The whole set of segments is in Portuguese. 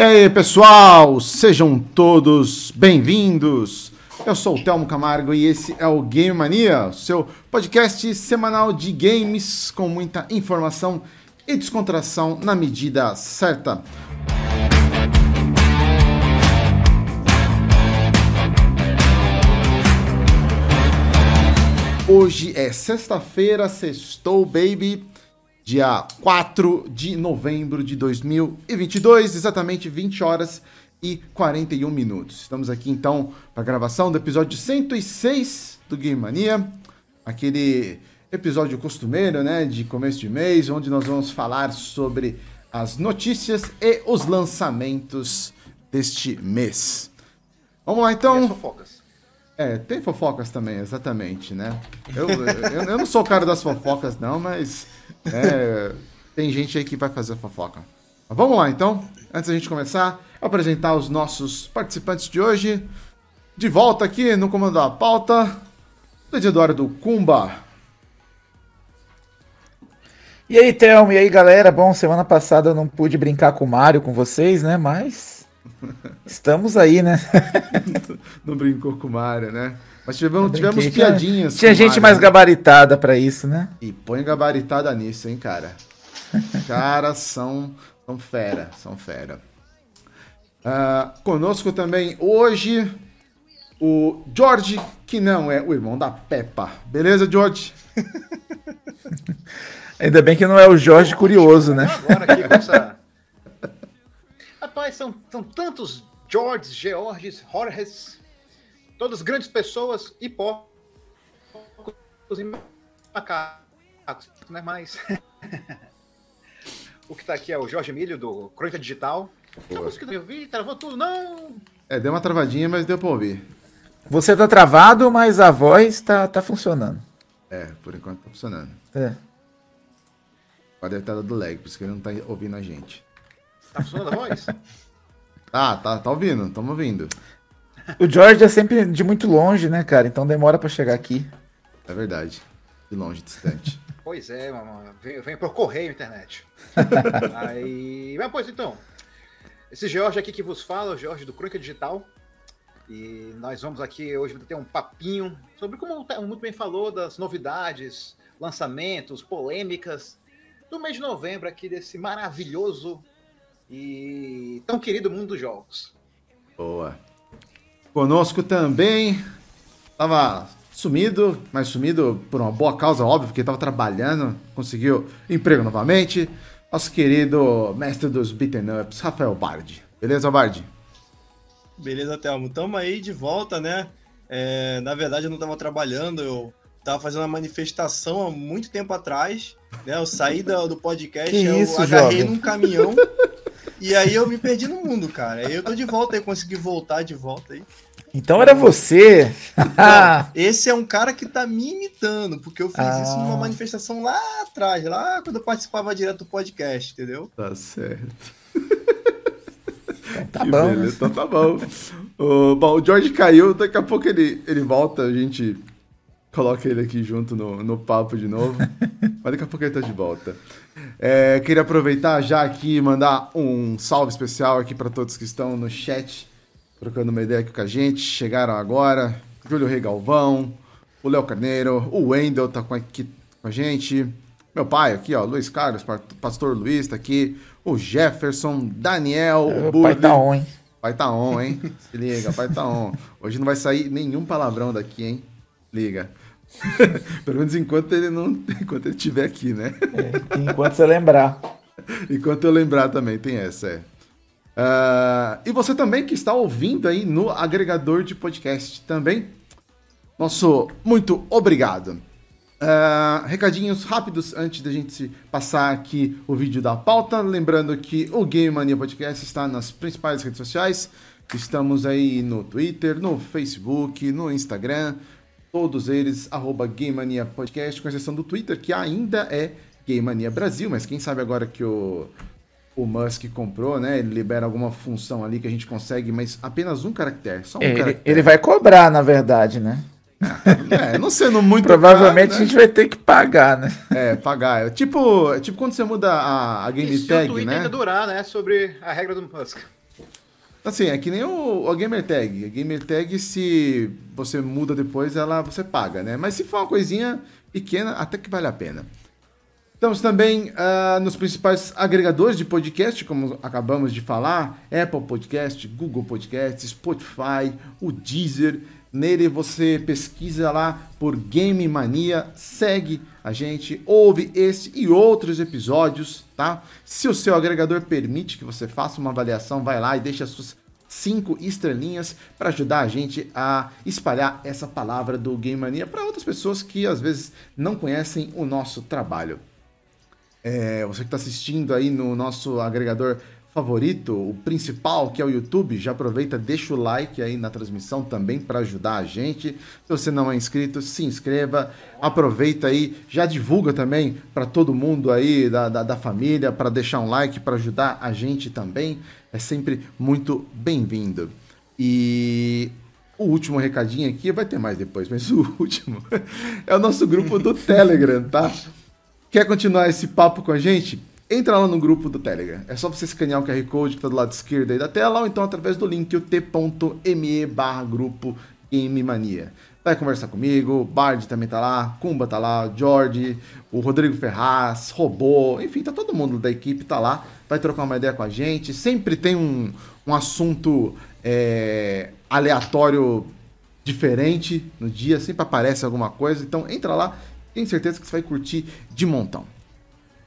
E aí, pessoal, sejam todos bem-vindos. Eu sou o Telmo Camargo e esse é o Game Mania, seu podcast semanal de games com muita informação e descontração na medida certa. Hoje é sexta-feira, sextou, baby dia 4 de novembro de 2022, exatamente 20 horas e 41 minutos. Estamos aqui então para a gravação do episódio 106 do Game Mania, aquele episódio costumeiro, né, de começo de mês, onde nós vamos falar sobre as notícias e os lançamentos deste mês. Vamos lá então. E as fofocas. É, tem fofocas também, exatamente, né? Eu, eu, eu não sou o cara das fofocas, não, mas é, tem gente aí que vai fazer fofoca. Mas vamos lá então, antes da gente começar, apresentar os nossos participantes de hoje. De volta aqui no comando da pauta, Luiz Eduardo Cumba. E aí, Thelma, e aí, galera? Bom, semana passada eu não pude brincar com o Mario com vocês, né? Mas estamos aí, né? não brincou com o Mario, né? Mas tivemos, tivemos piadinhas. Tinha, tinha gente mais gabaritada para isso, né? E põe gabaritada nisso, hein, cara. Caras são, são fera, são fera. Uh, conosco também hoje o George, que não é o irmão da Peppa. Beleza, George? Ainda bem que não é o Jorge Curioso, né? Agora aqui com essa... Rapaz, são, são tantos Georges, Georges, Jorges todas grandes pessoas e porcos e macacos, né? Mas o que tá aqui é o Jorge Milho do Crônica Digital. Boa. Eu vi, travou tudo, não. É, deu uma travadinha, mas deu pra ouvir. Você tá travado, mas a voz tá, tá funcionando. É, por enquanto tá funcionando. É. Pode deve estar dando lag, por isso que ele não tá ouvindo a gente. Tá funcionando a voz? ah, tá, tá ouvindo, estamos ouvindo. O George é sempre de muito longe, né, cara? Então demora para chegar aqui. É verdade. De longe, distante. Pois é, mamãe. Vem, vem por correio internet. Aí. Mas, pois então. Esse George aqui que vos fala, o George do Crônica Digital. E nós vamos aqui hoje ter um papinho sobre, como o muito bem falou, das novidades, lançamentos, polêmicas do mês de novembro aqui desse maravilhoso e tão querido mundo dos jogos. Boa. Conosco também. Tava sumido, mas sumido por uma boa causa, óbvio, porque estava trabalhando, conseguiu emprego novamente. Nosso querido mestre dos beaten ups, Rafael Bardi. Beleza, Bardi? Beleza, Thelmo. Tamo aí de volta, né? É, na verdade, eu não estava trabalhando, eu estava fazendo uma manifestação há muito tempo atrás. Né? Eu saí do, do podcast, que eu isso, agarrei jovem? num caminhão E aí eu me perdi no mundo, cara. Aí eu tô de volta aí, consegui voltar de volta aí. Então era você. Não, esse é um cara que tá me imitando, porque eu fiz ah. isso numa manifestação lá atrás, lá quando eu participava direto do podcast, entendeu? Tá certo. Então tá que bom. Beleza, então tá bom. o, bom, o George caiu, daqui a pouco ele, ele volta, a gente coloca ele aqui junto no, no papo de novo. Mas daqui a pouco ele tá de volta. É, queria aproveitar já aqui e mandar um salve especial aqui para todos que estão no chat, trocando uma ideia aqui com a gente. Chegaram agora, Júlio Rei Galvão, o Léo Carneiro, o Wendel tá com aqui com a gente. Meu pai aqui, ó, Luiz Carlos, Pastor Luiz tá aqui, o Jefferson, Daniel, o pai tá on, hein? Pai tá on, hein? Se liga, pai tá on. Hoje não vai sair nenhum palavrão daqui, hein? Liga. Pelo menos enquanto ele não. Enquanto ele estiver aqui, né? É, enquanto você lembrar. enquanto eu lembrar também, tem essa, é. Uh, e você também que está ouvindo aí no agregador de podcast também. Nosso muito obrigado. Uh, recadinhos rápidos antes da gente passar aqui o vídeo da pauta. Lembrando que o Game Mania Podcast está nas principais redes sociais. Estamos aí no Twitter, no Facebook, no Instagram, todos eles, arroba Game Mania Podcast, com exceção do Twitter, que ainda é Game Mania Brasil, mas quem sabe agora que o, o Musk comprou, né? Ele libera alguma função ali que a gente consegue, mas apenas um caractere, só um ele, caractere. Ele vai cobrar, na verdade, né? É, não sendo muito Provavelmente caro, né? a gente vai ter que pagar, né? É, pagar. É tipo, é tipo quando você muda a, a game Isso tag, o Twitter né? ainda durar, né? Sobre a regra do Musk. Assim, é que nem o, o Gamer Tag. A Gamer Tag, se você muda depois, ela você paga, né? Mas se for uma coisinha pequena, até que vale a pena. Estamos também uh, nos principais agregadores de podcast, como acabamos de falar: Apple Podcast, Google Podcast, Spotify, o Deezer. Nele você pesquisa lá por Game Mania, segue a gente, ouve este e outros episódios, tá? Se o seu agregador permite que você faça uma avaliação, vai lá e deixa as suas cinco estrelinhas para ajudar a gente a espalhar essa palavra do Game Mania para outras pessoas que às vezes não conhecem o nosso trabalho. É, você que está assistindo aí no nosso agregador favorito, o principal, que é o YouTube, já aproveita, deixa o like aí na transmissão também para ajudar a gente. Se você não é inscrito, se inscreva, aproveita aí, já divulga também para todo mundo aí da, da, da família, para deixar um like, para ajudar a gente também. É sempre muito bem-vindo. E o último recadinho aqui, vai ter mais depois, mas o último é o nosso grupo do Telegram, tá? Quer continuar esse papo com a gente? Entra lá no grupo do Telegram. É só você escanear o QR Code que está do lado esquerdo aí da tela, ou então através do link t.me barra grupo Game Mania. Vai conversar comigo, Bard também tá lá, Kumba tá lá, George, o Rodrigo Ferraz, Robô, enfim, tá todo mundo da equipe tá lá, vai trocar uma ideia com a gente. Sempre tem um, um assunto é, aleatório diferente no dia, sempre aparece alguma coisa, então entra lá, tenho certeza que você vai curtir de montão.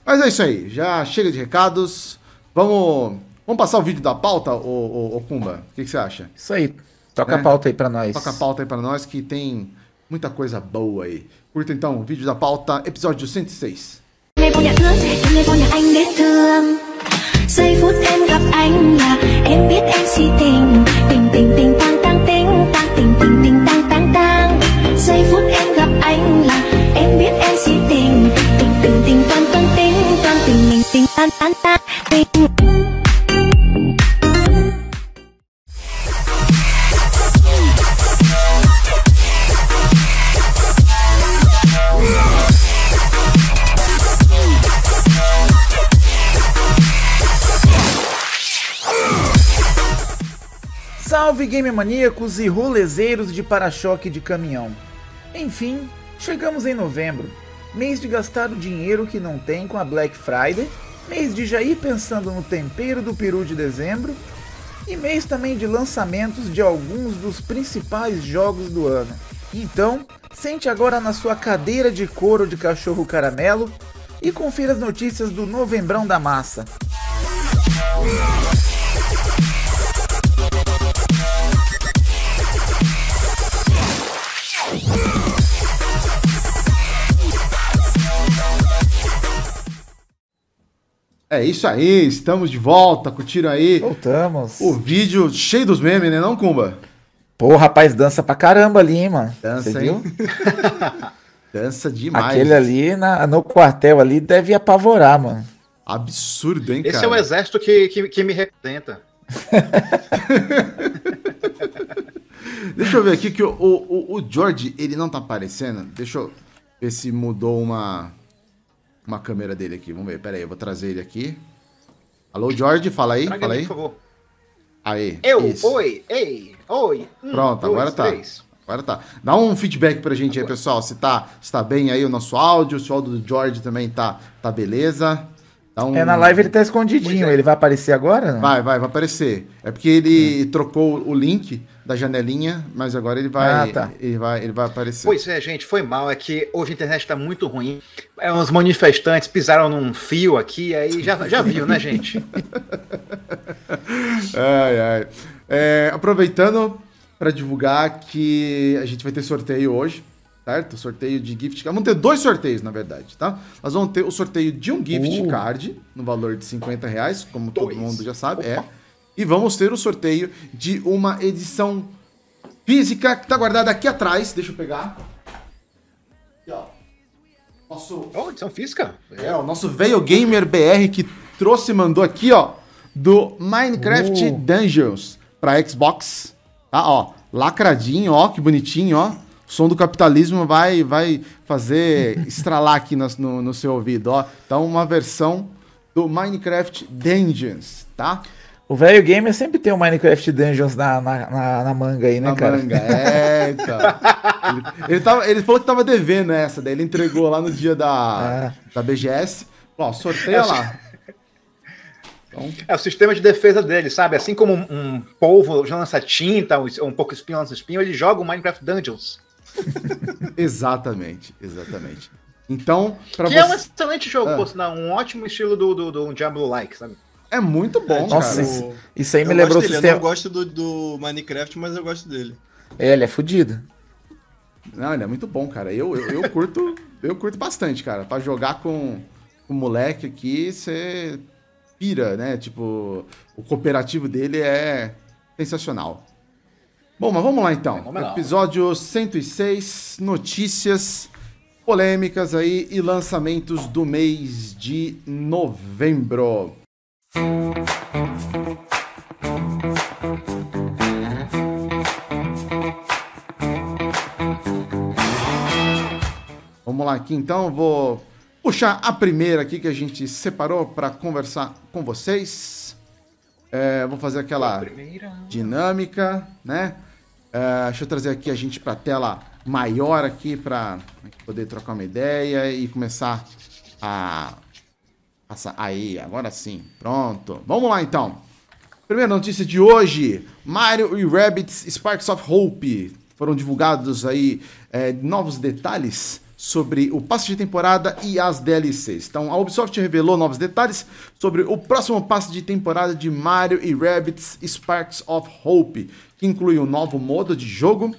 Mas é isso aí, já chega de recados. Vamos, vamos passar o vídeo da pauta, ô, ô, ô Kumba? O que, que, você acha? Isso aí. Toca é? a pauta aí pra nós. Toca a pauta aí pra nós que tem muita coisa boa aí. Curta então o vídeo da pauta, episódio 106. Giây phút em gặp anh là em biết em si tình Tình tình tình tăng tăng tình tăng tình tình tình tăng tăng tăng Giây phút em gặp anh là em biết em si tình Tình tình tình tăng Salve game maníacos e rolezeiros de para-choque de caminhão. Enfim, chegamos em novembro, mês de gastar o dinheiro que não tem com a Black Friday, mês de já ir pensando no tempero do peru de dezembro e mês também de lançamentos de alguns dos principais jogos do ano. Então, sente agora na sua cadeira de couro de cachorro caramelo e confira as notícias do Novembrão da Massa. É isso aí, estamos de volta, curtiram aí. Voltamos. O vídeo cheio dos memes, né, não, Kumba? Pô, rapaz, dança pra caramba ali, hein, mano. Dança, Você viu? dança demais. Aquele ali na, no quartel ali deve apavorar, mano. Absurdo, hein, Esse cara? Esse é o exército que, que, que me representa. Deixa eu ver aqui que o, o, o George, ele não tá aparecendo. Deixa eu ver se mudou uma uma câmera dele aqui. Vamos ver. Pera aí, eu vou trazer ele aqui. Alô, George, fala aí, Traga fala aí. Por favor. Aí. Eu, isso. oi, ei, oi. Um, Pronto, dois, agora tá. Três. Agora tá. Dá um feedback pra gente aí, pessoal. Se tá, se tá bem aí o nosso áudio, se o áudio do George também tá, tá beleza. Um... É, na live ele tá escondidinho. É. Ele vai aparecer agora? Não? Vai, vai, vai aparecer. É porque ele hum. trocou o link da janelinha, mas agora ele vai, ah, tá. ele vai, ele vai aparecer. Pois é, gente, foi mal. É que hoje a internet está muito ruim. É, uns manifestantes pisaram num fio aqui, aí já, já viu, né, gente? ai, ai. É, aproveitando para divulgar que a gente vai ter sorteio hoje, certo? Sorteio de gift card. Vamos ter dois sorteios, na verdade, tá? Nós vamos ter o sorteio de um gift uh. card no valor de 50 reais, como dois. todo mundo já sabe. É. Opa. É. E vamos ter o sorteio de uma edição física que está guardada aqui atrás. Deixa eu pegar. Aqui, ó. Nosso... Oh, edição física? É, o nosso Veio Gamer BR que trouxe e mandou aqui, ó, do Minecraft uh. Dungeons para Xbox. Tá, ó, lacradinho, ó, que bonitinho, ó. O som do capitalismo vai, vai fazer estralar aqui no, no, no seu ouvido, ó. Então, uma versão do Minecraft Dungeons, tá? O velho gamer sempre tem o um Minecraft Dungeons na, na, na, na, manga aí, né, na cara? Manga. É, então. ele, ele, tava, ele falou que tava devendo essa, daí ele entregou lá no dia da, é. da BGS. Ó, sorteia é, lá. Então... É o sistema de defesa dele, sabe? Assim como um, um polvo já lança tinta, um, um pouco espinho lança espinho, ele joga o Minecraft Dungeons. exatamente, exatamente. Então, para você... é um excelente jogo, é. por um ótimo estilo do, do, do Diablo-like, sabe? É muito bom, Nossa, cara. Isso, isso aí me lembrou o sistema. Eu não gosto do, do Minecraft, mas eu gosto dele. É, ele é fodido. Não, ele é muito bom, cara. Eu, eu, eu curto, eu curto bastante, cara. Pra jogar com o moleque aqui, você pira, né? Tipo, o cooperativo dele é sensacional. Bom, mas vamos lá então. Episódio 106, notícias polêmicas aí e lançamentos do mês de novembro. Vamos lá aqui então, vou puxar a primeira aqui que a gente separou para conversar com vocês. É, vou fazer aquela dinâmica, né? É, deixa eu trazer aqui a gente para tela maior aqui para poder trocar uma ideia e começar a aí, agora sim. Pronto. Vamos lá então. Primeira notícia de hoje: Mario e Rabbids Sparks of Hope. Foram divulgados aí é, novos detalhes sobre o passe de temporada e as DLCs. Então, a Ubisoft revelou novos detalhes sobre o próximo passe de temporada de Mario e Rabbids Sparks of Hope, que inclui um novo modo de jogo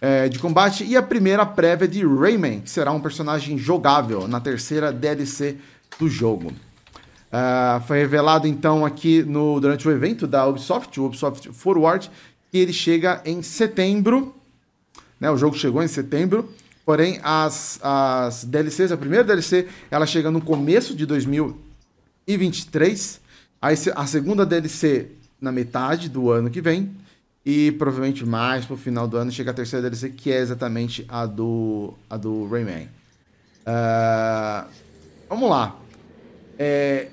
é, de combate e a primeira prévia de Rayman, que será um personagem jogável na terceira DLC do jogo. Uh, foi revelado então aqui no, durante o evento da Ubisoft, o Ubisoft Forward, que ele chega em setembro. Né, o jogo chegou em setembro, porém as, as DLCs, a primeira DLC, ela chega no começo de 2023. Aí a segunda DLC na metade do ano que vem. E provavelmente mais pro final do ano chega a terceira DLC, que é exatamente a do, a do Rayman. Uh, vamos lá. É,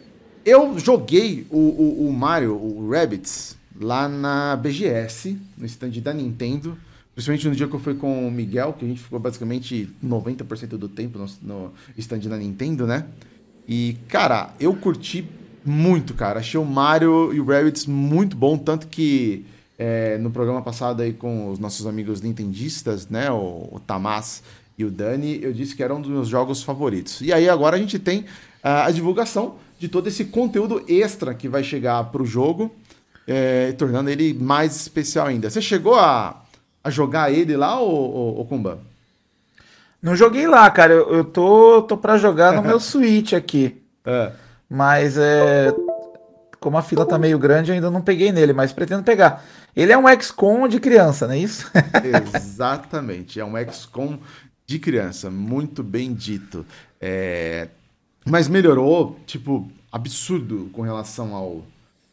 eu joguei o, o, o, Mario, o Rabbids, lá na BGS, no stand da Nintendo. Principalmente no dia que eu fui com o Miguel, que a gente ficou basicamente 90% do tempo no, no stand da Nintendo, né? E, cara, eu curti muito, cara. Achei o Mario e o Rabbids muito bom, tanto que é, no programa passado aí com os nossos amigos nintendistas, né? O, o Tamás e o Dani, eu disse que era um dos meus jogos favoritos. E aí agora a gente tem a divulgação de todo esse conteúdo extra que vai chegar para o jogo, é, tornando ele mais especial ainda. Você chegou a, a jogar ele lá, ou, ou, Kumba? Não joguei lá, cara. Eu, eu tô, tô para jogar no meu Switch aqui. É. Mas é. Como a fila tá meio grande, eu ainda não peguei nele, mas pretendo pegar. Ele é um XCOM de criança, não é isso? Exatamente, é um XCOM de criança, muito bem dito. É, mas melhorou, tipo, absurdo com relação ao,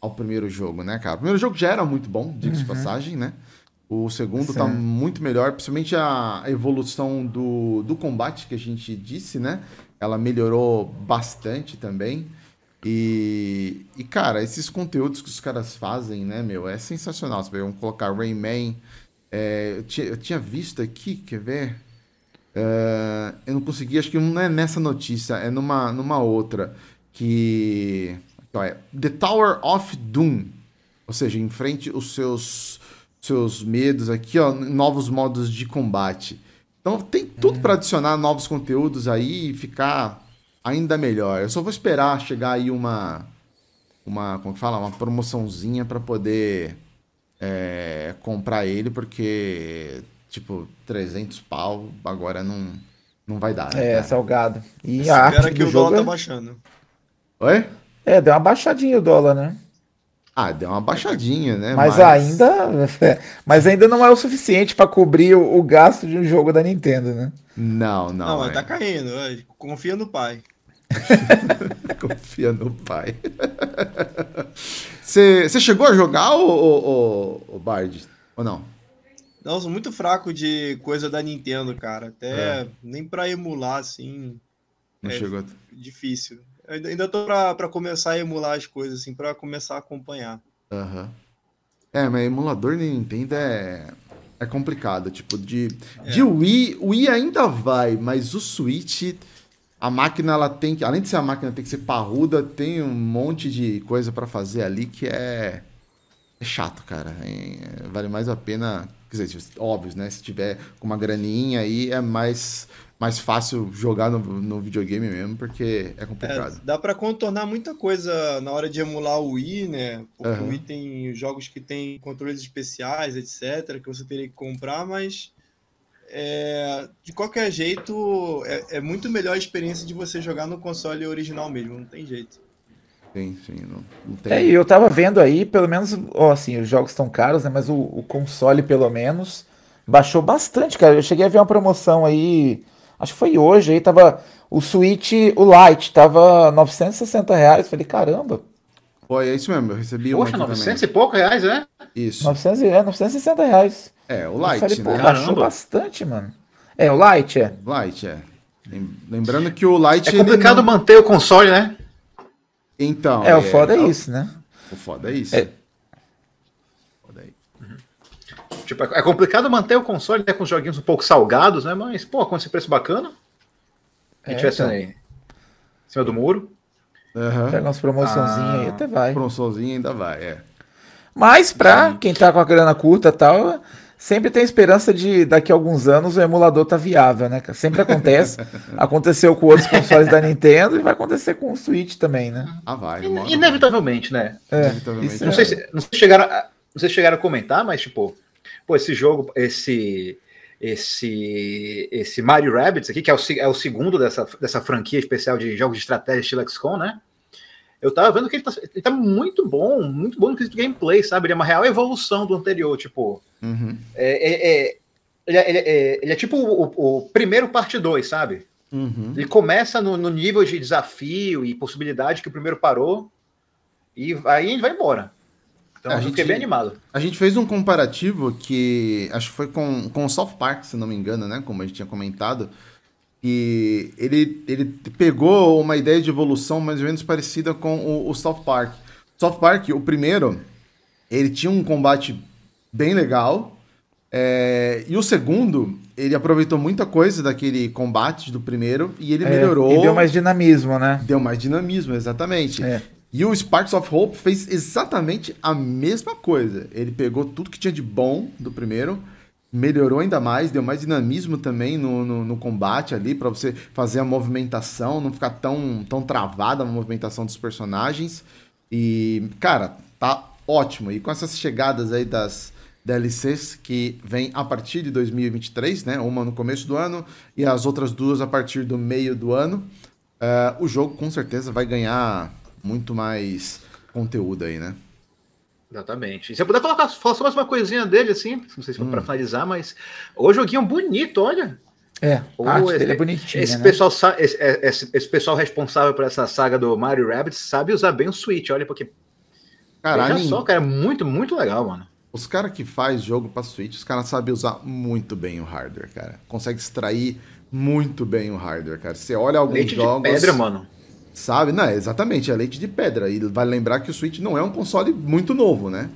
ao primeiro jogo, né, cara? O primeiro jogo já era muito bom, diga-se uhum. de passagem, né? O segundo tá Sim. tá muito melhor, principalmente a evolução do, do combate que a gente disse, né? Ela melhorou bastante também. E, e, cara, esses conteúdos que os caras fazem, né, meu, é sensacional. Você vão colocar Rayman. É, eu, tinha, eu tinha visto aqui, quer ver? Uh, eu não consegui, acho que não é nessa notícia, é numa, numa outra. Que. Então é The Tower of Doom. Ou seja, enfrente os seus, seus medos aqui, ó, novos modos de combate. Então tem tudo hum. para adicionar novos conteúdos aí e ficar ainda melhor. Eu só vou esperar chegar aí uma. Uma. Como que fala? Uma promoçãozinha para poder é, comprar ele, porque tipo, 300 pau, agora não, não vai dar. Né, é, cara? salgado. E a arte que o dólar tá é- baixando. Oi? É, deu uma baixadinha o dólar, né? Ah, deu uma baixadinha, né? Mas, mas... ainda, mas ainda não é o suficiente para cobrir o, o, gasto de um jogo da Nintendo, né? Não, não. Não, mas é. tá caindo. Confia no pai. Confia no pai. Você chegou a jogar o, o, o, Bard? Ou não? Não, sou muito fraco de coisa da Nintendo, cara. Até é. nem para emular, assim. Não é chegou. Difícil. Ainda tô pra, pra começar a emular as coisas, assim, pra começar a acompanhar. Aham. É, mas emulador de Nintendo é, é complicado. Tipo, de, de Wii, o Wii ainda vai, mas o Switch, a máquina, ela tem que. Além de ser a máquina, tem que ser parruda, tem um monte de coisa pra fazer ali que é. É chato, cara. É- vale mais a pena. Quer dizer, óbvio, né? Se tiver com uma graninha aí, é mais, mais fácil jogar no, no videogame mesmo, porque é É, complicado. dá pra contornar muita coisa na hora de emular o Wii, né? Porque Aham. o Wii tem jogos que tem controles especiais, etc., que você teria que comprar, mas é, de qualquer jeito é, é muito melhor a experiência de você jogar no console original mesmo, não tem jeito. Sim, sim. Não, não tem. É, e eu tava vendo aí, pelo menos, ó, assim, os jogos estão caros, né? Mas o, o console, pelo menos, baixou bastante, cara. Eu cheguei a ver uma promoção aí, acho que foi hoje, aí tava o Switch, o Lite, tava 960 reais. Falei, caramba, Pô, é isso mesmo, eu recebi Poxa, aqui 900 também. e pouco reais, é? Isso. 900, é, 960 reais. É, o Eu Light, falei, pô, né? baixou Caramba. bastante, mano. É, o Lite, é. Light, é. Lem- Lembrando que o Light. É complicado não- manter o console, né? Então. É, o foda é isso, né? O foda é isso. É. É isso. Tipo, é é complicado manter o console né, com os joguinhos um pouco salgados, né? Mas, pô, com esse preço bacana, a gente É, tivesse então. aí em cima do muro. Aham. Pega umas promoçãozinhas aí, Ah. até vai. Promoçãozinha ainda vai, é. Mas pra quem tá com a grana curta e tal, sempre tem esperança de daqui a alguns anos o emulador tá viável, né? Sempre acontece. Aconteceu com outros consoles da Nintendo e vai acontecer com o Switch também, né? Ah, vai. In- hora Inevitavelmente, né? É, Inevitavelmente. Não é- sei, se, não sei se chegaram, a, não sei se chegaram a comentar, mas tipo, pô, esse jogo, esse esse esse Mario Rabbids aqui, que é o, é o segundo dessa, dessa franquia especial de jogos de estratégia estilo XCOM, né? Eu tava vendo que ele tá, ele tá muito bom, muito bom no quesito gameplay, sabe? Ele é uma real evolução do anterior, tipo, Uhum. é, é- é- ele, é, ele é- é tipo o, o primeiro parte 2, sabe? Uhum. Ele começa no, no nível de desafio e possibilidade que o primeiro parou, e aí a gente vai embora. Então A eu gente- fiquei bem animado. A gente fez um comparativo que acho que foi com, com o South Park, se não me engano, né? Como a gente tinha comentado. E ele, ele pegou uma ideia de evolução mais ou menos parecida com o, o South Park. South Park, o primeiro, ele tinha um combate bem legal. é, e o segundo, ele aproveitou muita coisa daquele combate do primeiro e ele É, melhorou. E deu mais dinamismo, né? Deu mais dinamismo, exatamente. É. E o Sparks of Hope fez exatamente a mesma coisa. Ele pegou tudo que tinha de bom do primeiro, melhorou ainda mais, deu mais dinamismo também no, no, no combate ali, pra você fazer a movimentação, não ficar tão, tão travada a movimentação dos personagens. E, cara, tá ótimo. E com essas chegadas aí das DLCs que vem a partir de 2023, né? Uma no começo do ano e as outras duas a partir do meio do ano. É, o jogo com certeza vai ganhar muito mais conteúdo aí, né? Exatamente. E se eu puder falar, falar só mais uma coisinha dele, assim, não sei se foi pra finalizar, mas o joguinho bonito, olha. É, Ô, a arte esse- dele é bonitinha, Esse né? pessoal, esse, esse- esse pessoal responsável por essa saga do Mario Rabbit sabe usar bem o Switch, olha, porque Caralho, veja só, cara, é muito, muito legal, mano. os caras que faz jogo pra Switch, os caras sabem usar muito bem o hardware, cara. Consegue extrair muito bem o hardware, cara. Você olha alguns Leite jogos, de pedra, mano. Sabe? Não, exatamente, é leite de pedra. E vale lembrar que o Switch não é um console muito novo, né?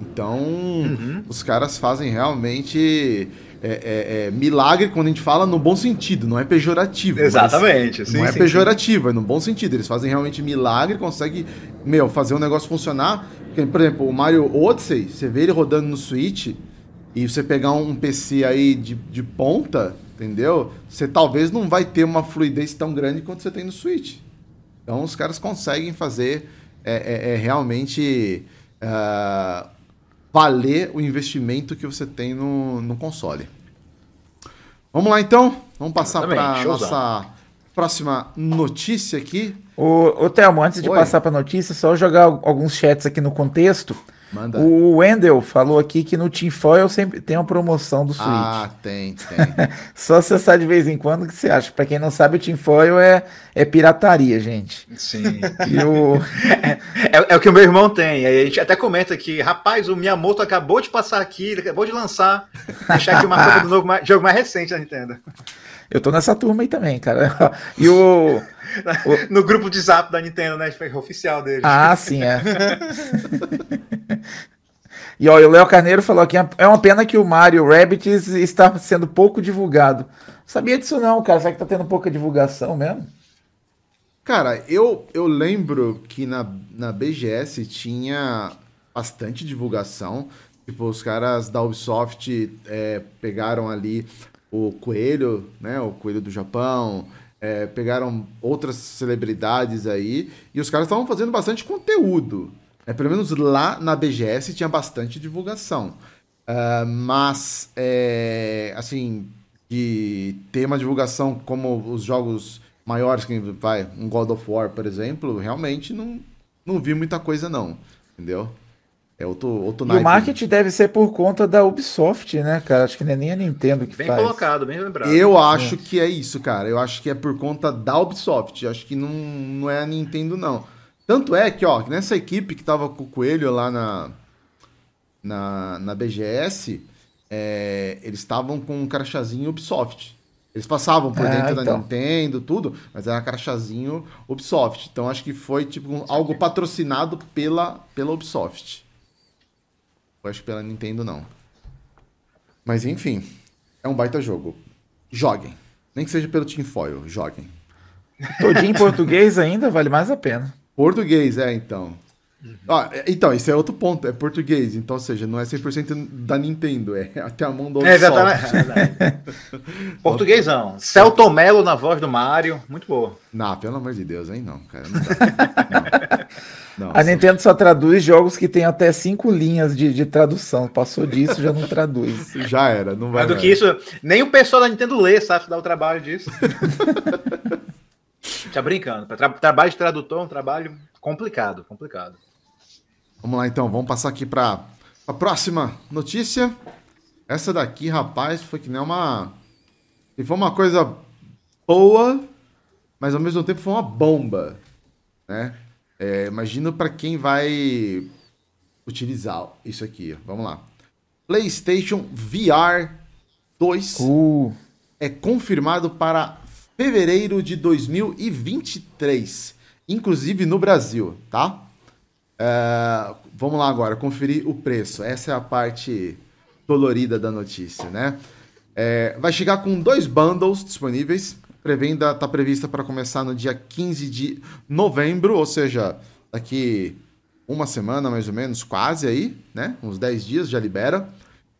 Então, Uhum. os caras fazem realmente é, é, é, milagre quando a gente fala no bom sentido, não é pejorativo. Exatamente. sim, não é sim, pejorativo, é no bom sentido. Eles fazem realmente milagre, conseguem, meu, fazer o negócio funcionar. Por exemplo, o Mario Odyssey, você vê ele rodando no Switch e você pegar um PC aí de, de ponta, entendeu? Você talvez não vai ter uma fluidez tão grande quanto você tem no Switch. Então os caras conseguem fazer é, é- é realmente ah, valer o investimento que você tem no, no console. Vamos lá então? Vamos passar para showzão. nossa próxima notícia aqui. Ô, ô Thelmo, antes de Oi. passar pra notícia, só jogar al- alguns chats aqui no contexto. Manda. O Wendel falou aqui que no Tinfoil sempre tem uma promoção do Switch. Ah, tem, tem. Só acessar de vez em quando o que você acha. Pra quem não sabe, o Tinfoil é, é pirataria, gente. Sim. E o, É, é o que o meu irmão tem. Aí a gente até comenta que, rapaz, o Miyamoto acabou de passar aqui, ele acabou de lançar. Deixar aqui uma coisa do novo jogo mais recente da Nintendo. Eu tô nessa turma aí também, cara. E o. No grupo de zap da Nintendo, né? Foi oficial dele. Ah, sim, é. E ó, o Léo Carneiro falou que é uma pena que o Mario Rabbids está sendo pouco divulgado. Sabia disso não, cara. Será que tá tendo pouca divulgação mesmo? Cara, eu, eu lembro que na, na BGS tinha bastante divulgação. Tipo, os caras da Ubisoft é, pegaram ali o Coelho, né? O Coelho do Japão. É, pegaram outras celebridades aí. E os caras estavam fazendo bastante conteúdo. É, pelo menos lá na BGS tinha bastante divulgação. Uh, mas, é, assim, de ter uma divulgação como os jogos maiores, que vai, um God of War, por exemplo, realmente não, não vi muita coisa, não. Entendeu? É outro, outro e o marketing deve ser por conta da Ubisoft, né, cara? Acho que não é nem a Nintendo que bem faz. Bem colocado, bem lembrado. Eu acho é. que é isso, cara. Eu acho que é por conta da Ubisoft. Eu acho que não, não é a Nintendo, não. Tanto é que, ó, nessa equipe que tava com o Coelho lá na, na, na BGS, é, eles estavam com um crachazinho Ubisoft. Eles passavam por ah, dentro então. da Nintendo, tudo, mas era crachazinho Ubisoft. Então acho que foi tipo algo patrocinado pela, pela Ubisoft. Eu acho que pela Nintendo não. Mas enfim, é um baita jogo. Joguem. Nem que seja pelo Team Foil, joguem. Todinho em português ainda vale mais a pena. Português, é, então. Uhum. Ah, então, esse é outro ponto, é português, então, ou seja, não é 100% da Nintendo, é até a mão do é, exatamente. Portuguêsão. Celton Mello na voz do Mario, muito boa. Não, pelo amor de Deus, hein, não, cara, não dá. não. Não, a Nintendo só traduz jogos que tem até cinco linhas de, de tradução. Passou disso, já não traduz. Já era, não vai. Mais do que isso, nem o pessoal da Nintendo lê, sabe, dá o trabalho disso. tá brincando. Tra trabalho de tradutor é um trabalho complicado, complicado. Vamos lá então, vamos passar aqui para a próxima notícia. Essa daqui, rapaz, foi que nem uma. E foi uma coisa boa, mas ao mesmo tempo foi uma bomba. Né? É, imagino para quem vai utilizar isso aqui. Vamos lá. PlayStation VR 2 uh. é confirmado para fevereiro de 2023, inclusive no Brasil, tá? Uh, vamos lá agora, conferir o preço. Essa é a parte dolorida da notícia, né? É, vai chegar com dois bundles disponíveis. Prevenda está prevista para começar no dia 15 de novembro, ou seja, daqui uma semana mais ou menos, quase aí, né? Uns 10 dias já libera.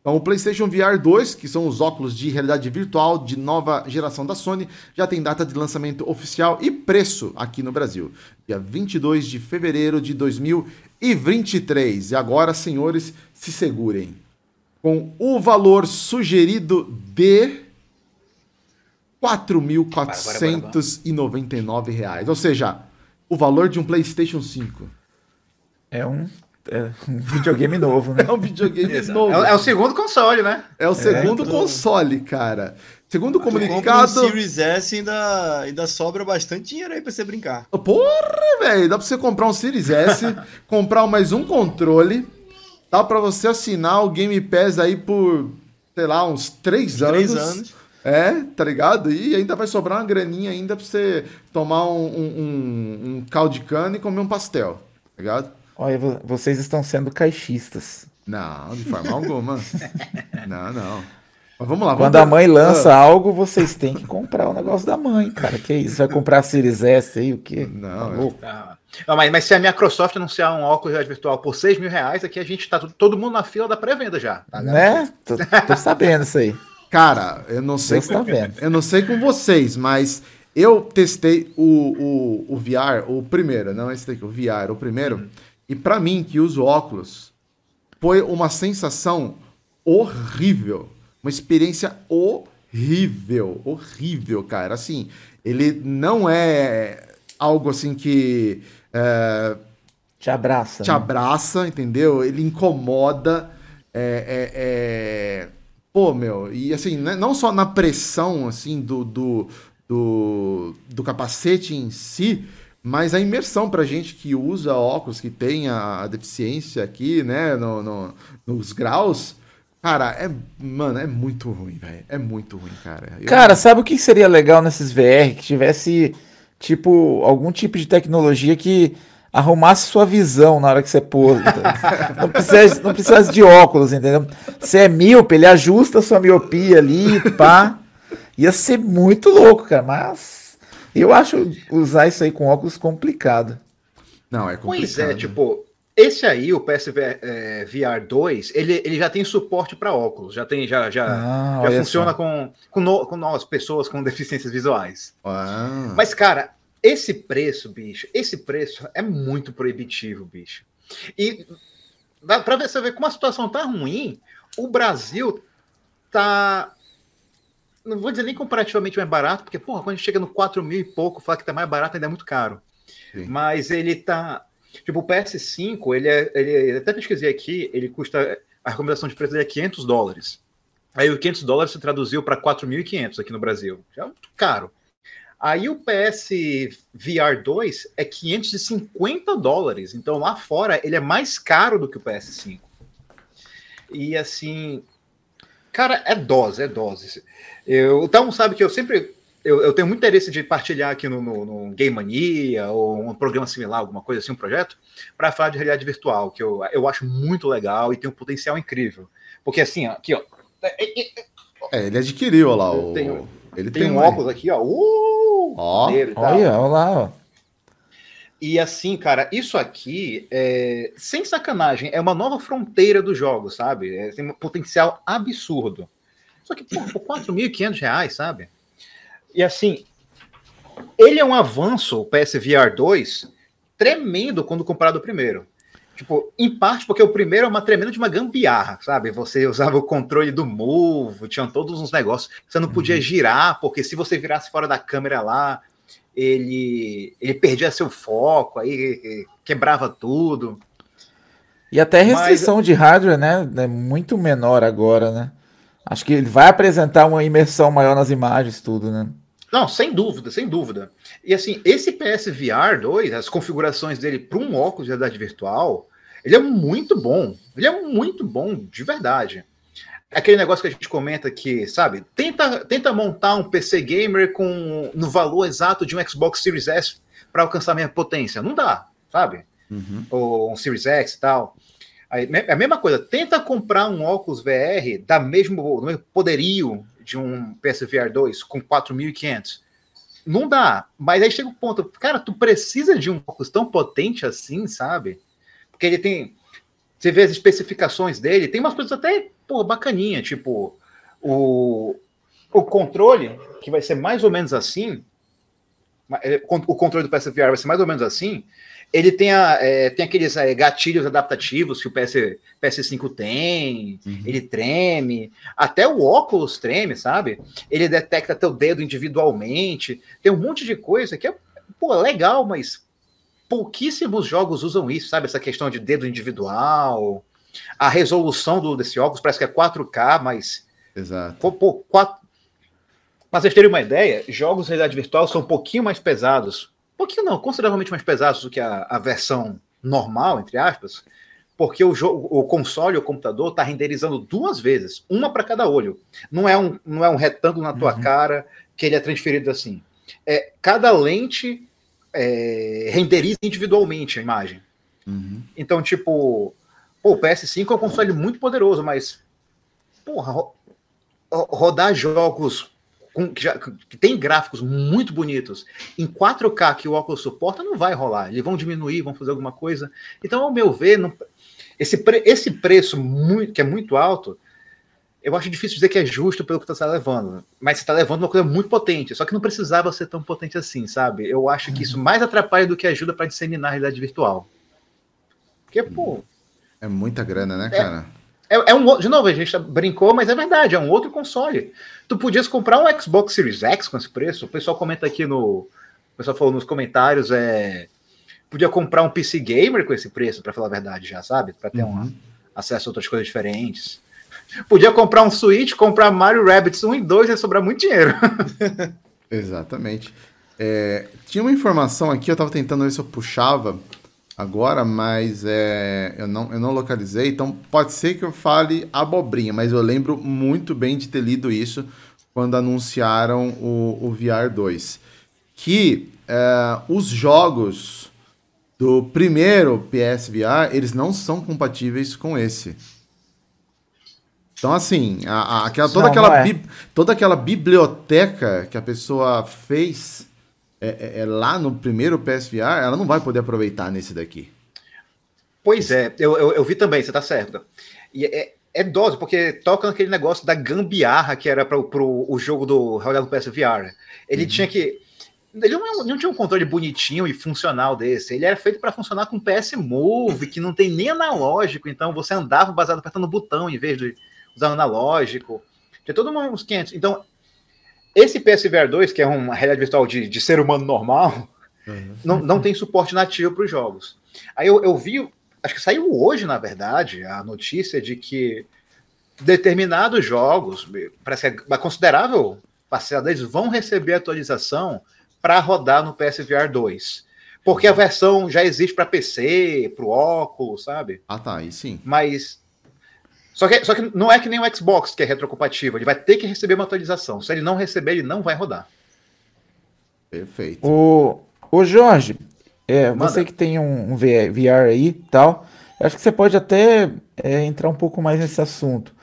Então, o PlayStation VR 2, que são os óculos de realidade virtual de nova geração da Sony, já tem data de lançamento oficial e preço aqui no Brasil, dia 22 de fevereiro de 2023. E agora, senhores, se segurem. Com o valor sugerido de R$ 4.499, ou seja, o valor de um PlayStation 5. É um é um videogame novo, né? É um videogame novo. É, é, o segundo console, né? É o segundo é, então... console, cara. Segundo o comunicado. O Series S ainda, ainda sobra bastante dinheiro aí pra você brincar. Porra, velho. Dá pra você comprar um Series S, comprar mais um controle. Dá pra você assinar o Game Pass aí por, sei lá, uns três anos. Três anos. É, tá ligado? E ainda vai sobrar uma graninha ainda pra você tomar um, um, um, um caldo de cana e comer um pastel, tá ligado? Olha, vocês estão sendo caixistas. Não, de forma alguma. não, não. Mas vamos lá. Quando vamos a mãe lança ah. algo, vocês têm que comprar o negócio da mãe, cara. Que isso? Vai comprar a Series S aí, o quê? Não, tá não mas, mas, se a Microsoft anunciar um óculos virtual por 6 mil reais, aqui a gente tá todo mundo na fila da pré-venda já. Tá né? Tô, tô, sabendo isso aí. Cara, eu não sei. Tá vendo. Eu não sei com vocês, mas eu testei o, o, o VR, o primeiro, não esse daqui, o VR, o primeiro. Uhum. E para mim, que uso óculos, foi uma sensação horrível. Uma experiência horrível. Horrível, cara. Assim, ele não é algo assim que. É, te abraça. Te né? abraça, entendeu? Ele incomoda. É, é, é... Pô, meu, e assim, né, não só na pressão, assim, do, do, do, do capacete em si, mas a imersão pra gente que usa óculos, que tem a, deficiência aqui, né, no, no, nos graus, cara, é, mano, é muito ruim, velho. É muito ruim, cara. Eu... Cara, sabe o que seria legal nesses VR? Que tivesse, tipo, algum tipo de tecnologia que arrumasse sua visão na hora que você pôs. não, precisa, não precisa de óculos, entendeu? Você é míope, ele ajusta a sua miopia ali, pá. Ia ser muito louco, cara, mas eu acho usar isso aí com óculos complicado. Não, é complicado. Pois é, tipo, esse aí, o PSVR é, VR 2, ele, ele já tem suporte para óculos, já tem, já, já, ah, já funciona com, com, no, com nós, pessoas com deficiências visuais. Ah. Mas, cara, esse preço, bicho, esse preço é muito proibitivo, bicho. E para ver, você ver como a situação tá ruim, o Brasil tá. Não vou dizer nem comparativamente mais barato, porque, porra, quando a gente chega no 4 mil e pouco, falar que tá mais barato ainda é muito caro. Sim. Mas ele tá. Tipo, o PS5, ele é. Ele, até pesquisei aqui, ele custa. A recomendação de preço dele é 500 dólares. Aí o 500 dólares se traduziu para 4.500 aqui no Brasil. Já é muito caro. Aí o PS VR 2 é 550 dólares. Então lá fora ele é mais caro do que o PS5. E assim, cara, é dose, é dose. Eu, então sabe que eu sempre eu, eu, tenho muito interesse de partilhar aqui no, no, no, Game Mania ou um programa similar, alguma coisa assim, um projeto, para falar de realidade virtual, que eu, eu acho muito legal e tem um potencial incrível. Porque assim, ó, aqui, ó. É, é, é, é ele adquiriu ó, lá o. Tenho, ele tem, tem um óculos aqui, ó. Uh, ó, olha, olha lá, ó. E assim, cara, isso aqui, é, sem sacanagem, é uma nova fronteira do jogo, sabe? É, tem um potencial absurdo. Só que, pô, por 4.500 reais, sabe? E assim, ele é um avanço, o PSVR 2, tremendo quando comparado ao primeiro. Tipo, em parte porque o primeiro é uma tremenda de uma gambiarra, sabe? Você usava o controle do Move, tinham todos uns negócios. Você não podia uhum. girar, porque se você virasse fora da câmera lá, ele, ele perdia seu foco, aí quebrava tudo. E até restrição Mas... de hardware, né? É muito menor agora, né? Acho que ele vai apresentar uma imersão maior nas imagens, tudo, né? Não, sem dúvida, sem dúvida. E assim, esse PSVR 2, as configurações dele para um óculos de realidade virtual, ele é muito bom. Ele é muito bom, de verdade. Aquele negócio que a gente comenta que, sabe, tenta, tenta montar um PC gamer com no valor exato de um Xbox Series S para alcançar a mesma potência. Não dá, sabe? Uhum. Ou um Series X e tal. Aí, é a mesma coisa, tenta comprar um óculos VR da mesmo, do mesmo poderio de um PSVR 2 com 4.500. Não dá. Mas aí chega o ponto, cara, tu precisa de um óculos tão potente assim, sabe? Porque ele tem. Você vê as especificações dele, tem umas coisas até, pô, bacaninha, tipo, o, o controle, que vai ser mais ou menos assim. O controle do PSVR vai ser mais ou menos assim. Ele tem, a, é, tem aqueles é, gatilhos adaptativos que o PS, PS5 tem, uhum. ele treme, até o óculos treme, sabe? Ele detecta teu dedo individualmente, tem um monte de coisa que é pô, legal, mas pouquíssimos jogos usam isso, sabe? Essa questão de dedo individual, a resolução do, desse óculos parece que é 4K, mas. Exato. Pô, pô, 4... Pra vocês terem uma ideia, jogos de realidade virtual são um pouquinho mais pesados pouquinho não, consideravelmente mais pesados do que a, a versão normal, entre aspas, porque o, jogo, o console, o computador, está renderizando duas vezes, uma para cada olho. Não é um, não é um retângulo na tua uhum. cara que ele é transferido assim. É, cada lente é, renderiza individualmente a imagem. Uhum. Então, tipo, pô, o PS5 é um console muito poderoso, mas, porra, ro rodar jogos com, que, já, que tem gráficos muito bonitos em 4K que o óculos suporta, não vai rolar. Eles vão diminuir, vão fazer alguma coisa. Então, ao meu ver, não, esse, pre, esse preço muito, que é muito alto, eu acho difícil dizer que é justo pelo que você está levando. Mas você está levando uma coisa muito potente. Só que não precisava ser tão potente assim, sabe? Eu acho que isso uhum. mais atrapalha do que ajuda para disseminar a realidade virtual. Porque, pô. É muita grana, né, é, cara? É, é, um, de novo, a gente brincou, mas é verdade, é um outro console. Tu podias comprar um Xbox Series X com esse preço. O pessoal comenta aqui no. O pessoal falou nos comentários, é. Podia comprar um PC Gamer com esse preço, para falar a verdade, já, sabe? Para ter uhum. um acesso a outras coisas diferentes. Podia comprar um Switch, comprar Mario Rabbids 1 e 2 e sobrar muito dinheiro. Exatamente. É, tinha uma informação aqui, eu estava tentando ver se eu puxava agora, mas é, eu, não, eu não localizei, então pode ser que eu fale abobrinha, mas eu lembro muito bem de ter lido isso quando anunciaram o, o VR 2. Que é, os jogos do primeiro PSVR, eles não são compatíveis com esse. Então, assim, a, a, aquela, toda, não, aquela não é. bi, toda aquela biblioteca que a pessoa fez é, é, é, lá no primeiro PSVR, ela não vai poder aproveitar nesse daqui. Pois é, eu, eu, eu vi também, você tá certo. E é, é dose, porque toca naquele negócio da gambiarra que era para o jogo do Royal PSVR. Ele uhum. tinha que. Ele não, não, tinha um controle bonitinho e funcional desse. Ele era feito para funcionar com PS Move, que não tem nem analógico. Então você andava baseado apertando o botão em vez de usando analógico. Tem todo uns 500. Então, esse PSVR 2, que é uma realidade virtual de, de ser humano normal, uhum. não, não tem suporte nativo para os jogos. Aí eu, eu vi, acho que saiu hoje, na verdade, a notícia de que determinados jogos, parece que é considerável parcela deles, vão receber atualização para rodar no PSVR 2. Porque a versão já existe para PC, para o óculos, sabe? Ah, tá, aí sim. Mas só que, só que não é que nem o Xbox, que é retrocompatível. Ele vai ter que receber uma atualização. Se ele não receber, ele não vai rodar. Perfeito. O, o Jorge, é, você que tem um, um VR aí e tal, acho que você pode até é, entrar um pouco mais nesse assunto.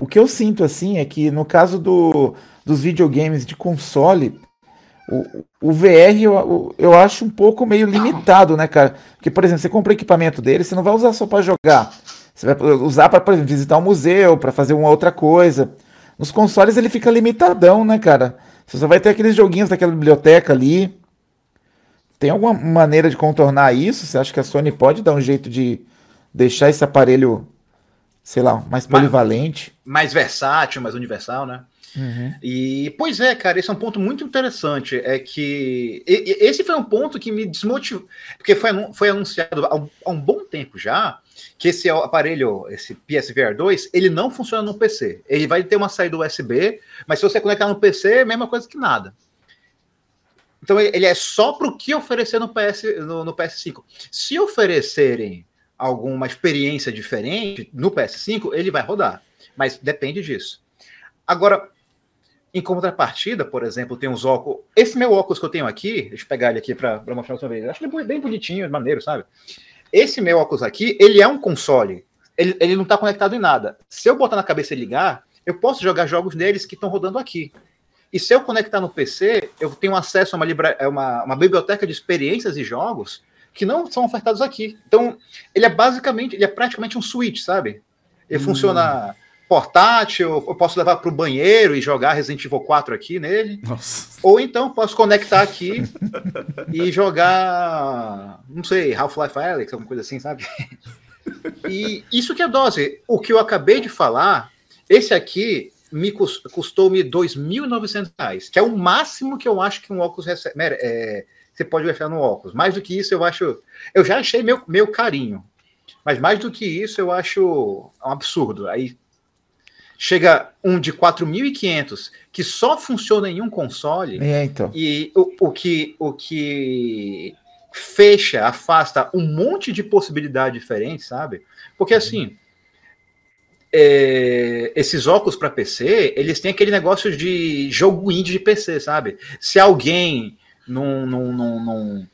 O que eu sinto assim é que no caso do, dos videogames de console, o, o VR eu, eu acho um pouco meio limitado, né, cara? Porque, por exemplo, você compra o equipamento dele, você não vai usar só para jogar. Você vai usar para, visitar um museu, para fazer uma outra coisa. Nos consoles ele fica limitadão, né, cara? Você só vai ter aqueles joguinhos daquela biblioteca ali. Tem alguma maneira de contornar isso? Você acha que a Sony pode dar um jeito de deixar esse aparelho, sei lá, mais polivalente? Mais, mais versátil, mais universal, né? Uhum. E, pois é, cara, esse é um ponto muito interessante. É que esse foi um ponto que me desmotivou, porque foi, foi anunciado há um, há um bom tempo já que esse aparelho, esse PSVR 2, ele não funciona no PC. Ele vai ter uma saída USB, mas se você conectar no PC, é a mesma coisa que nada. Então ele é só para o que oferecer no, PS, no, no PS5. Se oferecerem alguma experiência diferente no PS5, ele vai rodar. Mas depende disso. Agora, em contrapartida, por exemplo, tem uns óculos. Esse meu óculos que eu tenho aqui, deixa eu pegar ele aqui para mostrar outra vez. Acho ele bem bonitinho, maneiro, sabe? Esse meu óculos aqui, ele é um console. Ele, ele não está conectado em nada. Se eu botar na cabeça e ligar, eu posso jogar jogos deles que estão rodando aqui. E se eu conectar no PC, eu tenho acesso a uma, libra... É uma, uma biblioteca de experiências e jogos que não são ofertados aqui. Então, ele é basicamente, ele é praticamente um switch, sabe? Ele hum. funciona portátil, eu posso levar para o banheiro e jogar Resident Evil 4 aqui nele. Nossa. Ou então posso conectar aqui e jogar, não sei, Half-Life Alyx, alguma coisa assim, sabe? E isso que é dose. O que eu acabei de falar, esse aqui me custou-me R$ 2.900, que é o máximo que eu acho que um óculos recebe. É, você pode gastar no óculos. Mais do que isso, eu acho. Eu já achei meu, meu carinho. Mas mais do que isso, eu acho um absurdo. Aí chega um de 4.500 que só funciona em um console é, então. e o, o, que o que fecha, afasta um monte de possibilidades diferentes, sabe? Porque assim, é, esses óculos para PC, eles têm aquele negócio de jogo indie de PC, sabe? Se alguém num, num, num, num,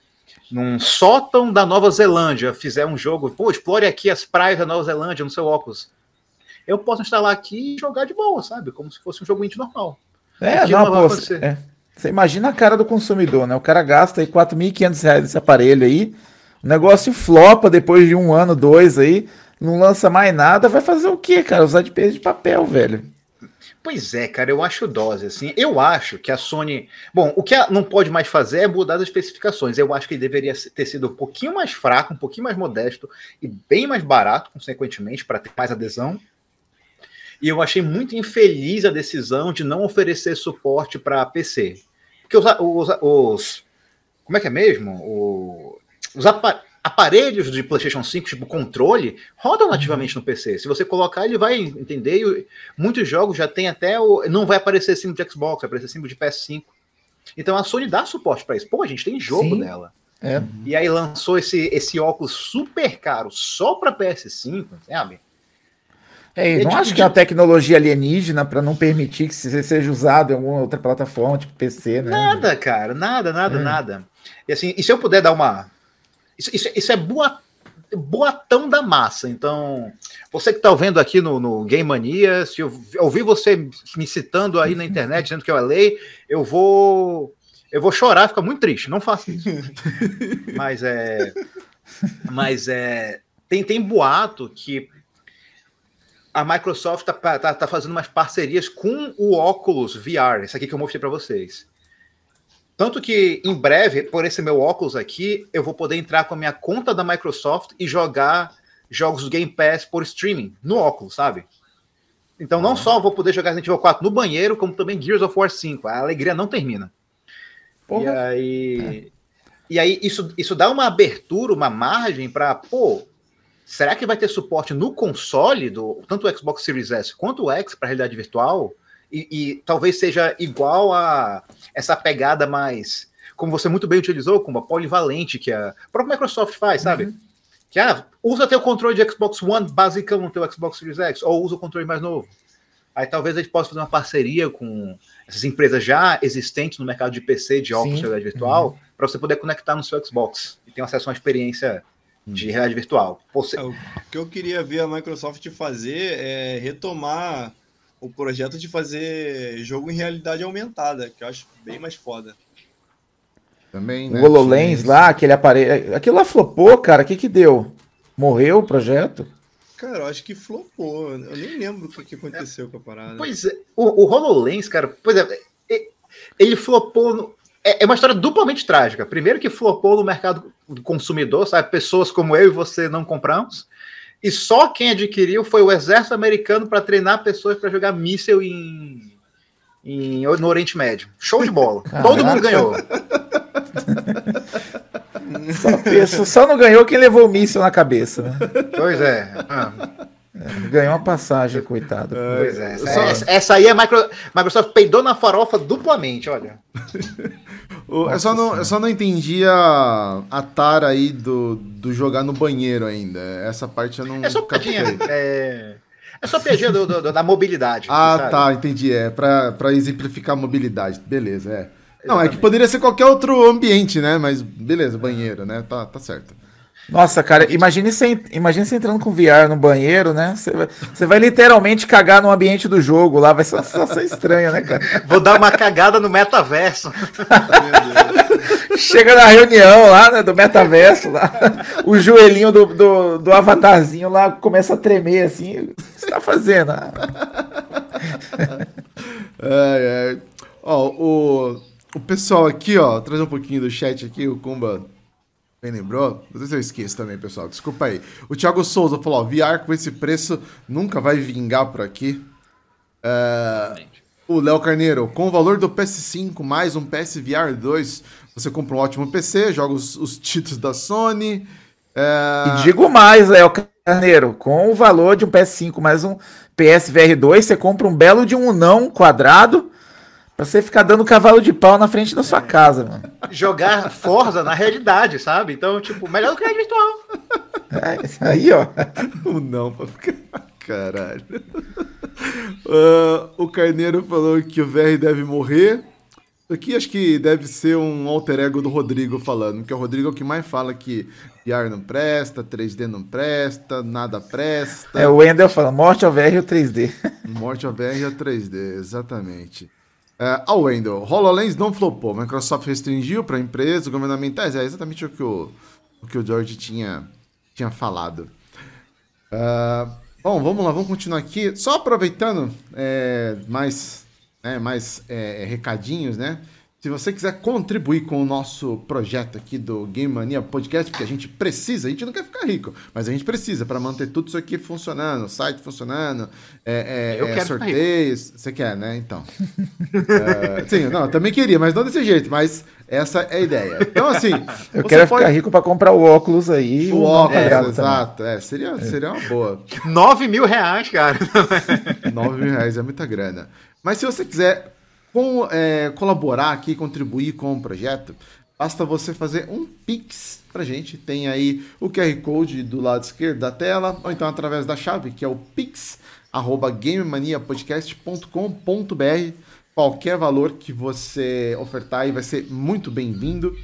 num sótão da Nova Zelândia fizer um jogo, pô, explore aqui as praias da Nova Zelândia no seu óculos eu posso instalar aqui e jogar de boa, sabe? Como se fosse um jogo indie normal. É, não, não pô, é. Você imagina a cara do consumidor, né? O cara gasta aí 4.500 reais nesse aparelho aí, o negócio flopa depois de um ano, dois aí, não lança mais nada, vai fazer o quê, cara? Usar de peso de papel, velho. Pois é, cara, eu acho dose, assim. Eu acho que a Sony. Bom, o que não pode mais fazer é mudar as especificações. Eu acho que ele deveria ter sido um pouquinho mais fraco, um pouquinho mais modesto e bem mais barato, consequentemente, para ter mais adesão. E eu achei muito infeliz a decisão de não oferecer suporte para PC. Porque os, os, os, Como é que é mesmo? O, os aparelhos de PlayStation 5, tipo controle, rodam nativamente no PC. Se você colocar, ele vai entender. E muitos jogos já tem até o. Não vai aparecer símbolo de Xbox, vai aparecer símbolo de PS5. Então a Sony dá suporte para isso. Pô, a gente tem jogo Sim. dela. É. E aí lançou esse, esse óculos super caro só para PS5, sabe? É, não acho que é uma tecnologia alienígena para não permitir que seja usado em alguma outra plataforma, tipo PC, né? Nada, cara, nada, nada, é. nada. E assim, e se eu puder dar uma. isso, isso, isso é boa, boatão da massa. Então, você que está ouvindo aqui no, no Game Mania, se eu ouvir você me citando aí na internet dizendo que eu é lei, eu vou eu vou chorar, fica muito triste. Não faça isso. mas é, mas é, tem tem boato que a Microsoft está tá, tá fazendo umas parcerias com o óculos VR, esse aqui que eu mostrei para vocês. Tanto que em breve, por esse meu óculos aqui, eu vou poder entrar com a minha conta da Microsoft e jogar jogos do Game Pass por streaming no óculos, sabe? Então não só vou poder jogar Resident Evil 4 no banheiro, como também Gears of War 5. A alegria não termina. Porra. E aí, é. e aí isso, isso dá uma abertura, uma margem para, pô, será que vai ter suporte no console do tanto o Xbox Series S quanto o X para realidade virtual? E, e, talvez seja igual a essa pegada mais, como você muito bem utilizou, como a polivalente que a própria Microsoft faz, sabe? Uhum. Que ah, usa teu controle de Xbox One basicão no teu Xbox Series X, ou usa o controle mais novo. Aí talvez a gente possa fazer uma parceria com essas empresas já existentes no mercado de PC, de óculos de realidade virtual, uhum. para você poder conectar no seu Xbox e ter acesso a uma experiência de realidade virtual. Você... É, o que eu queria ver a Microsoft fazer é retomar o projeto de fazer jogo em realidade aumentada, que eu acho bem mais foda. Também, né? O HoloLens lá, aquele aparelho. Aquilo lá flopou, cara. O que que deu? Morreu o projeto? Cara, eu acho que flopou. Eu nem lembro o que, que aconteceu é, com a parada. Pois é, o, o HoloLens, cara, pois é, ele flopou. No, é, é, uma história duplamente trágica. Primeiro que flopou no mercado do consumidor, sabe? Pessoas como eu e você não compramos. E só quem adquiriu foi o exército americano para treinar pessoas para jogar míssil em, em, no Oriente Médio. Show de bola. Caraca. Todo mundo ganhou. Só, só, não ganhou quem levou o míssil na cabeça, né? Pois é. Ah. É ganhou uma passagem, coitado. Pois é. Essa, essa, essa aí a Micro, Microsoft peidou na farofa duplamente, olha. eu, só não, eu só não entendi a, a tara aí do, do jogar no banheiro ainda. Essa parte eu não. É só piadinha. É, é só piadinha do, do, da mobilidade. Ah, sabe? tá, entendi. É pra, pra exemplificar a mobilidade. Beleza, é. Não, é que poderia ser qualquer outro ambiente, né? Mas beleza, banheiro, né? Tá, tá certo. Nossa, cara, imagine você, imagine você entrando com VR no banheiro, né? Você vai, você vai literalmente cagar no ambiente do jogo lá, vai ser uma situação estranha, né, cara? Vou dar uma cagada no metaverso. Chega na reunião lá, né, do metaverso, lá, o joelhinho do, do, do avatarzinho lá começa a tremer assim. O que você tá fazendo? é, é. Ó, o, o pessoal aqui, ó, trazer um pouquinho do chat aqui, o Kumba bem lembrou? Não sei se eu esqueço também, pessoal. Desculpa aí. O Thiago Souza falou: ó, VR com esse preço nunca vai vingar por aqui. É, o Léo Carneiro, com o valor do PS5 mais um PSVR 2, você compra um ótimo PC, joga os, os títulos da Sony. É... E digo mais, Léo Carneiro, com o valor de um PS5 mais um PSVR 2, você compra um belo de um não quadrado Pra você ficar dando cavalo de pau na frente da sua casa, mano. Jogar Forza na realidade, sabe? Então, tipo, melhor do que a virtual. É, aí, ó. O não pra ficar. Caralho. Uh, o Carneiro falou que o VR deve morrer. Aqui acho que deve ser um alter ego do Rodrigo falando, porque o Rodrigo é o que mais fala que VR não presta, 3D não presta, nada presta. É, o Wendel fala, morte ao VR e o 3D. Morte ao VR e o 3D, exatamente. Uh, ao Wendel, HoloLens não flopou. Microsoft restringiu para empresas governamentais. É exatamente o que o, o, que o George tinha, tinha falado. Uh, bom, vamos lá, vamos continuar aqui. Só aproveitando é, mais, é, mais é, recadinhos, né? Se você quiser contribuir com o nosso projeto aqui do Game Mania Podcast, porque a gente precisa, a gente não quer ficar rico, mas a gente precisa para manter tudo isso aqui funcionando, o site funcionando, é, é, é sorteios. Você quer, né? Então. é, sim, não, eu também queria, mas não desse jeito, mas essa é a ideia. Então, assim. eu quero pode... ficar rico para comprar o óculos aí. O, o óculos, exato. É, seria, seria uma boa. 9 mil reais, cara. 9 mil reais é muita grana. Mas se você quiser com, é, colaborar aqui, contribuir com o projeto, basta você fazer um Pix pra gente. Tem aí o QR Code do lado esquerdo da tela, ou então através da chave, que é o pix.gamemaniapodcast.com.br. Qualquer valor que você ofertar aí vai ser muito bem-vindo.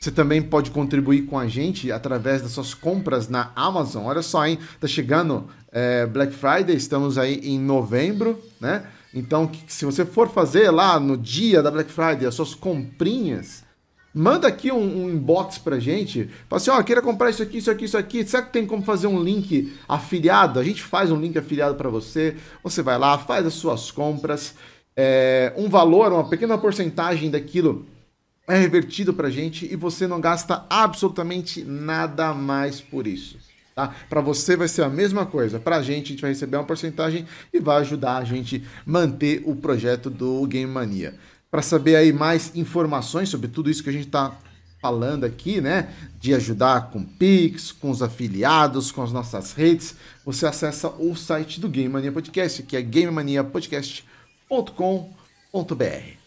Você também pode contribuir com a gente através das suas compras na Amazon. Olha só, hein? Tá chegando é, Black Friday, estamos aí em novembro, né? Então, se você for fazer lá no dia da Black Friday as suas comprinhas, manda aqui um, um inbox pra gente. Fala assim, ó, oh, queira comprar isso aqui, isso aqui, isso aqui. Será que tem como fazer um link afiliado? A gente faz um link afiliado para você. Você vai lá, faz as suas compras. É, um valor, uma pequena porcentagem daquilo é revertido para a gente e você não gasta absolutamente nada mais por isso. Tá? Para você vai ser a mesma coisa. Para a gente, a gente vai receber uma porcentagem e vai ajudar a gente manter o projeto do Game Mania. Para saber aí mais informações sobre tudo isso que a gente está falando aqui, né? De ajudar com Pix, com os afiliados, com as nossas redes, você acessa o site do Game Mania Podcast, que é gamemaniapodcast.com.br.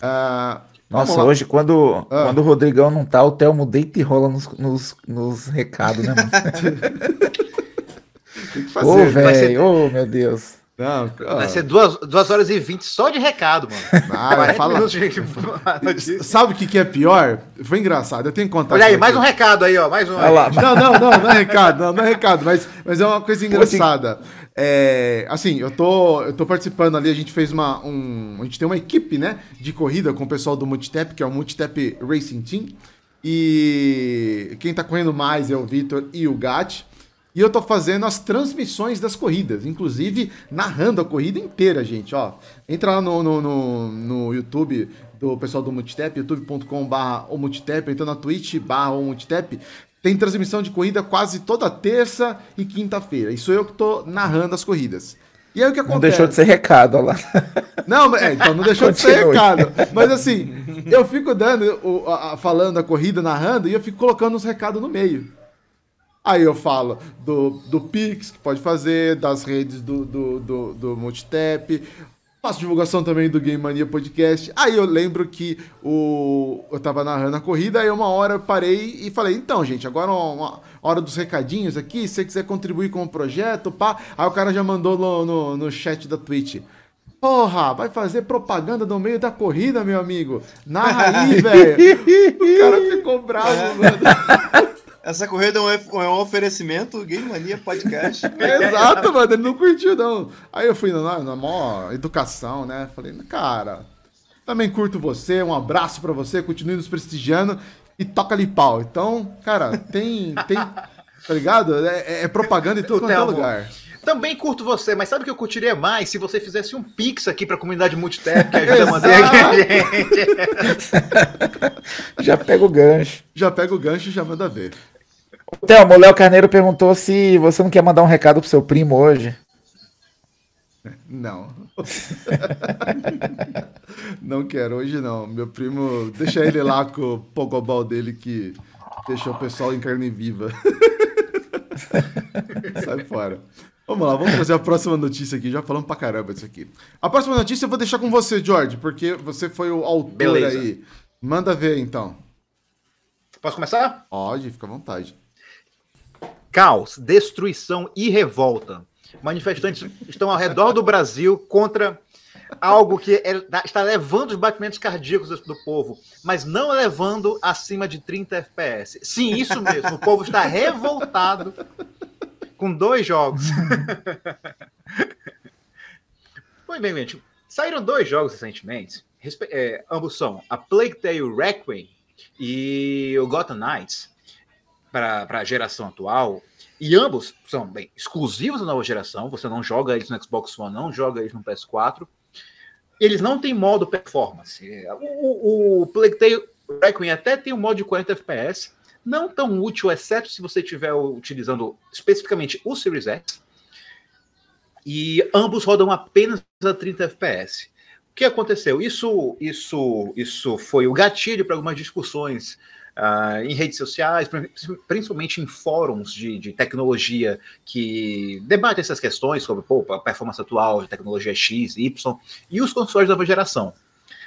Uh, nossa, hoje, quando, ah. quando o Rodrigão não tá, o Thelmo deita e rola nos, nos, nos recados, né, mano? Tem que fazer. Ô, velho, ser... ô, meu Deus. Não, Vai ser duas, duas horas e vinte só de recado, mano. Ah, fala... de... Sabe o que, que é pior? Foi engraçado, eu tenho que contar. Olha aí, mais um recado aí, ó. Mais um. Lá. Não, não, não, não é recado, não, não é recado, mas, mas é uma coisa engraçada. É, assim, eu tô, eu tô participando ali, a gente fez uma. Um, a gente tem uma equipe, né? De corrida com o pessoal do Multitap, que é o Multitap Racing Team. E quem tá correndo mais é o Vitor e o Gat. E eu tô fazendo as transmissões das corridas, inclusive narrando a corrida inteira, gente. Ó, entra lá no, no, no, no YouTube do pessoal do Multitap, youtube.com.br o Multitap, então na Twitch barra o Multitap, tem transmissão de corrida quase toda terça e quinta-feira. Sou eu que tô narrando as corridas. E aí o que acontece? Não deixou de ser recado, olha lá. Não, é, então não deixou de ser recado. Mas assim, eu fico dando, falando a corrida, narrando, e eu fico colocando os recados no meio. Aí eu falo do, do Pix, que pode fazer, das redes do, do, do, do Multitap, faço divulgação também do Game Mania Podcast. Aí eu lembro que o, eu tava narrando a corrida, aí uma hora eu parei e falei, então, gente, agora uma hora dos recadinhos aqui, se você quiser contribuir com o projeto, pá. Aí o cara já mandou no, no, no chat da Twitch. Porra, vai fazer propaganda no meio da corrida, meu amigo. Narra aí, velho. O cara ficou bravo, mano. Essa corrida é um, é um oferecimento Game Mania Podcast. Exato, mano. Ele não curtiu, não. Aí eu fui na, na maior educação, né? Falei, cara, também curto você, um abraço para você, continue nos prestigiando e toca ali pau. Então, cara, tem. tem tá ligado? É, é propaganda em todo quanto é lugar. Também curto você, mas sabe o que eu curtiria mais se você fizesse um pix aqui para a comunidade Multitap que ajuda a manter aqui a gente. já pega o gancho. Já pega o gancho e já manda ver. Thelmo, o Léo Carneiro perguntou se você não quer mandar um recado pro seu primo hoje. Não. não quero, hoje não. Meu primo, deixa ele lá com o pogobol dele que deixa o pessoal em carne viva. Sai fora. Vamos lá, vamos fazer a próxima notícia aqui. Já falamos pra caramba disso aqui. A próxima notícia eu vou deixar com você, George, porque você foi o autor Beleza. aí. Manda ver então. Posso começar? Pode, fica à vontade. Caos, destruição e revolta. Manifestantes estão ao redor do Brasil contra algo que é, está levando os batimentos cardíacos do povo, mas não levando acima de 30 FPS. Sim, isso mesmo. O povo está revoltado com dois jogos. pois bem, gente, saíram dois jogos recentemente. É, ambos são a Plague Tale Requiem e o Gotham Knights para a geração atual. E ambos são bem exclusivos da nova geração. Você não joga eles no Xbox One, não joga eles no PS4. Eles não têm modo performance. O, o, o Plague Requiem até tem um modo de 40 FPS, não tão útil, exceto se você estiver utilizando especificamente o Series X. E ambos rodam apenas a 30 FPS. O que aconteceu? Isso, isso, isso foi o gatilho para algumas discussões uh, em redes sociais, principalmente em fóruns de, de, tecnologia que debatem essas questões sobre pô, a performance atual de tecnologia X, Y e os consoles da nova geração.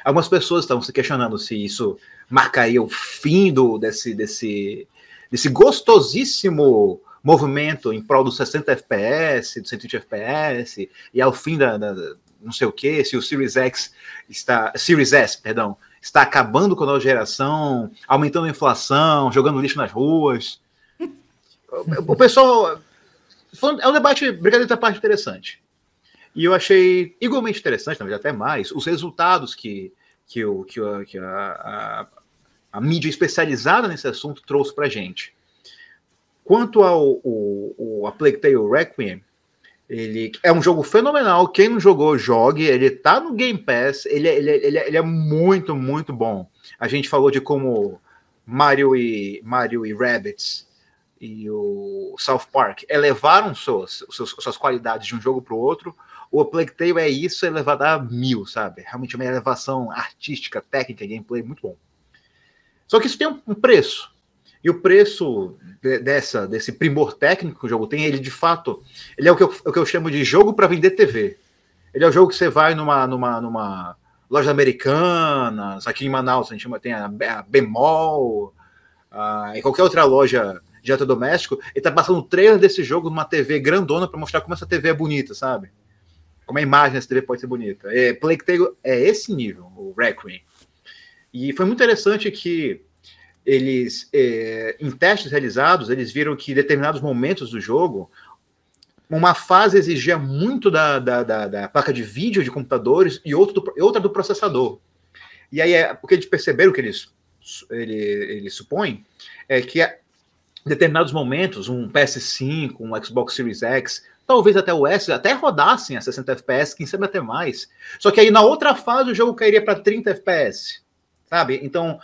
Algumas pessoas estão se questionando se isso marcaria o fim do, desse, desse, desse gostosíssimo movimento em prol dos 60 FPS, dos 120 FPS, e ao fim da, da, não sei o que, se o Series X está, Series S, perdão, está acabando com a nova geração, aumentando a inflação, jogando lixo nas ruas. O, pessoal. É um debate, brincadeira parte interessante. E eu achei igualmente interessante, verdade, até mais, os resultados que, que, o, que, a, que a, a, a mídia especializada nesse assunto trouxe para gente. Quanto ao o, o, a Plague Tale Requiem, ele é um jogo fenomenal. Quem não jogou, jogue. Ele tá no Game Pass. Ele, é, ele, é, ele, é, ele é muito, muito bom. A gente falou de como Mario e Mario e Rabbits e o South Park elevaram suas, suas, suas qualidades de um jogo para o outro. O Plague Tale é isso elevado a mil, sabe? Realmente uma elevação artística, técnica, gameplay muito bom. Só que isso tem um preço. E o preço de, dessa, desse primor técnico que o jogo tem, ele de fato, ele é o que eu, o que eu chamo de jogo para vender TV. Ele é o jogo que você vai numa, numa, numa loja americana, aqui em Manaus a gente chama, tem a, a Bemol, a, e qualquer outra loja de eletrodoméstico, ele tá passando o trailer desse jogo numa TV grandona para mostrar como essa TV é bonita, sabe? Como a imagem dessa TV pode ser bonita. É, Plague Tale é esse nível, o Requiem. E foi muito interessante que eles, é, em testes realizados, eles viram que em determinados momentos do jogo, uma fase exigia muito da, da, da, da placa de vídeo de computadores e outra do, outra do processador. E aí, é, o que eles perceberam, que eles, ele, eles supõem, é que em determinados momentos, um PS5, um Xbox Series X, talvez até o S, até rodassem a 60 FPS, quem sabe até mais. Só que aí na outra fase o jogo cairia para 30 FPS, sabe? Então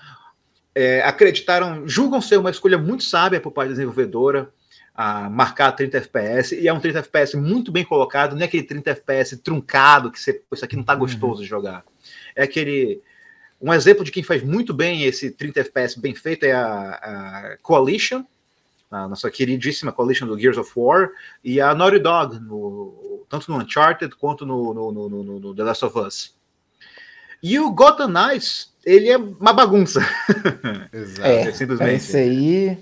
é, acreditaram, julgam ser uma escolha muito sábia por parte da desenvolvedora a marcar 30 FPS, e é um 30 FPS muito bem colocado, não é aquele 30 FPS truncado que você, isso aqui não tá uhum. gostoso uhum. de jogar. É aquele. Um exemplo de quem faz muito bem esse 30 FPS bem feito é a, a Coalition, a nossa queridíssima Coalition do Gears of War, e a Naughty Dog, no, tanto no Uncharted quanto no, no, no, no The Last of Us. E o Gotham Knights ele é uma bagunça. Exato. É, simplesmente. Esse aí.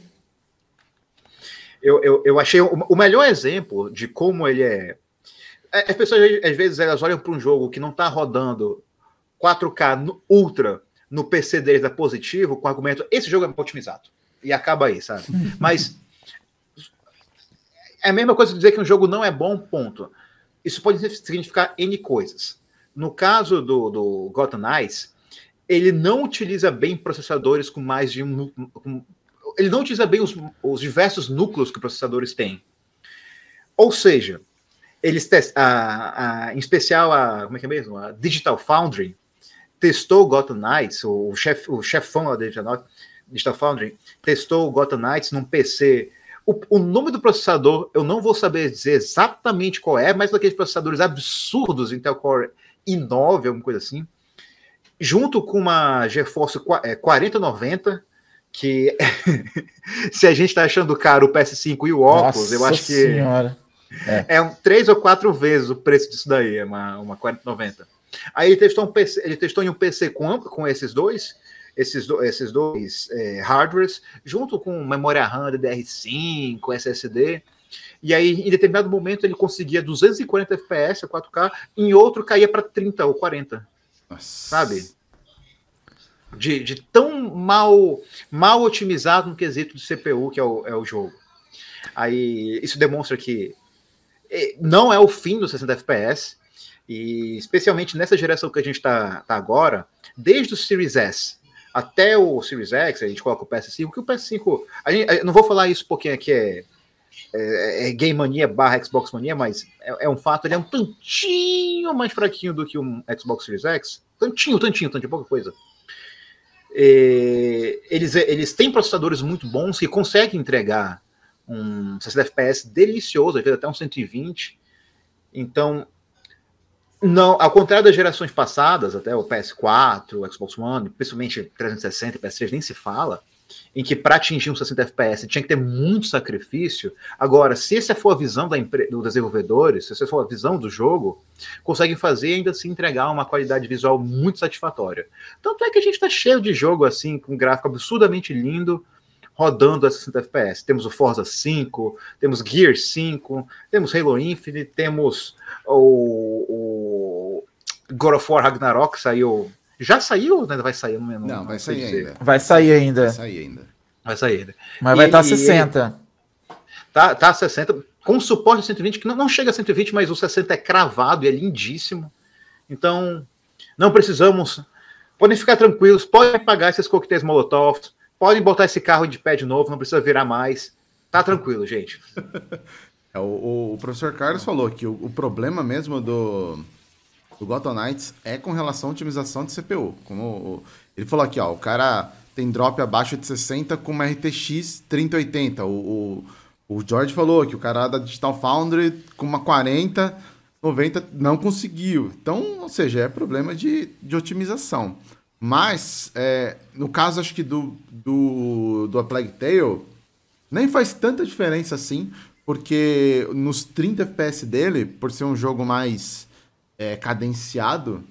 Eu, eu, eu achei o, o melhor exemplo de como ele é. é as pessoas, às vezes, elas olham para um jogo que não está rodando 4K no, ultra no PC deles é positivo, com o argumento: esse jogo é otimizado. E acaba aí, sabe? Mas. É a mesma coisa que dizer que um jogo não é bom, ponto. Isso pode significar N coisas. No caso do, do Gotham Knights, ele não utiliza bem processadores com mais de um. Com, ele não utiliza bem os, os, diversos núcleos que processadores têm. Ou seja, eles a, a, em especial a como é que é mesmo? A Digital Foundry testou o Gotham Knights, o, chef, o chefão da Digital, Digital Foundry testou o Gotham Knights num PC. O, o, nome do processador eu não vou saber dizer exatamente qual é, mas daqueles processadores absurdos Intel Core i9, alguma coisa assim junto com uma GeForce 4090, é, que se a gente está achando caro o PS5 e o óculos, Nossa eu acho que senhora. é, é um, três ou quatro vezes o preço disso daí, é uma, uma 4090. Aí ele testou, um PC, ele testou em um PC com, com esses dois, esses, do, esses dois é, hardwares, junto com memória RAM DDR5, SSD, e aí, em determinado momento, ele conseguia 240 FPS, 4K, em outro caía para 30 ou 40. Nossa. Sabe? De, de, tão mal, mal otimizado no quesito do CPU que é o, é o jogo. Aí isso demonstra que é, não é o fim dos 60 FPS, e especialmente nessa geração que a gente está tá agora, desde o Series S até o Series X, a gente coloca o PS5, que o PS5. A gente, não vou falar isso porque aqui é, é, é Game Mania barra Xbox Mania, mas é, é, um fato, ele é um tantinho mais fraquinho do que um Xbox Series X. Tantinho, tantinho, tantinho, pouca coisa. É, eles, eles têm processadores muito bons que conseguem entregar um 60 FPS delicioso, às vezes até um 120. Então, não, ao contrário das gerações passadas, até o PS4, o Xbox One, principalmente 360 e PS3 nem se fala, em que para atingir um 60 FPS tinha que ter muito sacrifício. Agora, se essa for a visão da dos desenvolvedores, se essa for a visão do jogo, conseguem fazer ainda assim entregar uma qualidade visual muito satisfatória. Tanto é que a gente está cheio de jogo assim, com um gráfico absurdamente lindo, rodando a 60 FPS. Temos o Forza 5, temos Gear 5, temos Halo Infinite, temos o, o God of War Ragnarok, saiu Já saiu ou ainda vai sair? Não, não, não vai sair ainda. Vai sair ainda. Vai sair ainda. Vai sair ainda. Mas vai estar tá 60. Tá, tá 60. Com suporte a 120, que não, não chega a 120, mas o 60 é cravado e é lindíssimo. Então, não precisamos. Podem ficar tranquilos, podem pagar esses coquetéis Molotov, podem botar esse carro de pé de novo, não precisa virar mais. Tá tranquilo, gente. É, o, o, professor Carlos falou que o, o, problema mesmo do, do Gotham Knights é com relação à otimização de CPU. Como ele falou aqui, ó, o cara tem drop abaixo de 60 com uma RTX 3080. O, o, o George falou que o cara da Digital Foundry com uma 40, 90 não conseguiu. Então, ou seja, é problema de, de otimização. Mas, é, no caso, acho que do, do, do A Plague Tale, nem faz tanta diferença assim, porque nos 30 FPS dele, por ser um jogo mais é, cadenciado,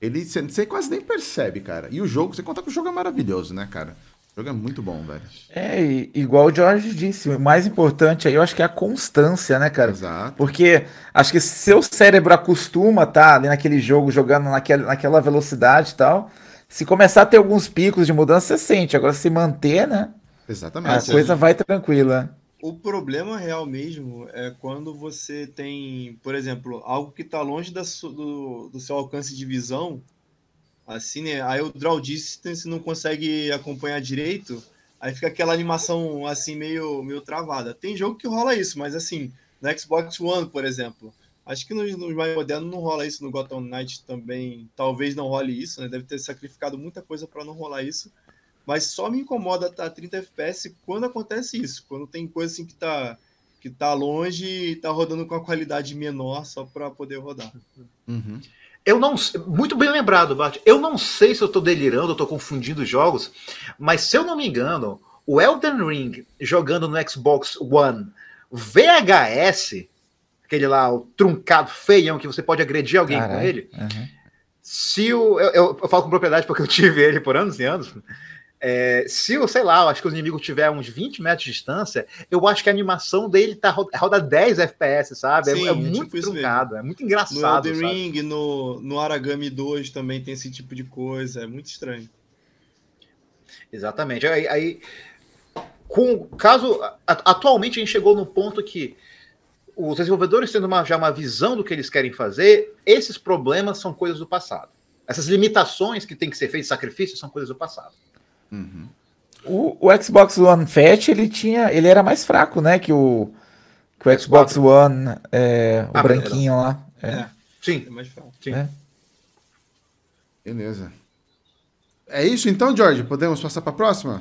ele você quase nem percebe, cara. E o jogo, você conta que o jogo é maravilhoso, né, cara? O jogo é muito bom, velho. É, igual o George disse, o mais importante aí eu acho que é a constância, né, cara? Exato. Porque acho que seu cérebro acostuma tá ali naquele jogo, jogando naquela, naquela velocidade e tal. Se começar a ter alguns picos de mudança, você sente. Agora, se manter, né? Exatamente. A coisa vai tranquila. O problema real mesmo é quando você tem, por exemplo, algo que está longe da, do, do, seu alcance de visão, assim, né? Aí o draw distance não consegue acompanhar direito, aí fica aquela animação assim meio, meio travada. Tem jogo que rola isso, mas assim, no Xbox One, por exemplo, acho que nos, nos mais modernos não rola isso, no Gotham Knight também, talvez não role isso, né? Deve ter sacrificado muita coisa para não rolar isso. Mas só me incomoda estar tá 30 FPS quando acontece isso, quando tem coisa assim que tá, que tá longe e tá rodando com a qualidade menor só para poder rodar. Uhum. Eu não muito bem lembrado, Bart. Eu não sei se eu estou delirando, eu estou confundindo jogos, mas se eu não me engano, o Elden Ring jogando no Xbox One VHS, aquele lá, o truncado feião que você pode agredir alguém com ele. Uhum. Se o eu, eu, eu, falo com propriedade porque eu tive ele por anos e anos. É, se, eu sei lá, eu acho que o inimigo tiver uns 20 metros de distância, eu acho que a animação dele tá, roda 10 FPS, sabe? É, Sim, é, é muito tipo truncado, é muito engraçado. No The Ring, no, no Aragami 2 também tem esse tipo de coisa, é muito estranho. Exatamente. Aí, aí com caso atualmente a gente chegou no ponto que os desenvolvedores tendo uma, já uma visão do que eles querem fazer, esses problemas são coisas do passado. Essas limitações que tem que ser feitas, sacrifícios, são coisas do passado. Uhum. O, o, Xbox One Fat, ele tinha. Ele era mais fraco, né? Que o, que o Xbox One, é, o ah, branquinho era. lá. É. é. Sim, é mais fraco. Sim. É. Beleza. É isso então, George? Podemos passar para a próxima?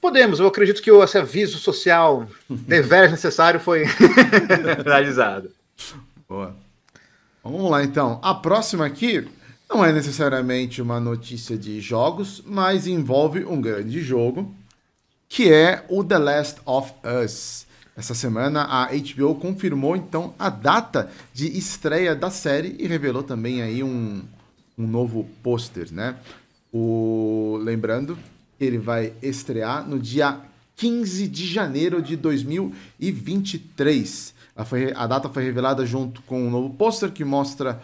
Podemos, eu acredito que esse aviso social deveras necessário foi realizado. Boa. Vamos lá então. A próxima aqui não é necessariamente uma notícia de jogos, mas envolve um grande jogo, que é o The Last of Us. Essa semana a HBO confirmou então a data de estreia da série e revelou também aí um, um novo pôster, né? O... Lembrando ele vai estrear no dia 15 de janeiro de 2023. A, foi, a data foi revelada junto com um novo pôster que mostra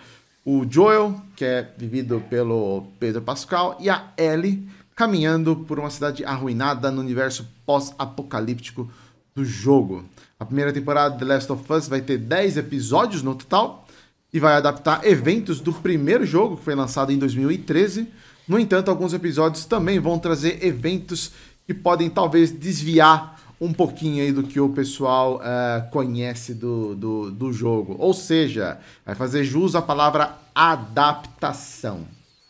o Joel, que é vivido pelo Pedro Pascal, e a Ellie caminhando por uma cidade arruinada no universo pós-apocalíptico do jogo. A primeira temporada de The Last of Us vai ter 10 episódios no total e vai adaptar eventos do primeiro jogo, que foi lançado em 2013. No entanto, alguns episódios também vão trazer eventos que podem talvez desviar um pouquinho aí do que o pessoal uh, conhece do, do, do jogo. Ou seja, vai fazer jus à palavra adaptação.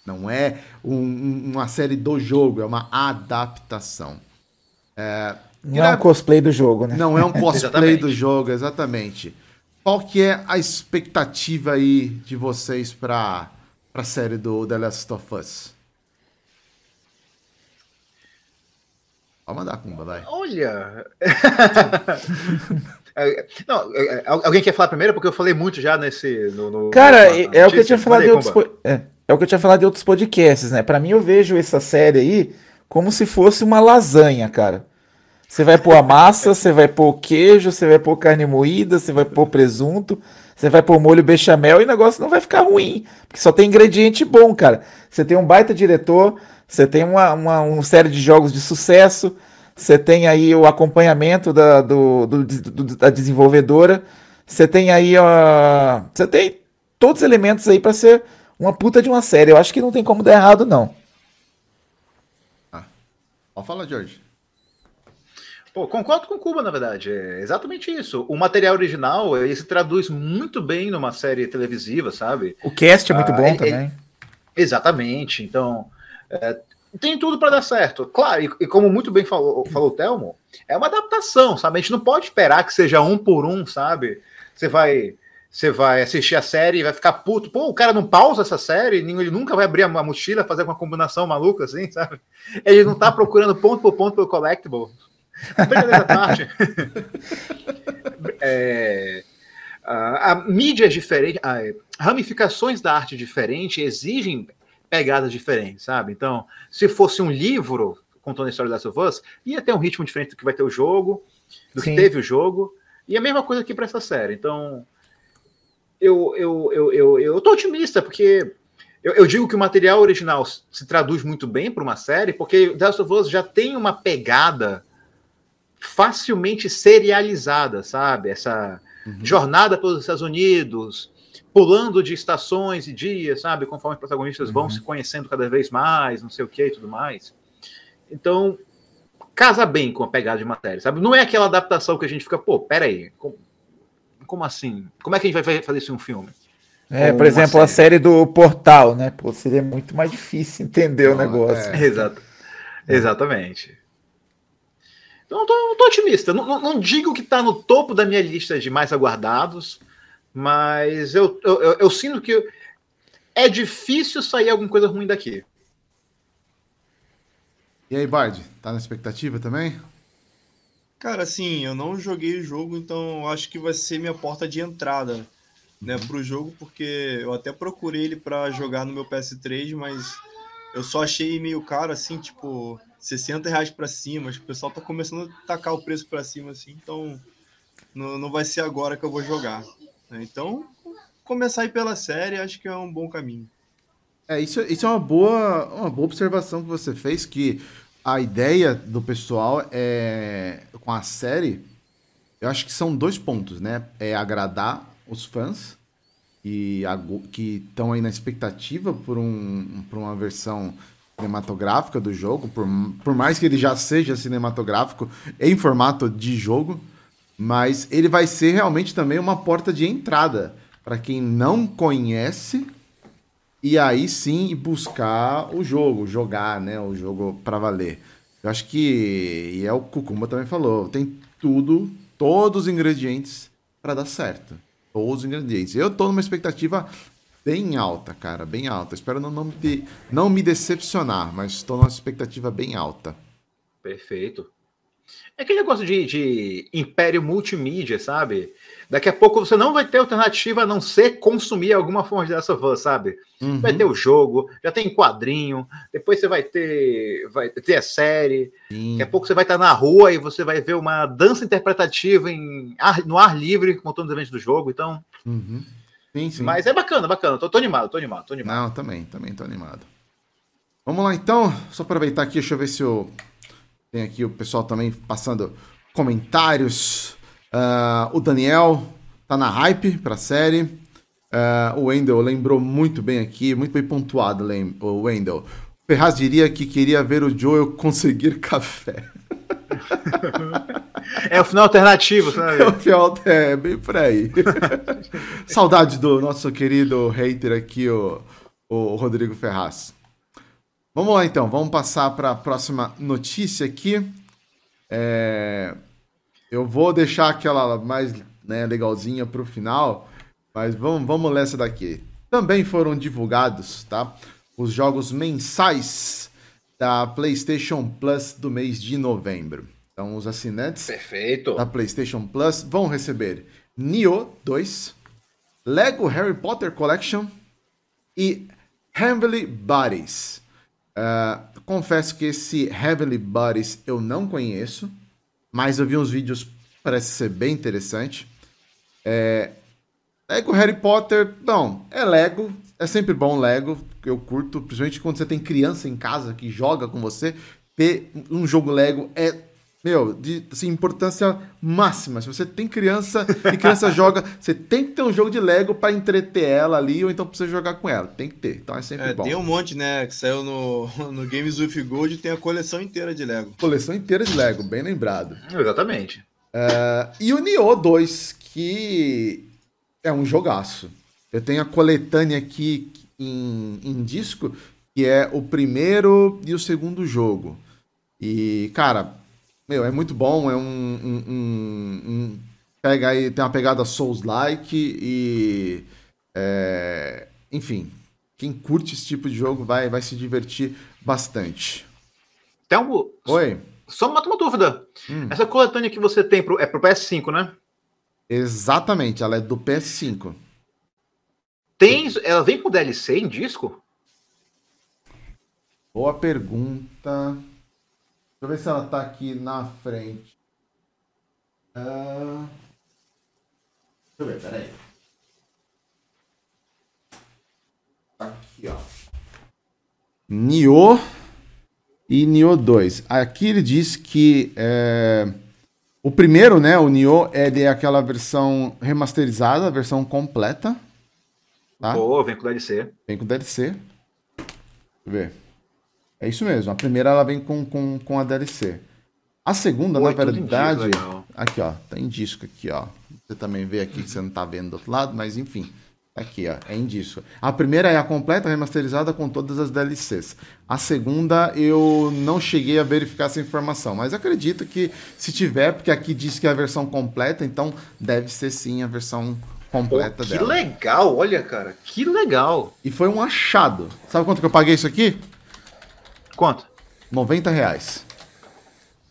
Não é um, uma série do jogo, é uma adaptação. É, não é um cosplay do jogo, né? Não é um cosplay do jogo, exatamente. Qual que é a expectativa aí de vocês para a série do The Last of Us? Pode mandar, Kumba, vai. Olha! Não, é, é, alguém quer falar primeiro? Porque eu falei muito já nesse. No, no Cara, no, é, o que eu tinha falado de outros. É, é, o que eu tinha falado de outros podcasts, né? Para mim, eu vejo essa série aí como se fosse uma lasanha, cara. Você vai pôr a massa, você vai pôr queijo, você vai pôr carne moída, você vai pôr presunto, você vai pôr molho bechamel e o negócio não vai ficar ruim. Porque só tem ingrediente bom, cara. Você tem um baita diretor, você tem uma, uma, uma série de jogos de sucesso, você tem aí o acompanhamento da, do, do, do, da desenvolvedora, você tem aí a. Você tem todos os elementos aí para ser uma puta de uma série. Eu acho que não tem como dar errado, não. Ah. Falar, George. Pô, concordo com o Cuba, na verdade. É exatamente isso. O material original ele se traduz muito bem numa série televisiva, sabe? O cast é muito ah, bom também. exatamente. Então, é, tem tudo para dar certo. Claro, e, e, como muito bem falou, falou o Telmo, é uma adaptação, sabe? A gente não pode esperar que seja um por um, sabe? Você vai você vai assistir a série e vai ficar puto. Pô, o cara não pausa essa série, ele nunca vai abrir a mochila, fazer uma combinação maluca assim, sabe? Ele não tá procurando ponto por ponto pelo collectible. Parte. é, a, a, mídia é diferente, a, ramificações da arte diferente exigem pegadas diferentes, sabe? Então, se fosse um livro contando a história das of Us, ia ter um ritmo diferente do que vai ter o jogo, do Sim. que teve o jogo, e a mesma coisa aqui para essa série. Então, eu, eu, eu, eu, eu tô otimista, porque eu, eu, digo que o material original se traduz muito bem para uma série, porque The Last of Us já tem uma pegada facilmente serializada, sabe? Essa uhum. jornada pelos Estados Unidos, pulando de estações e dias, sabe? Conforme os protagonistas uhum. vão se conhecendo cada vez mais, não sei o que e tudo mais. Então, casa bem com a pegada de matéria, sabe? Não é aquela adaptação que a gente fica, pô, peraí, como, como assim? Como é que a gente vai fazer isso em um filme? É, por exemplo, série? a série do Portal, né? Pô, seria muito mais difícil entender não, o negócio. É. Exato. Exatamente. Então, eu tô, tô otimista. Não, não, não, digo que está no topo da minha lista de mais aguardados, mas eu, eu, eu, sinto que é difícil sair alguma coisa ruim daqui. E aí, Bard, tá na expectativa também? Cara, assim, eu não joguei o jogo, então acho que vai ser minha porta de entrada, né, uhum. pro jogo, porque eu até procurei ele para jogar no meu PS3, mas eu só achei meio caro, assim, tipo, 60 reais pra cima. Acho que o pessoal tá começando a tacar o preço para cima, assim, então não, não vai ser agora que eu vou jogar. Então, começar aí pela série, acho que é um bom caminho. É, isso, isso é uma boa, uma boa observação que você fez, que a ideia do pessoal é com a série, eu acho que são dois pontos, né? É agradar os fãs e que estão aí na expectativa por, um, por uma versão cinematográfica do jogo, por, por mais que ele já seja cinematográfico em formato de jogo, mas ele vai ser realmente também uma porta de entrada para quem não conhece e aí sim buscar o jogo, jogar, né, o jogo para valer. Eu acho que e é o Cucumba também falou, tem tudo, todos os ingredientes para dar certo. Todos os ingredientes. Eu tô numa expectativa bem alta, cara, bem alta. Espero não, não, me, não me decepcionar, mas estou numa expectativa bem alta. Perfeito. É aquele negócio de, de império multimídia, sabe? Daqui a pouco você não vai ter alternativa a não ser consumir alguma forma de of Us, sabe? Uhum. Vai ter o jogo, já tem quadrinho, depois você vai ter, vai ter a série. Sim. Daqui a pouco você vai estar na rua e você vai ver uma dança interpretativa em no ar livre, contando os eventos do jogo. Então. Uhum. Sim, sim. Mas é bacana, bacana. Tô, tô, animado, tô animado, tô animado. Não, também, também tô animado. Vamos lá então, só aproveitar aqui, deixa eu ver se eu. Tem aqui o pessoal também passando comentários. Uh, o Daniel tá na hype pra série. Uh, o Wendel lembrou muito bem aqui, muito bem pontuado, o Wendel. O Ferraz diria que queria ver o Joel conseguir café. É o final alternativo, sabe? É o final, é, bem por aí. Saudade do nosso querido hater aqui, o, o Rodrigo Ferraz. Vamos lá então, vamos passar para a próxima notícia aqui. É... Eu vou deixar aquela mais né, legalzinha para o final, mas vamos, vamos ler essa daqui. Também foram divulgados tá, os jogos mensais da PlayStation Plus do mês de novembro. Então, os assinantes Perfeito. da PlayStation Plus vão receber Nioh 2, Lego Harry Potter Collection e Heavenly Bodies. Uh, confesso que esse Heavenly Bodies eu não conheço. mas eu vi uns vídeos, parece ser bem interessante. É, Lego Harry Potter, não, é Lego, é sempre bom Lego, eu curto, principalmente quando você tem criança em casa que joga com você, ter um jogo Lego é, meu, de assim, importância máxima. Se você tem criança e criança joga, você tem que ter um jogo de Lego para entreter ela ali, ou então você jogar com ela, tem que ter, então é sempre É, bom. tem um monte, né? Que saiu no, no Games with Gold tem a coleção inteira de Lego. Coleção inteira de Lego, bem lembrado. Exatamente. E o Nioh 2, que é um jogaço. Eu tenho a coletânea aqui em, em disco, que é o primeiro e o segundo jogo. E, cara, meu, é muito bom. É um. um- um- um- pega aí, tem uma pegada Souls-like e. é, enfim, quem curte esse tipo de jogo vai, vai se divertir bastante. Tem um, Oi? só mata uma dúvida. Hum. Essa coletânea que você tem pro, é pro PS5, né? Exatamente, ela é do PS5. Tem, ela vem com DLC em disco? Boa pergunta. Deixa eu ver se ela tá aqui na frente. Ah, Deixa eu ver, peraí. Aqui, ó. Nioh e Nioh 2. Aqui ele diz que é, o primeiro, né, o Nioh, é de aquela versão remasterizada, a versão completa. Tá? Pô, vem com DLC. Vem com DLC. Deixa eu ver. É isso mesmo. A primeira ela vem com, com, com a DLC. A segunda, Pô, na é verdade. aqui, ó. Tá em disco aqui, ó. Você também vê aqui que você não tá vendo do outro lado, mas enfim. Aqui, ó. É em disco. A primeira é a completa, remasterizada com todas as DLCs. A segunda eu não cheguei a verificar essa informação, mas acredito que se tiver, porque aqui diz que é a versão completa, então deve ser sim a versão Pô, completa que dela. legal, olha, cara. Que legal. E foi um achado. Sabe quanto que eu paguei isso aqui? Quanto? 90 reais.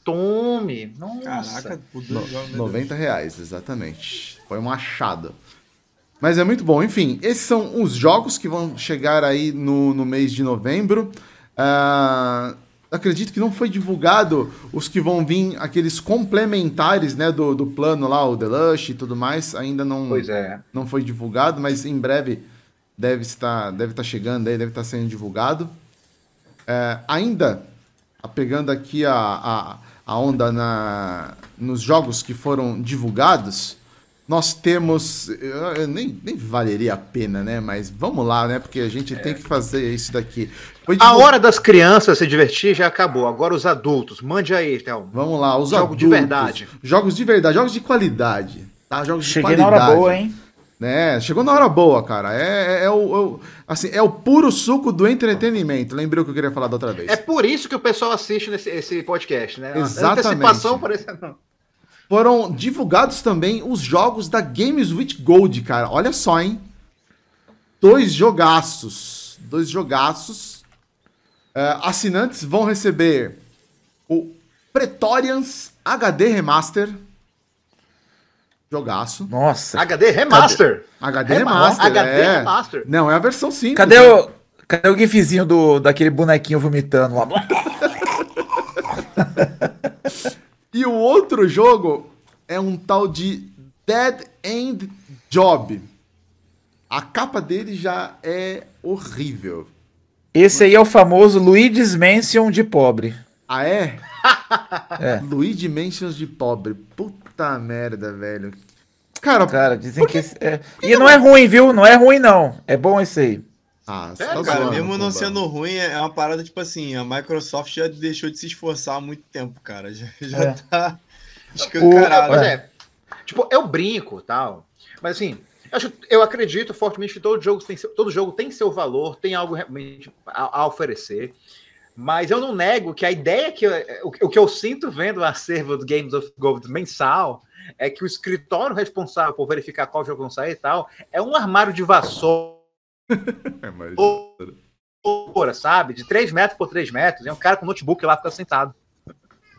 Tome. Nossa. Caraca, No, meu 90 reais, exatamente. Foi um achado. Mas é muito bom. Enfim, esses são os jogos que vão chegar aí no, no mês de novembro. Ah, acredito que não foi divulgado os que vão vir, aqueles complementares né, do, do plano lá, o Deluxe e tudo mais. Ainda não, Pois é. não foi divulgado, mas em breve deve estar, deve estar chegando aí, deve estar sendo divulgado. É, ainda, pegando aqui a, a, a onda na, nos jogos que foram divulgados, nós temos. eu- eu nem, nem valeria a pena, né? Mas vamos lá, né? Porque a gente tem que fazer isso daqui. A hora das crianças se divertir já acabou. Agora os adultos. Mande aí, Thelma. Vamos lá, os Jogo de adultos. verdade. Jogos de verdade, jogos de qualidade. Tá? Jogos Cheguei de na qualidade. hora boa, hein? Né? Chegou na hora boa, cara. É, é, é o, é o- assim, é o puro suco do entretenimento. Lembrei o que eu queria falar da outra vez. É por isso que o pessoal assiste nesse, esse podcast, né? A Exatamente. Antecipação parece não. Foram divulgados também os jogos da Games with Gold, cara. Olha só, hein? Dois jogaços. Dois jogaços. É, assinantes vão receber o Pretorians HD Remaster. Jogaço. Nossa. HD Remaster. HD Rema- Remaster. HD é. Remaster. Não, é a versão simples. Cadê né? o, cadê o gifzinho do, daquele bonequinho vomitando lá? E o outro jogo é um tal de Dead End Job. A capa dele já é horrível. Esse aí é o famoso Luigi's Mansion de pobre. Ah, é? É. Luigi Mansions de pobre. Puta merda, velho. Cara, Cara, dizem que esse é... E não é ruim, viu? Não é ruim, não. É bom esse aí. ah, É, tá Cara, zoando, mesmo não sendo ruim, é uma parada tipo assim, a Microsoft já deixou de se esforçar há muito tempo, cara. Já, já É. tá É, escancarado. mas é. Tipo, eu brinco tal. Mas assim, eu, acho- eu acredito fortemente que todo jogo, tem seu, todo jogo tem seu valor, tem algo realmente a, a oferecer. Mas eu não nego que a ideia que eu, o, o que eu sinto vendo o acervo do Games of Gold mensal é que o escritório responsável por verificar qual jogo vão sair e tal é um armário de vassoura, É, sabe? De 3 metros por 3 metros. E um cara com notebook lá fica sentado.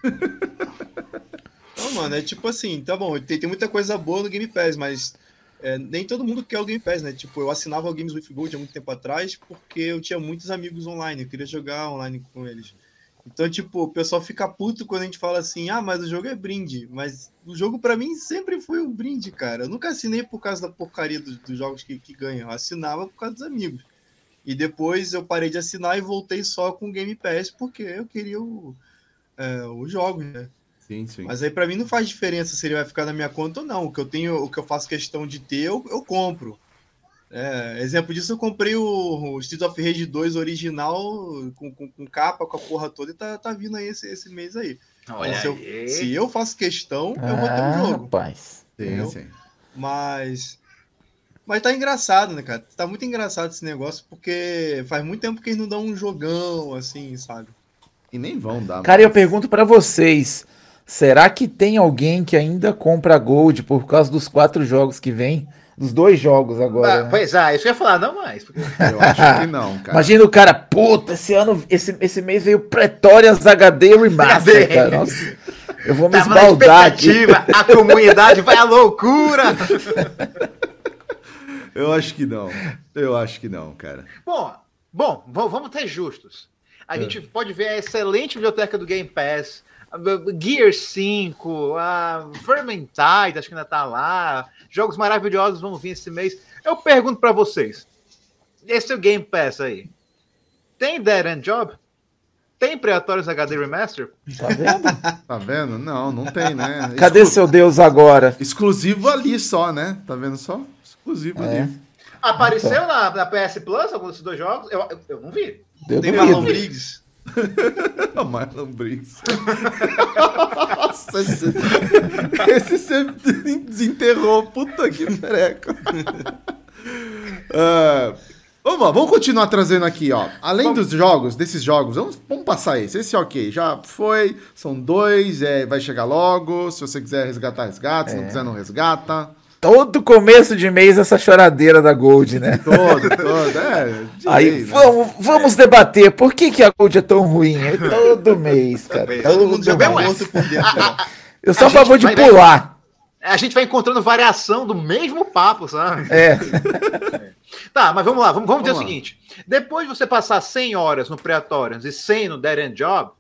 Não, mano, é tipo assim, tá bom, tem, tem muita coisa boa no Game Pass, mas é, nem todo mundo quer o Game Pass, né? Tipo, eu assinava o Games with Gold há muito tempo atrás porque eu tinha muitos amigos online, eu queria jogar online com eles. Então, tipo, o pessoal fica puto quando a gente fala assim: ah, mas o jogo é brinde. Mas o jogo para mim sempre foi um brinde, cara. Eu nunca assinei por causa da porcaria dos, dos jogos que, que ganham. Eu assinava por causa dos amigos. E depois eu parei de assinar e voltei só com o Game Pass porque eu queria o, é, os jogos, né? Sim, sim. Mas aí para mim não faz diferença se ele vai ficar na minha conta ou não. O que eu tenho, o que eu faço questão de ter, eu, eu compro. É, exemplo disso, eu comprei o, o Street of Rage 2 original com, com, com, capa, com a porra toda, e tá, tá vindo aí esse, esse mês aí. Então, se, eu, se, eu, faço questão, eu vou ter um ah, jogo. Rapaz. Sim, sim. Mas. Mas tá engraçado, né, cara? Tá muito engraçado esse negócio, porque faz muito tempo que eles não dão um jogão, assim, sabe? E nem vão dar. Cara, eu pergunto para vocês: será que tem alguém que ainda compra Gold por causa dos quatro jogos que vem? Dos dois jogos agora. Ah, né? Pois é, isso eu ia falar, não mais. Porque... Eu acho que não, cara. Imagina o cara, puta, esse ano, esse, esse mês veio Pretorians HD Remaster, cara. Nossa, eu vou me Tava esbaldar aqui. A comunidade vai à loucura. Eu acho que não. Eu acho que não, cara. Bom, bom, vamos ter justos. A é. gente pode ver a excelente biblioteca do Game Pass, Gear 5, a Vermintide, acho que ainda tá lá. Jogos maravilhosos vão vir esse mês. Eu pergunto para vocês: esse é o Game Pass aí. Tem Dead End Job? Tem Predatórios HD Remaster? Tá vendo? tá vendo? Não, não tem, né? Cadê Exclu... seu Deus agora? Exclusivo ali só, né? Tá vendo só? Exclusivo é. ali. Apareceu então. na, na, PS Plus algum desses dois jogos? Eu, eu, eu não vi. Eu tem Marlon Briggs. Marlon Briggs. Nossa, esse, esse você desenterrou. Puta que pereca. Uh, vamos lá, vamos continuar trazendo aqui, ó. Além vamos. dos jogos, desses jogos, vamos, vamos passar esse. Esse ok, já foi. São dois, é, vai chegar logo. Se você quiser resgatar, resgata. Se é. não quiser, não resgata. Todo começo de mês essa choradeira da Gold, né? Todo, todo. É, Aí mês, vamos, né? vamos debater por que, que a Gold é tão ruim. É todo mês, cara. Todo mundo já um outro por dentro. Eu sou a, a favor de pular. a gente vai encontrando variação do mesmo papo, sabe? É. Tá, mas vamos lá, vamos, vamos, vamos dizer lá. o seguinte: depois de você passar 100 horas no Preatorians e 100 no Dead End Job,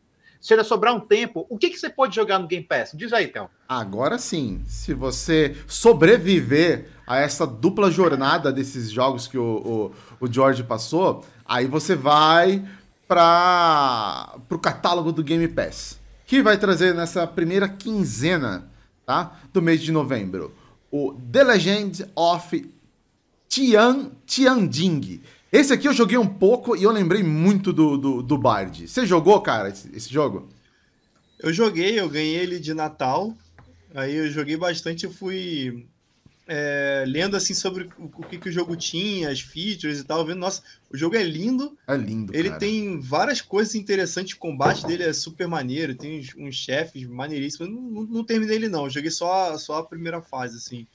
se ainda sobrar um tempo, o que, que você pode jogar no Game Pass? Diz aí, Théo. Agora sim, se você sobreviver a essa dupla jornada desses jogos que o, o, o George passou, aí você vai para o catálogo do Game Pass, que vai trazer nessa primeira quinzena tá, do mês de novembro o The Legend of Tian Tianjing esse aqui eu joguei um pouco e eu lembrei muito do, do, do Bard. Você jogou, cara, esse, esse, jogo? Eu joguei, eu ganhei ele de Natal. Aí eu joguei bastante e fui é, lendo assim sobre o, o que, que, o jogo tinha, as features e tal, vendo, nossa, o jogo é lindo. É lindo. Ele cara. tem várias coisas interessantes, o combate dele é super maneiro, tem uns, uns chefes maneiríssimos. Não, não, não, terminei ele, não. Eu joguei só, só a primeira fase, assim.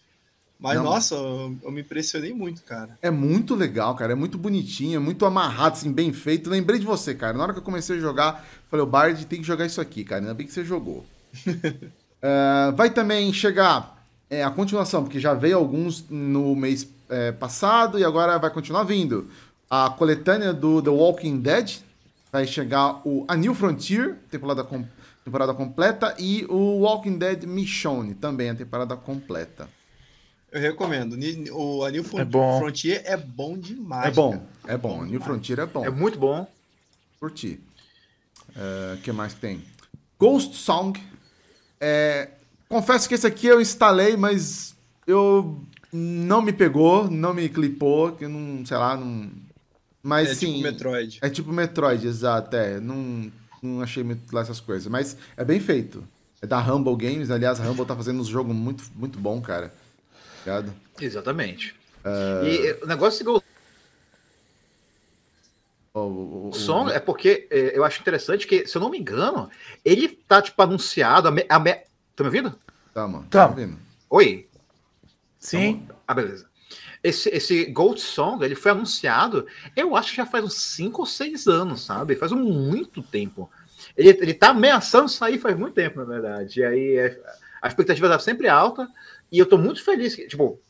Mas, não. nossa, eu, eu, me impressionei muito, cara. É muito legal, cara. É muito bonitinho, é muito amarrado, assim, bem feito. Lembrei de você, cara. Na hora que eu comecei a jogar, falei, o Bard tem que jogar isso aqui, cara. Ainda bem que você jogou. uh, vai também chegar é, a continuação, porque já veio alguns no mês é, passado e agora vai continuar vindo. A coletânea do The Walking Dead. Vai chegar o A New Frontier, temporada, com, temporada completa, e o Walking Dead Michonne, também a temporada completa. Eu recomendo. O A New é Frontier é bom demais. É bom, cara. é bom. A New Frontier é bom. É muito bom. Curti. O uh, que mais que tem? Ghost Song. É, confesso que esse aqui eu instalei, mas eu não me pegou, não me clipou, que não, sei lá, não. Mas é sim. É tipo Metroid. É tipo Metroid, exato. É, não, não achei muito lá essas coisas. Mas é bem feito. É da Humble Games. Aliás, a Humble tá fazendo um jogo muito, muito bom, cara ligado? Exatamente. Uh... E o negócio de o, o, o, som é porque é, eu acho interessante que, se eu não me engano, ele tá, tipo, anunciado. A me, a me... Tá me ouvindo? Tá, mano. Tá. ouvindo. Oi. Sim. Então, ah, beleza. Esse, esse Gold Song, ele foi anunciado, eu acho que já faz uns 5 ou 6 anos, sabe? Faz muito tempo. Ele, ele tá ameaçando sair faz muito tempo, na verdade. E aí é, a expectativa tá sempre alta. E eu tô muito feliz. Que, tipo,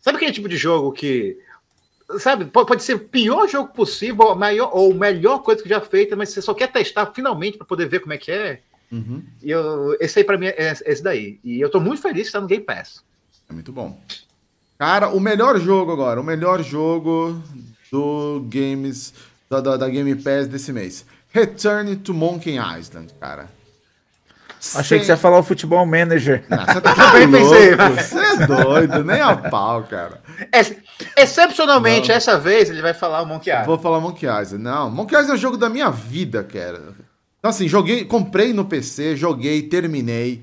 sabe aquele tipo de jogo que sabe, pode ser o pior jogo possível, ou maior, ou melhor coisa que já feita, mas você só quer testar finalmente para poder ver como é que é. Uhum. E eu, esse aí para mim é esse daí. E eu tô muito feliz de estar no Game Pass. É muito bom. Cara, o melhor jogo agora, o melhor jogo do Games da, da, da Game Pass desse mês. Return to Monkey Island, cara. Achei que você ia falar o Futebol Manager. Não, você tá bem pensei. Você é doido, nem a pau, cara. É, excepcionalmente, Não. essa vez ele vai falar o Monkey Island. Vou falar Monkey Island. Não, Monkey Island é o jogo da minha vida, cara. Então, assim, joguei, comprei no PC, joguei, terminei.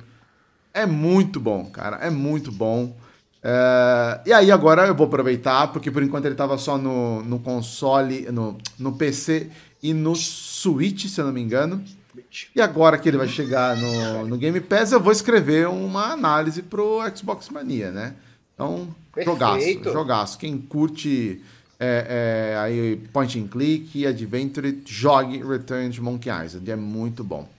É muito bom, cara. É muito bom. É... E aí, agora eu vou aproveitar, porque por enquanto ele tava só no, no console, no, no PC e no Switch, se eu não me engano. E agora que ele vai chegar no, no Game Pass, eu vou escrever uma análise pro Xbox Mania, né? Então, Perfeito. jogaço, jogaço. Quem curte é, é, aí point and click e adventure, jogue Return to Monkey Island, é muito bom.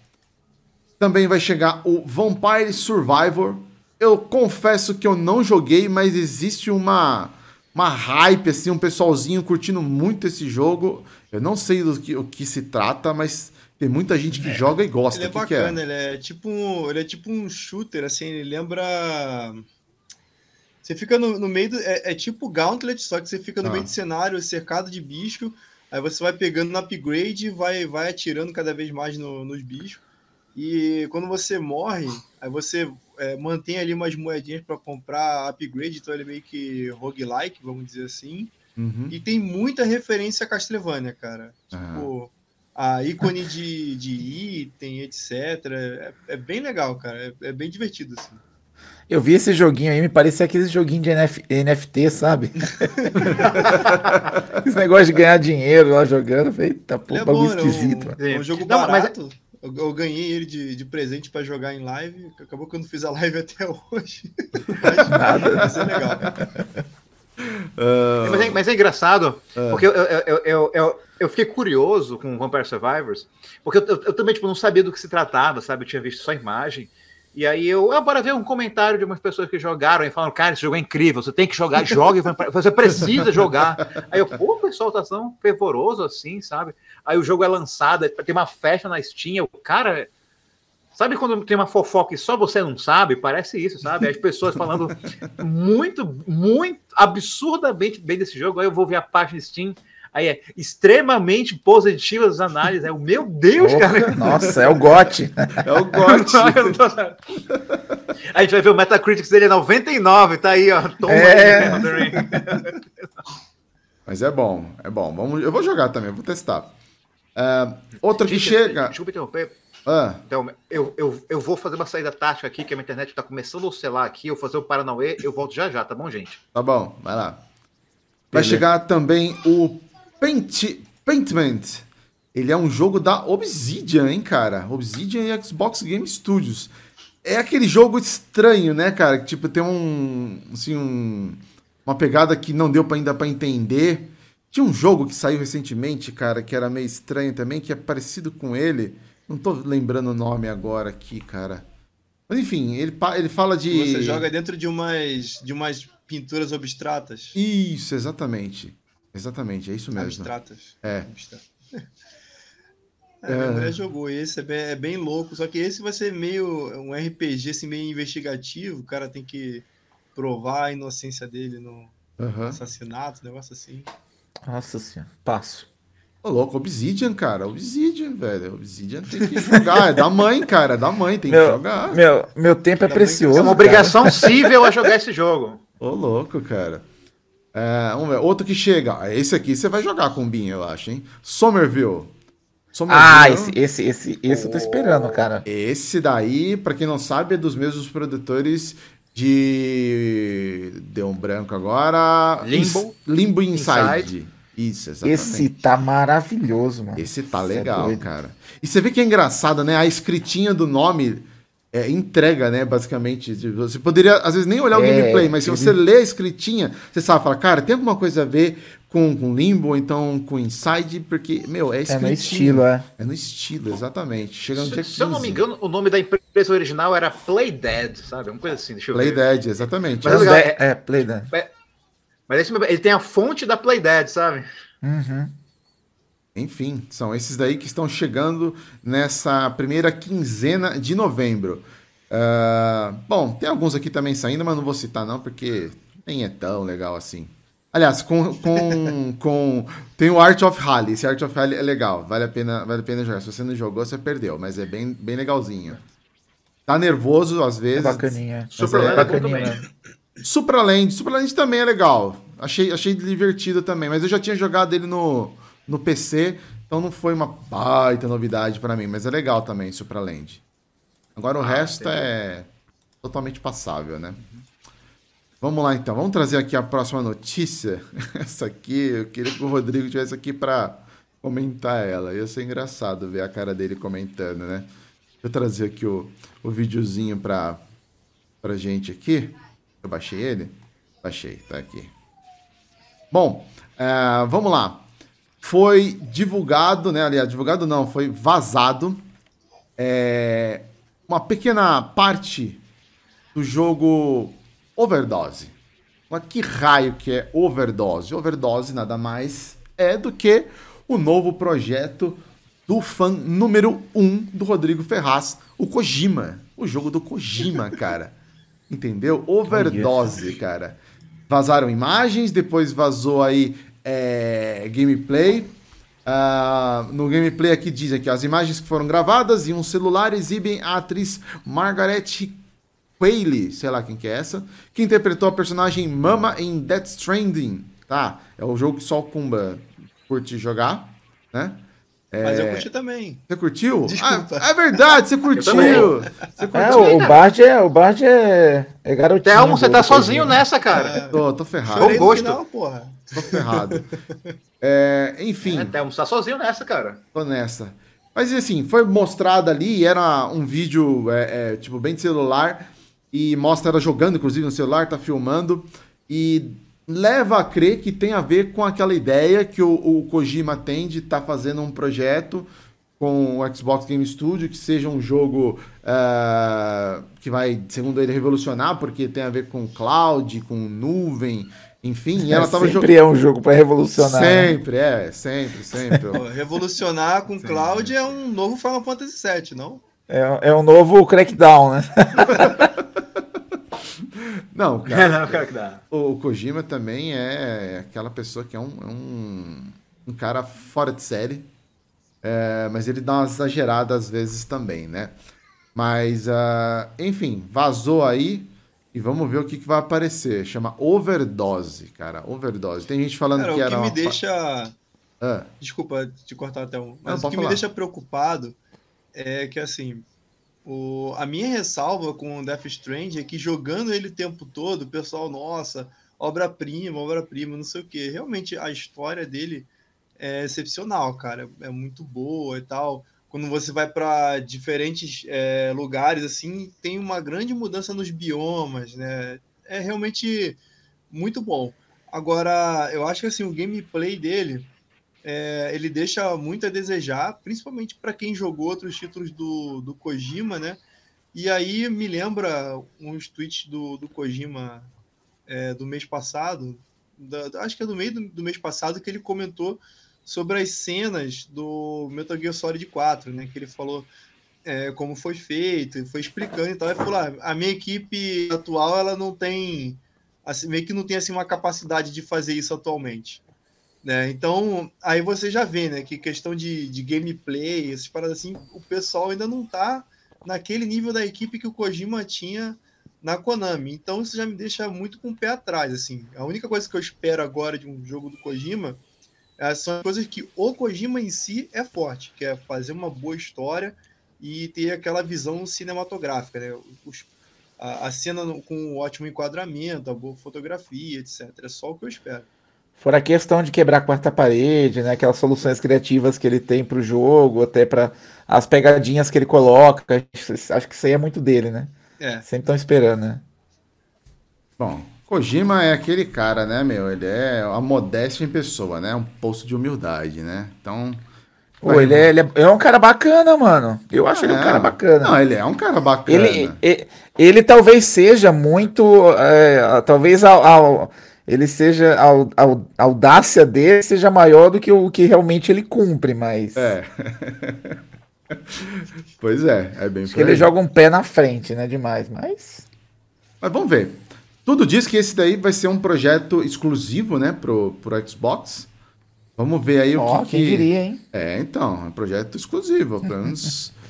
Também vai chegar o Vampire Survivor. Eu confesso que eu não joguei, mas existe uma uma hype assim, um pessoalzinho curtindo muito esse jogo. Eu não sei do que, o que se trata, mas tem muita gente que é, joga e gosta. Ele é que bacana, que é? ele é tipo, ele é tipo um shooter, assim, ele lembra. Você fica no, no meio do. É, é, tipo Gauntlet, só que você fica no ah. meio do cenário, cercado de bicho. Aí você vai pegando no upgrade e vai, vai atirando cada vez mais no, nos bichos. E quando você morre, aí você é, mantém ali umas moedinhas para comprar upgrade, então ele é meio que roguelike, vamos dizer assim. Uhum. E tem muita referência a Castlevania, cara. Tipo, a ícone de, de item, etc. É, é bem legal, cara. É, é, bem divertido, assim. Eu vi esse joguinho aí, me parecia aquele joguinho de NF, NFT, sabe? esse negócio de ganhar dinheiro lá jogando. Eita, pô, é bagulho bom, esquisito. É um, é um jogo não, barato. Mas... Eu, eu, ganhei ele de, de presente para jogar em live. Acabou que eu não fiz a live até hoje. mas, Nada. Vai ser legal. Uh... Mas, é, mas, é, engraçado, uh... porque eu, eu, eu, eu, fiquei curioso com Vampire Survivors, porque eu, também tipo, não sabia do que se tratava, sabe? Eu tinha visto só a imagem. E aí eu, eu para ver um comentário de umas pessoas que jogaram e falaram, cara, esse jogo é incrível, você tem que jogar, jogue, você precisa jogar. Aí eu, pô, o pessoal tá tão fervoroso assim, sabe? Aí o jogo é lançado, tem uma festa na Steam, o cara Sabe quando tem uma fofoca e só você não sabe? Parece isso, sabe? As pessoas falando muito, muito absurdamente bem desse jogo. Aí eu vou ver a página Steam. Aí é extremamente positivas as análises. É o meu Deus, cara. Nossa, é o GOT. É o GOT. a gente vai ver o Metacritic dele é 99, tá aí, ó. Toma é... aí, Mas é bom, é bom. Vamos, eu vou jogar também, vou testar. Uh, outro que chega. Desculpa interromper. Ah. Então, eu, eu, eu vou fazer uma saída tática aqui, que a minha internet está começando a oscilar aqui. Eu vou fazer o Paranauê, eu volto já já, tá bom, gente? Tá bom, vai lá. Vai Beleza. chegar também o Paint, Paintment. Ele é um jogo da Obsidian, hein, cara? Obsidian e Xbox Game Studios. É aquele jogo estranho, né, cara? Que, tipo, tem um. Assim, um, uma pegada que não deu pra, ainda para entender. Tinha um jogo que saiu recentemente, cara, que era meio estranho também, que é parecido com ele. Não tô lembrando o nome agora aqui, cara. Mas enfim, ele, ele fala de. Você joga dentro de umas, de umas pinturas abstratas. Isso, exatamente. Exatamente, é isso mesmo. Abstratas. É. É, a mulher jogou esse, é bem, é bem, louco. Só que esse vai ser meio um RPG assim, meio investigativo. O cara tem que provar a inocência dele no uhum. assassinato, negócio assim. Nossa senhora, passo. Ô, louco, Obsidian, cara. Obsidian, velho. Obsidian tem que jogar. É da mãe, cara. É da mãe, tem meu, que jogar. Meu, meu tempo é precioso. É uma obrigação cara. cível a jogar esse jogo. Ô, louco, cara. É, vamos ver. Outro que chega. Esse aqui você vai jogar com o Binho, eu acho, hein? Somerville. Somerville. Ah, esse, esse, esse, esse oh, eu tô esperando, cara. Esse daí, pra quem não sabe, é dos mesmos produtores de. Deu um branco agora. Limbo. Limbo Inside. Inside. Isso, exatamente. Esse tá maravilhoso, mano. Esse tá é legal, é cara. E você vê que é engraçado, né? A escritinha do nome é, entrega, né? Basicamente. Você poderia, às vezes, nem olhar o é, gameplay, mas se você lê a escritinha, você sabe, fala, cara, tem alguma coisa a ver com, com Limbo ou então com Inside, porque, meu, é escritinho. É no estilo, é. É no estilo, exatamente. Chega no se, dia se eu não me engano, o nome da empresa original era Play Dead, sabe? Uma coisa assim, deixa eu Play ver. Dead, exatamente. Mas, é, é, é, Play Dead. É, Mas esse, ele tem a fonte da Playdead, sabe? Uhum. Enfim, são esses daí que estão chegando nessa primeira quinzena de novembro. Uh, bom, tem alguns aqui também saindo, mas não vou citar não, porque nem é tão legal assim. Aliás, com, com, com tem o Art of Rally. Esse Art of Rally é legal, vale a pena, vale a pena jogar. Se você não jogou, você perdeu, mas é bem, bem legalzinho. Tá nervoso às vezes. É bacaninha. Superland é bacaninha. Supraland, Supraland também é legal. Achei, achei divertido também, mas eu já tinha jogado ele no, no PC, então não foi uma baita novidade para mim, mas é legal também Supraland. Agora o ah, resto entendi. é totalmente passável, né? Vamos lá então, vamos trazer aqui a próxima notícia. Essa aqui, eu queria que o Rodrigo tivesse aqui para comentar ela. Ia ser engraçado ver a cara dele comentando, né? Deixa eu trazer aqui o, o videozinho para pra gente aqui. Eu baixei ele? Baixei, tá aqui. Bom, uh, vamos lá. Foi divulgado, né? Aliás, divulgado não, foi vazado é, uma pequena parte do jogo Overdose. Mas que raio que é Overdose? Overdose nada mais é do que o novo projeto do fã número 1 um do Rodrigo Ferraz, o Kojima. O jogo do Kojima, cara. Entendeu? Overdose, cara. Vazaram imagens, depois vazou aí é, gameplay. Uh, no gameplay aqui dizem que as imagens que foram gravadas em um celular exibem a atriz Margaret Qualley, sei lá quem que é essa, que interpretou a personagem Mama em Death Stranding, tá? É o jogo que só o Kumba curte jogar, né? Mas eu é, curti também. Você curtiu? Desculpa. Ah, é verdade, você curtiu. Você curtiu. É, o, o Bart é, o Bart é, é garotinho. Thelmo, você tá sozinho nessa, cara. É. Tô, tô ferrado. Bom gosto. Final, porra. Tô ferrado. É, enfim. É, Thelmo, você tá sozinho nessa, cara. Tô nessa. Mas assim, foi mostrado ali, era um vídeo, é, é, tipo, bem de celular, e mostra ela jogando, inclusive, no celular, tá filmando, e leva a crer que tem a ver com aquela ideia que o, o Kojima tem de estar tá fazendo um projeto com o Xbox Game Studio que seja um jogo uh, que vai, segundo ele, revolucionar, porque tem a ver com cloud, com nuvem, enfim. E ela tava sempre é um jogo para revolucionar. Né? Sempre, né? é, sempre, sempre. revolucionar com cloud é um novo Final Fantasy VII, não? É, é um novo Crackdown, né? Não, cara. não, cara que dá. O, Kojima também é aquela pessoa que é um, é um, um cara fora de série. É, mas ele dá uma exagerada às vezes também, né? Mas, uh, enfim, vazou aí. E vamos ver o que, que vai aparecer. Chama Overdose, cara. Overdose. Tem gente falando cara, que era. O que me uma... deixa. Ah. Desculpa te cortar até um. Mas Não, o que falar. me deixa preocupado é que, assim, o, a minha ressalva com o Death Strand é que jogando ele o tempo todo, o pessoal, nossa, obra-prima, obra-prima, não sei o que. Realmente a história dele é excepcional, cara. É muito boa e tal. Quando você vai para diferentes é, lugares, assim, tem uma grande mudança nos biomas, né? É realmente muito bom. Agora, eu acho que assim, o gameplay dele é, ele deixa muito a desejar, principalmente para quem jogou outros títulos do, do Kojima, né? E aí me lembra uns tweets do, do Kojima é, do mês passado, da, acho que é do meio do, do, mês passado, que ele comentou sobre as cenas do Metal Gear Solid 4, né? Que ele falou é, como foi feito, foi explicando e tal. Ele falou: ah, a minha equipe atual ela não tem, assim, meio que não tem assim uma capacidade de fazer isso atualmente. Né? Então, aí você já vê, né, que questão de, de gameplay, essas paradas assim, o pessoal ainda não tá naquele nível da equipe que o Kojima tinha na Konami. Então, isso já me deixa muito com o pé atrás, assim. A única coisa que eu espero agora de um jogo do Kojima é, são coisas que o Kojima em si é forte, que é fazer uma boa história e ter aquela visão cinematográfica, né? Os, a, a cena com um ótimo enquadramento, a boa fotografia, etc. É só o que eu espero. Fora a questão de quebrar a quarta parede, né? Aquelas soluções criativas que ele tem para o jogo, até para as pegadinhas que ele coloca. Acho que isso aí é muito dele, né? É. Sempre estão esperando, né? Bom, Kojima é aquele cara, né, meu? Ele é a modéstia em pessoa, né? Um poço de humildade, né? Então. Pô, ele é, ele é, é, um cara bacana, mano. Eu acho é, ele um cara bacana. Não, ele é um cara bacana. Ele, ele, ele talvez seja muito. É, talvez ao, ao ele seja a, a, audácia dele seja maior do que o que realmente ele cumpre, mas. É. pois é, é bem Acho que ele joga um pé na frente, né? Demais, mas. Mas vamos ver. Tudo diz que esse daí vai ser um projeto exclusivo, né, pro, pro Xbox. Vamos ver aí oh, o que. Quem diria, hein? É, então, é um projeto exclusivo. Pelo menos.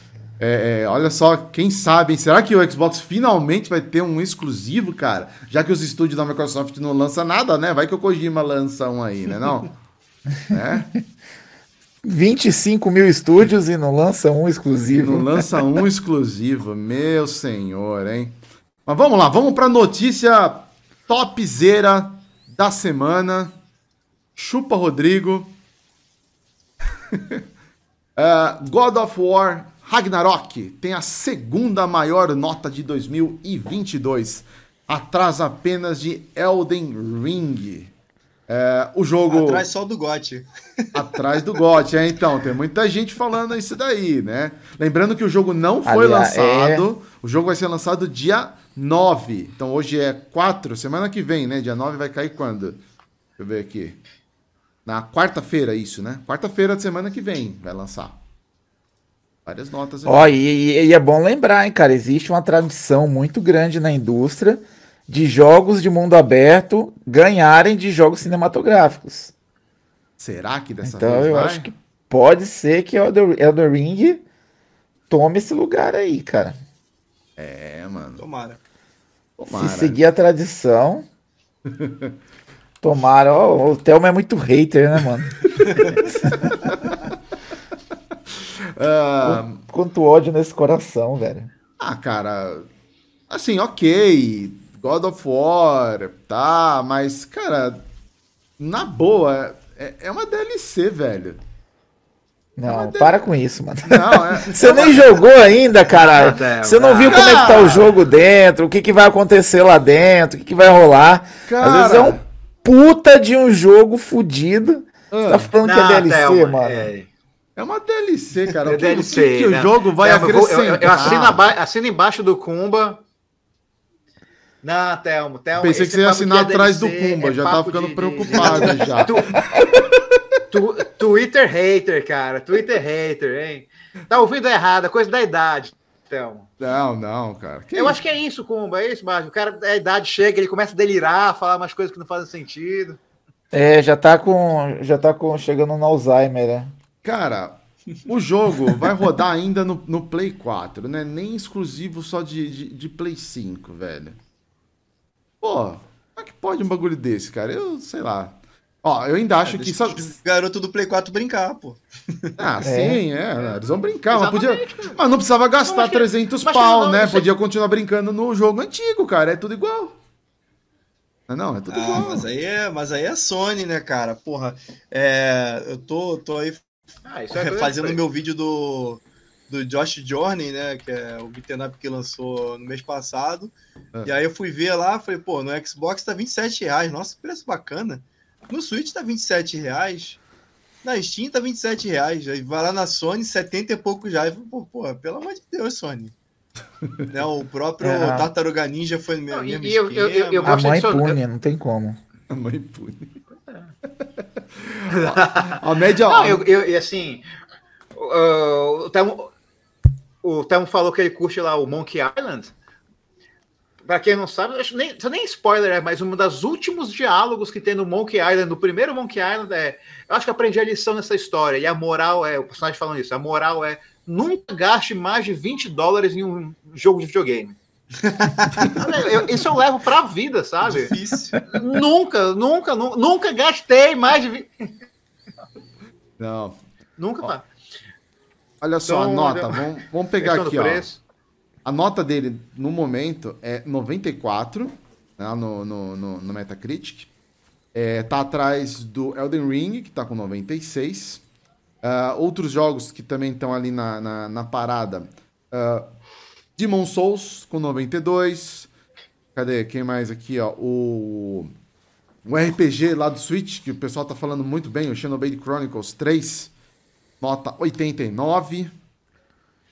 É, é, olha só, quem sabe, será que o Xbox finalmente vai ter um exclusivo, cara? Já que os estúdios da Microsoft não lançam nada, né? Vai que o Kojima lança um aí, né? Não? é? 25 mil estúdios e não lança um exclusivo. Não lança um exclusivo, meu senhor, hein? Mas vamos lá, vamos para notícia topzera da semana. Chupa Rodrigo. uh, God of War Ragnarok tem a segunda maior nota de 2022, atrás apenas de Elden Ring. É, o jogo. Atrás só do GOT. Atrás do GOT, é, então. Tem muita gente falando isso daí, né? Lembrando que o jogo não foi Aliás, lançado. É... O jogo vai ser lançado dia 9. Então hoje é 4, semana que vem, né? Dia 9 vai cair quando? Deixa eu ver aqui. Na quarta-feira, isso, né? Quarta-feira de semana que vem vai lançar. Várias notas. Ó, e, e, é bom lembrar, hein, cara, existe uma tradição muito grande na indústria de jogos de mundo aberto ganharem de jogos cinematográficos. Será que dessa então, vez Então eu vai? acho que pode ser que Elder, Elder Ring tome esse lugar aí, cara. É, mano. Tomara. Tomara. Se seguir a tradição. tomara. Oh, o Thelma é muito hater, né, mano? Uh... Quanto ódio nesse coração, velho. Ah, cara. Assim, ok. God of War, tá, mas, cara, na boa, é, é uma DLC, velho. Não, é para com isso, mano. Não, é... Você é nem jogou ainda, caralho. Você não viu como é que tá o jogo dentro, o que, que vai acontecer lá dentro, o que, que vai rolar. Cara... Às vezes é um puta de um jogo fudido. Você tá falando não, que é DLC, Thelma, mano. É... É uma DLC, cara. É o que, DLC, o que, que né? o jogo vai é, acrescentar? Eu, eu, eu assino, assino, embaixo do Kumba. Não, Thelmo, Thelmo. Pensei que você ia assinar atrás DLC, do Kumba, é já tava ficando de, preocupado de... já. Tu, tu, Twitter hater, cara. Twitter hater, hein? Tá ouvindo errado, coisa da idade, Thelmo. Não, não, cara. Que eu isso? acho que é isso, Kumba, é isso, Márcio. O cara, a idade chega, ele começa a delirar, falar umas coisas que não fazem sentido. É, já tá com. Já tá com. chegando no Alzheimer, né? Cara, o jogo vai rodar ainda no, no Play 4, né? Nem exclusivo só de, de, de, Play 5, velho. Pô, como é que pode um bagulho desse, cara? Eu sei lá. Ó, eu ainda acho é, que. Só... Garoto do Play 4 brincar, pô. Ah, é. sim, é. Eles vão brincar, mas, podia... mas não precisava gastar não, 300 que... pau, não, né? Podia continuar brincando no jogo antigo, cara. É tudo igual. Não, não, é tudo ah, igual. Mas aí é, mas aí é Sony, né, cara? Porra, é, eu tô, tô aí ah, isso é fazendo meu vídeo do, do Josh Journey, né? Que é o beat'em up que lançou no mês passado. É. E aí eu fui ver lá, falei, pô, no Xbox tá 27 reais. Nossa, que preço bacana. No Switch tá 27 reais. Na Steam tá 27 reais. Aí vai lá na Sony, 70 e poucos reais. Pô, pô, pelo amor de Deus, Sony. né, o próprio é. Tartaruga Ninja foi no meu mesmo e eu, eu, eu, eu A mãe pune, não tem como. A mãe pune a, média. Não, eu, eu, assim. Uh, o Temo, o Temo falou que ele curte lá o Monkey Island. Pra quem não sabe, acho nem, nem spoiler, é, mas um dos últimos diálogos que tem no Monkey Island, no primeiro Monkey Island, é. Eu acho que aprendi a lição nessa história. E a moral é. O personagem falando isso, a moral é nunca gaste mais de 20 dólares em um jogo de videogame. Isso eu levo pra vida, sabe? Difícil. Nunca, nunca, nunca, nunca gastei mais de. Não. Nunca, pá. Olha só, então, a nota. Vamos, vamos pegar aqui, ó. A nota dele no momento é 94 né, no, no, no, no Metacritic. É, tá atrás do Elden Ring, que tá com 96. Uh, ah, outros jogos que também estão ali na, na, na parada. Uh, Demon Souls com 92. Cadê? Quem mais aqui, ó? O, o RPG lá do Switch, que o pessoal tá falando muito bem, o Xenoblade Chronicles 3, nota 89.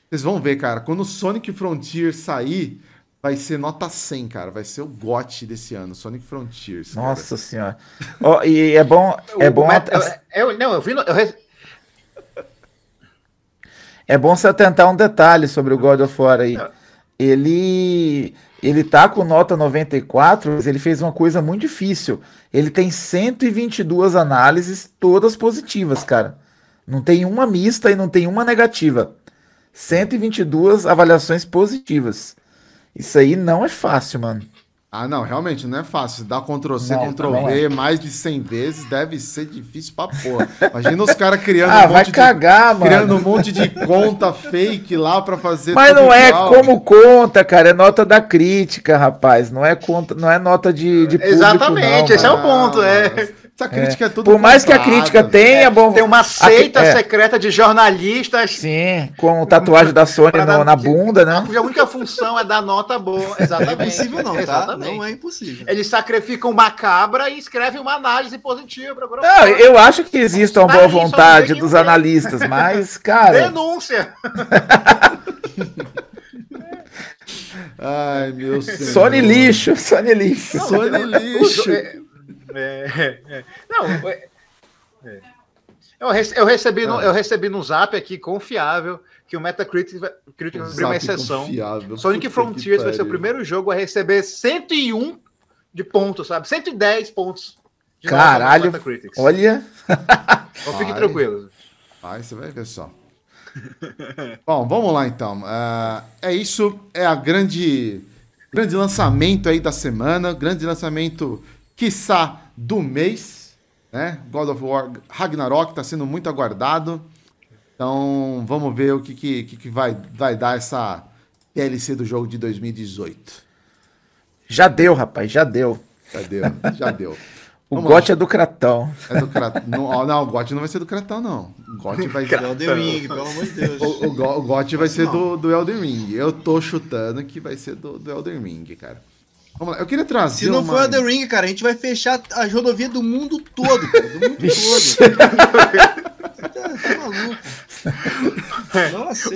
Vocês vão ver, cara, quando o Sonic Frontier sair, vai ser nota 100, cara. Vai ser o GOT desse ano, Sonic Frontiers. Cara. Nossa senhora. Oh, e é bom. É o bom. Eu, eu, não, eu vi. No, eu... É bom você atentar um detalhe sobre o God of War aí. Ele. Ele tá com nota 94, mas ele fez uma coisa muito difícil. Ele tem 122 análises, todas positivas, cara. Não tem uma mista e não tem uma negativa. 122 avaliações positivas. Isso aí não é fácil, mano. Ah, não, realmente não é fácil. Dar Ctrl C, não, Ctrl V é. mais de 100 vezes deve ser difícil pra porra. Imagina os caras criando ah, um vai cagar, de, mano. Criando um monte de conta fake lá pra fazer. Mas não é igual. como conta, cara. É nota da crítica, rapaz. Não é conta, não é nota de, de público, Exatamente, não, esse é o ponto. É. Essa crítica é, é tudo. Por mais que a crítica tenha, é, bom. Tem uma seita é. secreta de jornalistas. Sim, com tatuagem da Sony no, dar, na bunda, né? A única função é dar nota boa. Exatamente. Não é impossível, não, tá? Exatamente. Não é impossível. Eles sacrificam uma cabra e escrevem uma análise positiva para Não, eu acho que existe uma boa vontade dos analistas, mas, cara. Denúncia! Ai, meu Deus. Sony lixo, Sony lixo. Não, Sony lixo. É, é. Não, é, é. eu, eu, recebi no, ah. eu recebi no zap aqui, confiável, que o Metacritic vai abrir uma exceção. Confiável. Sonic Frontiers vai ser o primeiro jogo a receber 101 de pontos, sabe? 110 pontos. Caralho, olha. Então fiquem tranquilos. Vai, você vai ver só. Bom, vamos lá então. Uh, é isso, é a grande, grande lançamento aí da semana, grande lançamento quiçá, do mês, né? God of War Ragnarok está sendo muito aguardado. Então, vamos ver o que, que, que vai, vai dar essa DLC do jogo de 2018. Já deu, rapaz, já deu. Já deu, já deu. O GOT é do Cratão. É do Cratão. Não, não, o GOT não vai ser do Cratão, não. O GOT vai ser. Elden Ring, pelo amor de Deus. O, o, o GOT vai ser do, do Elden Ring. Eu tô chutando que vai ser do, do Elden Ring, cara. Vamos lá, eu queria trazer. Se não uma... for The Ring, cara, a gente vai fechar as rodovias do mundo todo, cara. Do mundo todo. tá, tá maluco.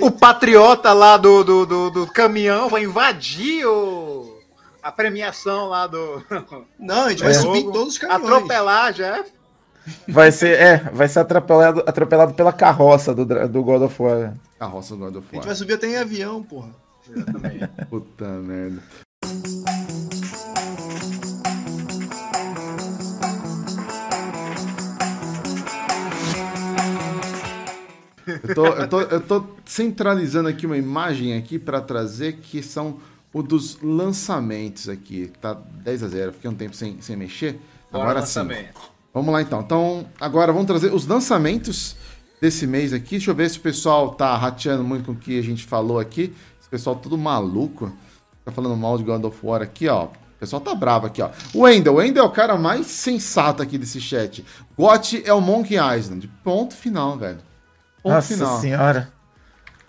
o patriota lá do, do, do, do, caminhão vai invadir o... a premiação lá do. Não, a gente vai é. subir todos os caminhões. Atropelar já. Vai ser, é, vai ser atropelado, atropelado pela carroça do, do God of War. Carroça do God of War. A gente vai subir até em avião, porra. Exatamente. Puta merda. Eu tô, eu, tô, eu tô centralizando aqui uma imagem aqui para trazer que são o dos lançamentos aqui. Tá 10 a 0 fiquei um tempo sem, sem mexer. Bora agora sim. Vamos lá então. Então, agora vamos trazer os lançamentos desse mês aqui. Deixa eu ver se o pessoal tá rateando muito com o que a gente falou aqui. Esse pessoal tudo maluco. Tá falando mal de God of War aqui, ó. O pessoal tá bravo aqui, ó. O Wendel. O Wendel é o cara mais sensato aqui desse chat. GOT é o Monkey Island. Ponto final, velho. Ponto Nossa final. senhora.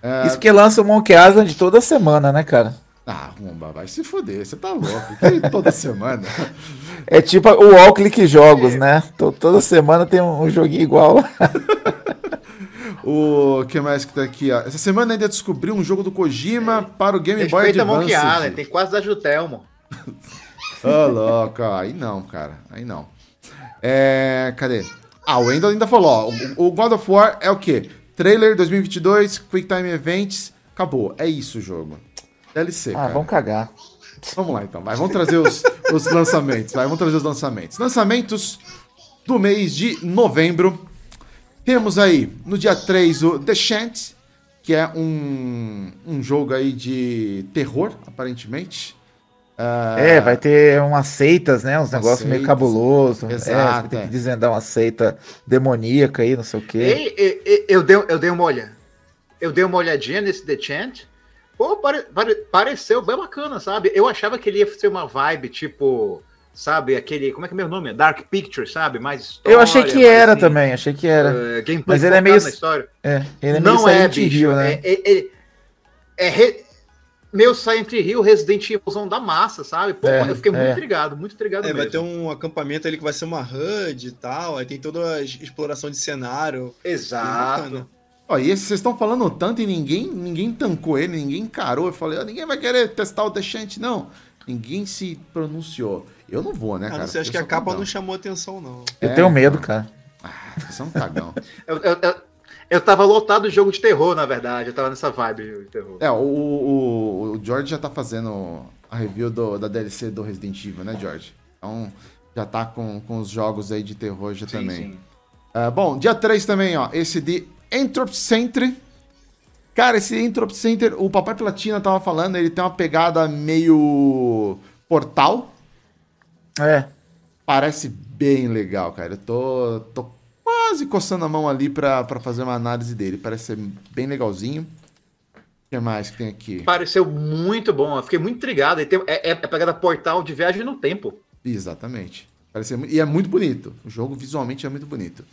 É... Isso que lança o Monkey Island toda semana, né, cara? Ah, Rumba, vai se foder, você tá louco. Que toda semana. É tipo o All Click Jogos, é. né? Toda semana tem um joguinho igual. o que mais que tá aqui, ó? Essa semana ainda descobri um jogo do Kojima é. para o Game Boy Advance. Monkey Island, tem quase da Jutelmo. Ô, oh, louco, aí não, cara, aí não. É, cadê? Ah, o Wendel ainda falou, ó, o God of War é o quê? Trailer 2022, Quick Time Events, acabou. É isso o jogo. DLC, ah, cara. vamos cagar. Vamos lá então, vai. Vamos trazer os, os lançamentos. Vai, vamos trazer os lançamentos. Lançamentos do mês de novembro. Temos aí no dia 3 o The Shant, que é um, um jogo aí de terror, aparentemente. Uh, é, vai ter umas seitas, né? Uns negócios meio cabuloso. Exato. É, tem que desvendar uma seita demoníaca aí, não sei o quê. E, e, eu, dei, eu dei uma olhada. Eu dei uma olhadinha nesse The Chant. Pô, pare, pare, pareceu bem bacana, sabe? Eu achava que ele ia ser uma vibe tipo, sabe, aquele. Como é que é meu nome? Dark Picture, sabe? Mais história. Eu achei que era assim, também, achei que era. Uh, Mas ele é meio. É, ele é meio Não é, bicho, Hill, né? É, é, é, é re meio Silent Hill, Resident Evil da massa, sabe? Pô, é, eu fiquei muito é. intrigado, muito intrigado é, mesmo. Vai ter um acampamento ali que vai ser uma HUD e tal, aí tem toda a exploração de cenário. Exato. Ó, e esse vocês estão falando tanto e ninguém, ninguém tancou ele, ninguém encarou. Eu falei, ó, ninguém vai querer testar o Dechante, não. Ninguém se pronunciou. Eu não vou, né, Cara, cara? você acha que a capa cagão. não chamou atenção, não. Eu É, tenho medo, cara. Ah, você é um cagão. Eu, eu, eu, eu tava lotado de jogo de terror, na verdade. Eu tava nessa vibe de terror. é, o, o, o George já tá fazendo a review do, da DLC do Resident Evil, né, George? Então, já tá com, com os jogos aí de terror já Sim, também. sim. Ah, bom, dia 3 também, ó. Esse de Entrop Center. Cara, esse Entrop Center, o Papai Platina tava falando, ele tem uma pegada meio portal. É. Parece bem legal, cara. Eu tô, tô quase coçando a mão ali pra fazer uma análise dele. Parece ser bem legalzinho. O que mais que tem aqui? Pareceu muito bom. Eu fiquei muito intrigado. Tem- é, é, é pegada portal de viagem no tempo. Exatamente. Parece e é muito bonito. O jogo visualmente é muito bonito.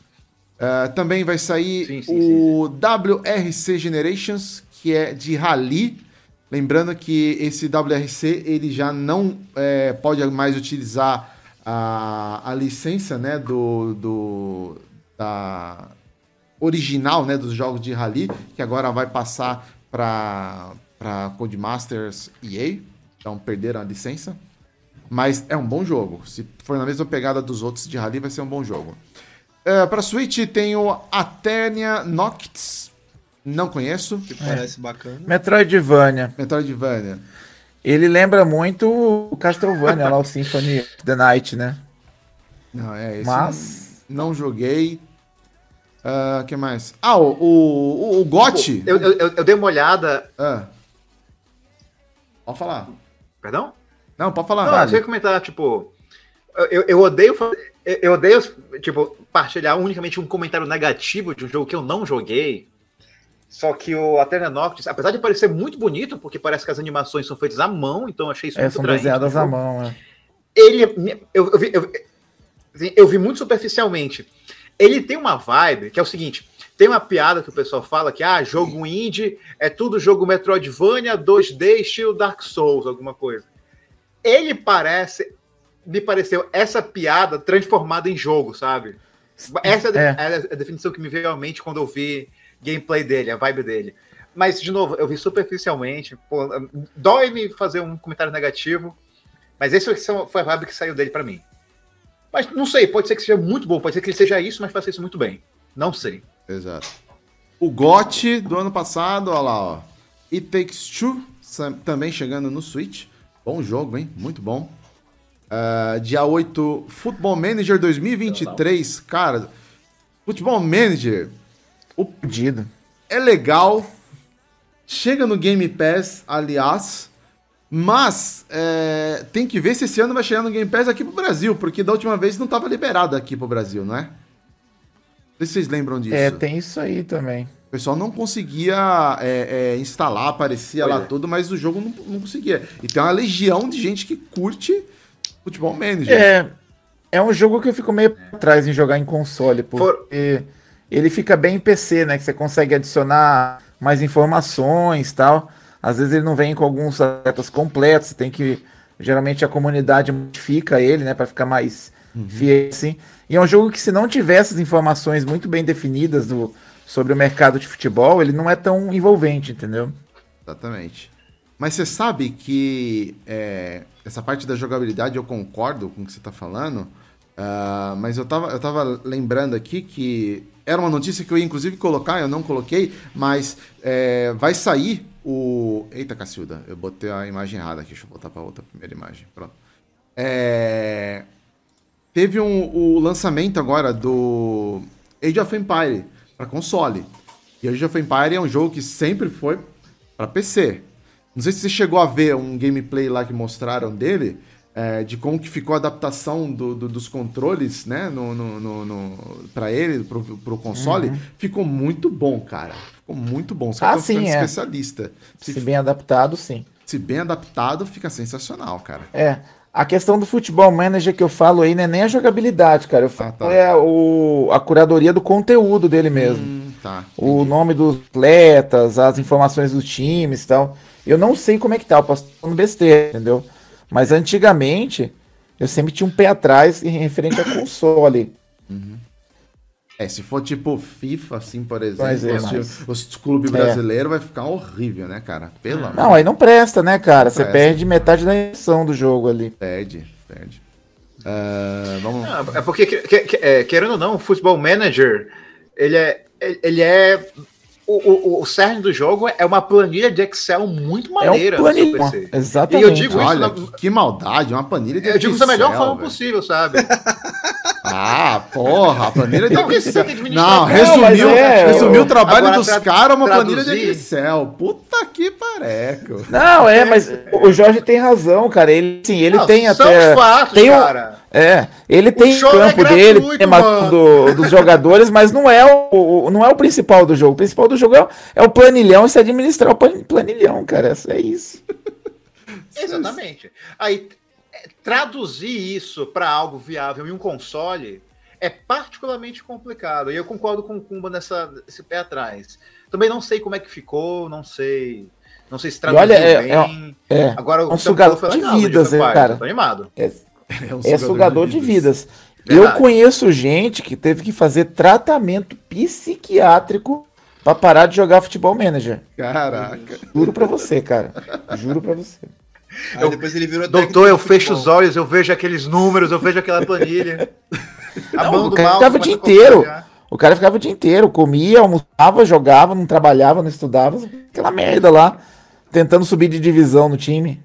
Ah, também vai sair Sim, sim, o WRC Generations, que é de rally. Lembrando que esse WRC ele já não é, pode mais utilizar a, a licença né, do, do da original né, dos jogos de rally, que agora vai passar para Codemasters EA. Então perderam a licença. Mas é um bom jogo. Se for na mesma pegada dos outros de rally, vai ser um bom jogo. É, para Switch tem o Aternia Noctis. Não conheço. Que parece bacana. Metroidvania. Metroidvania. Ele lembra muito o Castlevania lá, o Symphony of the Night, né? Não, é esse. Mas- Não, não joguei. O que mais? Ah, o, o, o GOT. Eu, eu, eu- eu dei uma olhada. Ah. Pode falar. Perdão? Não, pode falar. Não, vale. eu ia comentar, tipo. eu- Eu, odeio. Eu odeio, tipo, partilhar unicamente um comentário negativo de um jogo que eu não joguei. Só que o Aterna Noctis, apesar de parecer muito bonito, porque parece que as animações são feitas à mão, então achei isso É, muito são desenhadas à mão, né? ele me- eu, eu vi, eu, assim, eu vi muito superficialmente. Ele tem uma vibe que é o seguinte: tem uma piada que o pessoal fala que ah, jogo indie é tudo jogo Metroidvania 2D estilo Dark Souls, alguma coisa. Ele parece, me pareceu essa piada transformada em jogo, sabe? Essa é É. é a definição que me veio à mente quando eu vi gameplay dele, a vibe dele. Mas, de novo, eu vi superficialmente. Pô, dói me fazer um comentário negativo. Mas esse foi foi a vibe que saiu dele pra mim. Mas não sei, pode ser que seja muito bom, pode ser que ele seja isso, mas faça isso muito bem. Não sei. Exato. O GOT do ano passado, olha lá, ó. It Takes Two, também chegando no Switch. Bom jogo, hein? Muito bom. Ah, dia 8, Football Manager 2023. Cara, Football Manager Fudido. é legal. Chega no Game Pass, aliás. Mas é, tem que ver se esse ano vai chegar no Game Pass aqui pro Brasil, porque da última vez não tava liberado aqui pro Brasil, não é? Não sei se vocês lembram disso. É, tem isso aí também. O pessoal não conseguia é, é, instalar, aparecia lá é. tudo, mas o jogo não, não conseguia. E tem uma legião de gente que curte futebol manager. É, é um jogo que eu fico meio pra trás em jogar em console, porque ele fica bem em PC, né? Que você consegue adicionar mais informações e tal. Às vezes ele não vem com alguns atletas completos, tem que. Geralmente a comunidade modifica ele, né? Pra ficar mais fiel assim. E é um jogo que, se não tiver essas informações muito bem definidas do, sobre o mercado de futebol, ele não é tão envolvente, entendeu? Exatamente. Mas você sabe que é, essa parte da jogabilidade eu concordo com o que você tá falando. ah, mas eu tava, eu tava lembrando aqui que era uma notícia que eu ia inclusive colocar, eu não coloquei, mas é, vai sair o. Eita, Cacilda, eu botei a imagem errada aqui, deixa eu voltar pra outra primeira imagem. Pronto. É, teve um, o lançamento agora do Age of Empire para console. E Age of Empire é um jogo que sempre foi para PC. Não sei se você chegou a ver um gameplay lá que mostraram dele, é, de como que ficou a adaptação do- do- dos controles, né, no, no, no, no- pra ele, pro, pro console. Ficou muito bom, cara. Ficou muito bom. Uhum. Ah, ficando sim, é. especialista. Se, Se bem adaptado, sim. se bem adaptado, fica sensacional, cara. É. A questão do futebol manager que eu falo aí não é nem a jogabilidade, cara. Eu falo tá. é o, a curadoria do conteúdo dele mesmo. Hum, tá. O nome dos atletas, as informações dos times e tal. Eu não sei como é que tá, eu posso estar falando besteira, entendeu? Mas antigamente, eu sempre tinha um pé atrás em referente a console. É, se for tipo FIFA, assim, por exemplo, os, os clubes É. brasileiros vai ficar horrível, né, cara? Pelo amor Não, aí não presta, né, cara? Você Presta. perde metade da emoção do jogo ali. Perde, perde. Ah, vamos. Ah, É porque, que- que- que- é, querendo ou não, o Football Manager, ele é. Ele é. O, o, o cerne do jogo é uma planilha de Excel muito É maneira um no seu planilhão. PC. Exatamente. E eu digo isso Olha, na- que, maldade, uma planilha de Eu digo isso da melhor Excel, forma velho. possível, sabe? Ah, porra, a planilha de Não, você Excel. Não, resumiu, Não, é, resumiu eu- o trabalho Agora, dos tra- caras uma planilha de Excel. Puta que pareco. Não, é, mas o Jorge tem razão, cara. Ele, sim, ele Não, tem são até. fatos, tem um- cara. É, ele tem show campo é dele, tem do, dos jogadores, mas não é o, o- não é o principal do jogo. O principal do jogo é, o- é o planilhão e se administrar o plan- planilhão, cara. É isso. Exatamente. Aí, é, traduzir isso para algo viável em um console é particularmente complicado. E eu concordo com o Kumba nessa, nesse pé atrás. Também não sei como é que ficou, não sei. Não sei se traduziu olha, é- bem. É, Agora, um Tom sugador foi de vidas, Jeff né, cara? Tô animado. é, É, um é sugador de vidas. Eu Verdade. conheço gente que teve que fazer tratamento psiquiátrico pra parar de jogar futebol manager. Caraca. Juro pra você, cara. Juro pra você. Aí depois ele virou Doutor, eu fecho os olhos, eu vejo aqueles números, eu vejo aquela planilha. A Não, o cara mal ficava o dia inteiro. O cara ficava o dia inteiro, comia, almoçava, jogava, não trabalhava, não estudava, aquela merda lá, tentando subir de divisão no time.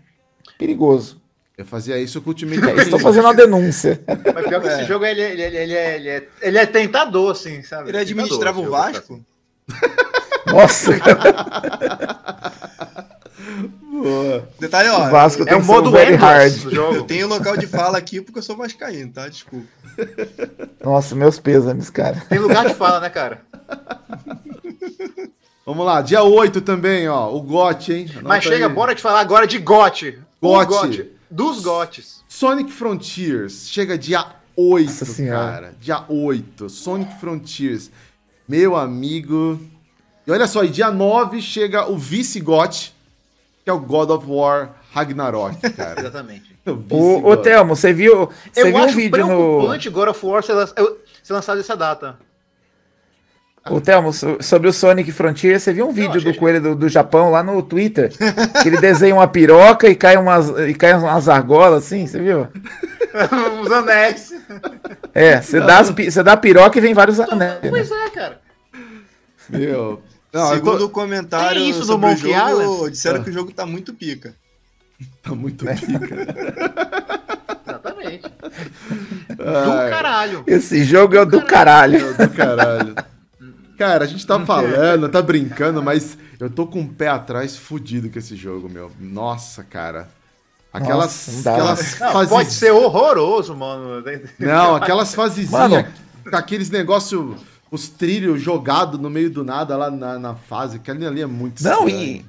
Perigoso. Eu fazia isso com o Ultimate É, Estou fazendo uma denúncia. Mas pior que É. esse jogo, ele, ele, ele, ele é, ele, é, ele é tentador, assim, sabe? Ele administrava o esse Vasco? jogo, Nossa, Boa. Detalhe, ó. o Vasco É ser modo um very hard. Eu tenho local de fala aqui porque eu sou vascaíno, tá? Desculpa. Nossa, meus pêsames, cara. Tem lugar de fala, né, cara? Vamos lá, dia 8 também, ó. O GOT, hein? Anota Mas chega, aí. bora de falar agora de GOT. O GOT. GOT. Dos GOTs. Sonic Frontiers. Chega dia 8, Nossa senhora. cara. Dia 8. Sonic Frontiers. Meu amigo. E olha só, e dia 9 chega o vice-GOT, que é o God of War Ragnarok, cara. Exatamente. O Ô. Thelmo, você viu, você Eu viu um acho vídeo no. preocupante God of War ser, ser lançado essa data. Ô, Thelmo, so- sobre o Sonic Frontier, você viu um vídeo achei- do Coelho do, do Japão lá no Twitter? que ele desenha uma piroca e cai umas, e cai umas argolas assim, você viu? Os anéis. É, você dá, as você dá a piroca e vem vários anéis. né? Pois é, cara. Meu. Não, Segundo tô... o comentário Tem isso no sobre o Monkey jogo, Island? disseram que o jogo tá muito pica. Tá muito pica. Exatamente. Do Ai, caralho. Esse jogo é o do caralho. meu do caralho. Cara, a gente tá falando, tá brincando, mas eu tô com o pé atrás fudido com esse jogo, meu. Nossa, cara. Aquelas, Nossa, aquelas Não, fases- Pode ser horroroso, mano. Não, aquelas fasezinhas aqueles negócio, os trilhos jogados no meio do nada lá na, na fase. Aquele ali é muito Não, estranho.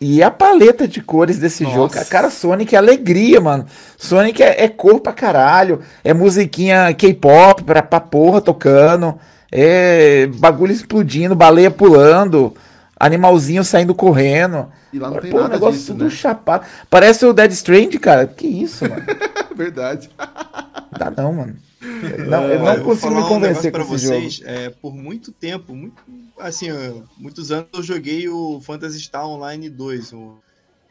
e, e a paleta de cores desse Nossa. jogo, a cara Sonic é alegria, mano. Sonic é, é cor pra caralho, é musiquinha K-pop pra, pra porra tocando, é bagulho explodindo, baleia pulando, animalzinho saindo correndo. E lá não tem pô, o nada negócio disso, tudo né? chapado. Parece o Dead Strand, cara. Que isso, mano. Verdade. Não dá não, mano. Não, eu não vou consigo me um convencer negócio com esse jogo. vocês. É, por muito tempo, muito, assim, muitos anos eu joguei o Phantasy Star Online 2. o-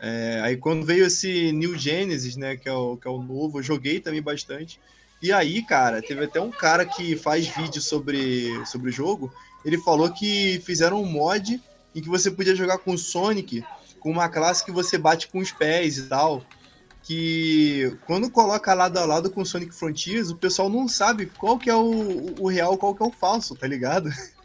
é, aí quando veio esse New Genesis, né, que é, o, que é o novo, eu joguei também bastante. E aí, cara, teve até um cara que faz vídeo sobre, sobre o jogo. Ele falou que fizeram um mod em que você podia jogar com o Sonic, com uma classe que você bate com os pés e tal. Que quando coloca lado a lado com o Sonic Frontiers, o pessoal não sabe qual que é o, o real, qual que é o falso, tá ligado?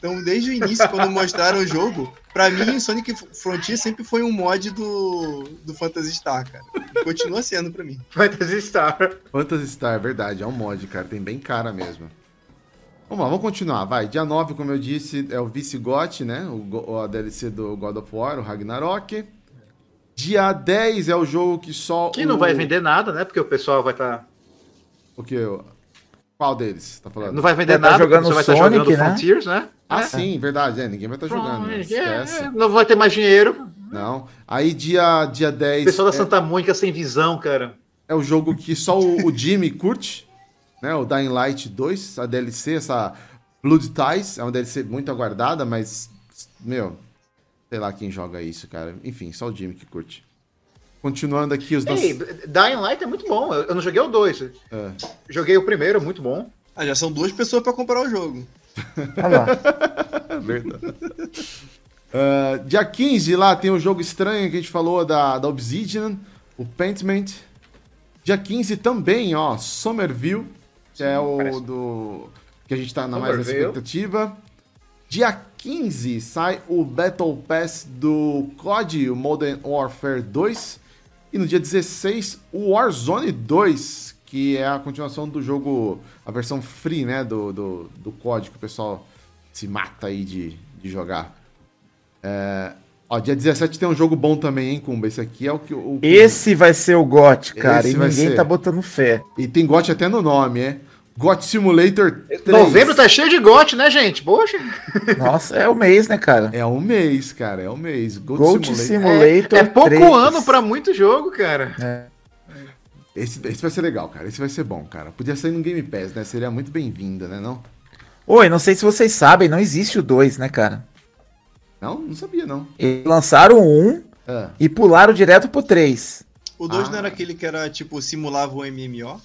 Então, desde o início, quando mostraram o jogo, pra mim, o Sonic Frontier sempre foi um mod do, do Phantasy Star, cara. E continua sendo pra mim. Phantasy Star. Phantasy Star, verdade, é um mod, cara. Tem bem cara mesmo. Vamos lá, vamos continuar. Vai, dia 9, como eu disse, é o Vice GOT, né? O, a DLC do God of War, o Ragnarok. Dia 10 é o jogo que só. Que o... não vai vender nada, né? Porque o pessoal vai estar. O que? Qual deles? Tá falando? Não vai vender Vai tá nada, jogando porque você vai Sonic, estar jogando né? Frontiers, né? Ah, É. sim, verdade. É, ninguém vai estar jogando. né? Sonic, é, Esquece. não vai ter mais dinheiro. Não. Aí dia, dia O 10 pessoal da é, Santa Mônica sem visão, cara. é o jogo que só o, o Jimmy curte, né? O Dying Light 2, a DLC, essa Blood Ties é uma DLC muito aguardada, mas, meu, sei lá quem joga isso, cara. Enfim, só o Jimmy que curte. Continuando aqui os Ei, Dying Light é muito bom. Eu, eu não joguei o 2. É. Joguei o primeiro, muito bom. Ah, já são duas pessoas pra comprar o jogo. Olha lá. Verdade. Uh, dia 15 lá tem um jogo estranho que a gente falou da, da Obsidian, o Pentiment. Dia 15 também, ó, Somerville, que é o parece. do. que a gente tá na mais Somerville. expectativa. Dia 15 sai o Battle Pass do COD, o Modern Warfare 2. E no dia 16, o Warzone 2, que é a continuação do jogo, a versão free, né, do, do, do COD, que o pessoal se mata aí de, de jogar. É, ó, dia 17 tem um jogo bom também, hein, Kumba? Esse aqui é o que o. Esse vai ser o GOT, cara. Esse e ninguém ser. tá botando fé. E tem GOT até no nome, é? GOT Simulator 3. Novembro tá cheio de gote, né, gente? Poxa. Nossa, é o mês, né, cara? É um mês, cara, é um mês. GOT, Goat Simulator. Simulator É, é pouco 3. ano pra muito jogo, cara. Esse, esse vai ser legal, cara. Esse vai ser bom, cara. Podia sair no Game Pass, né? Seria muito bem-vinda, né? Não? Oi, não sei se vocês sabem, não existe o 2, né, cara? Não? Não sabia, não. Eles lançaram o 1 Ah, e pularam direto pro 3. O 2 Ah. não era aquele que era, tipo, simulava o MMO?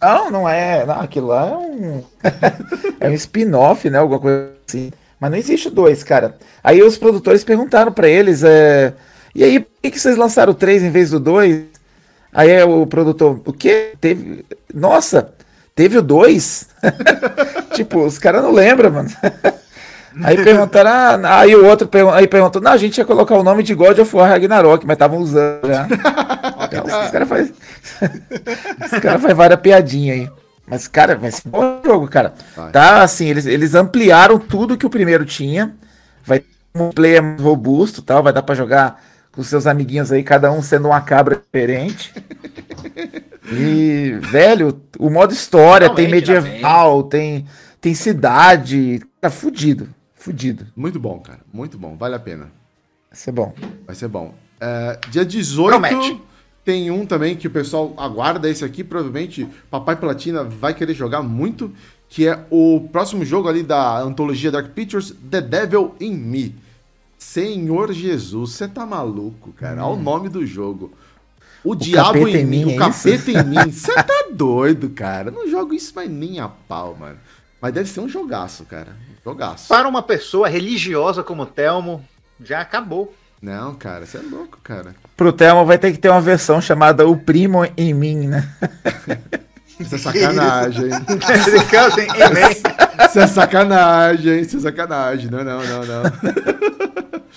Não, não é. Não, aquilo lá é um. é um spin-off, né? Alguma coisa assim. Mas não existe 2, cara. Aí os produtores perguntaram pra eles: é... e aí, por que, que vocês lançaram o 3 em vez do 2? Aí é o produtor: o quê? Teve. Nossa, teve o 2? tipo, os caras não lembram, mano. Aí perguntaram, ah, aí o outro pergun- aí perguntou, não, a gente ia colocar o nome de God of War Ragnarok, mas estavam usando já. Os caras fazem os cara faz várias piadinhas aí. Mas, cara, vai ser um bom jogo, cara. Vai. Tá, assim, eles, eles ampliaram tudo que o primeiro tinha. Vai ter um player mais robusto tal. Vai dar pra jogar com seus amiguinhos aí, cada um sendo uma cabra diferente. E, velho, o modo história, tem Finalmente, medieval, tem, tem cidade. Tá fudido, fudido. muito bom, cara. Muito bom. Vale a pena. Vai ser bom. Vai ser bom. É, dia 18 Promete. Tem um também que o pessoal aguarda esse aqui. Provavelmente Papai Platina vai querer jogar muito. Que é o próximo jogo ali da antologia Dark Pictures, The Devil in Me. Senhor Jesus, você tá maluco, cara. Olha o nome do jogo. O, Diabo Capeta em em mim, Mim, o é capeta em mim. Você tá doido, cara. Não jogo isso mais nem a pau, mano. Mas deve ser um jogaço, cara. Um jogaço. Para uma pessoa religiosa como o Telmo, já acabou. Não, cara, você é louco, cara. Pro Thelma vai ter que ter uma versão chamada O Primo em Mim, né? Isso é sacanagem. Isso é sacanagem? Isso é sacanagem. Não, não, não, não.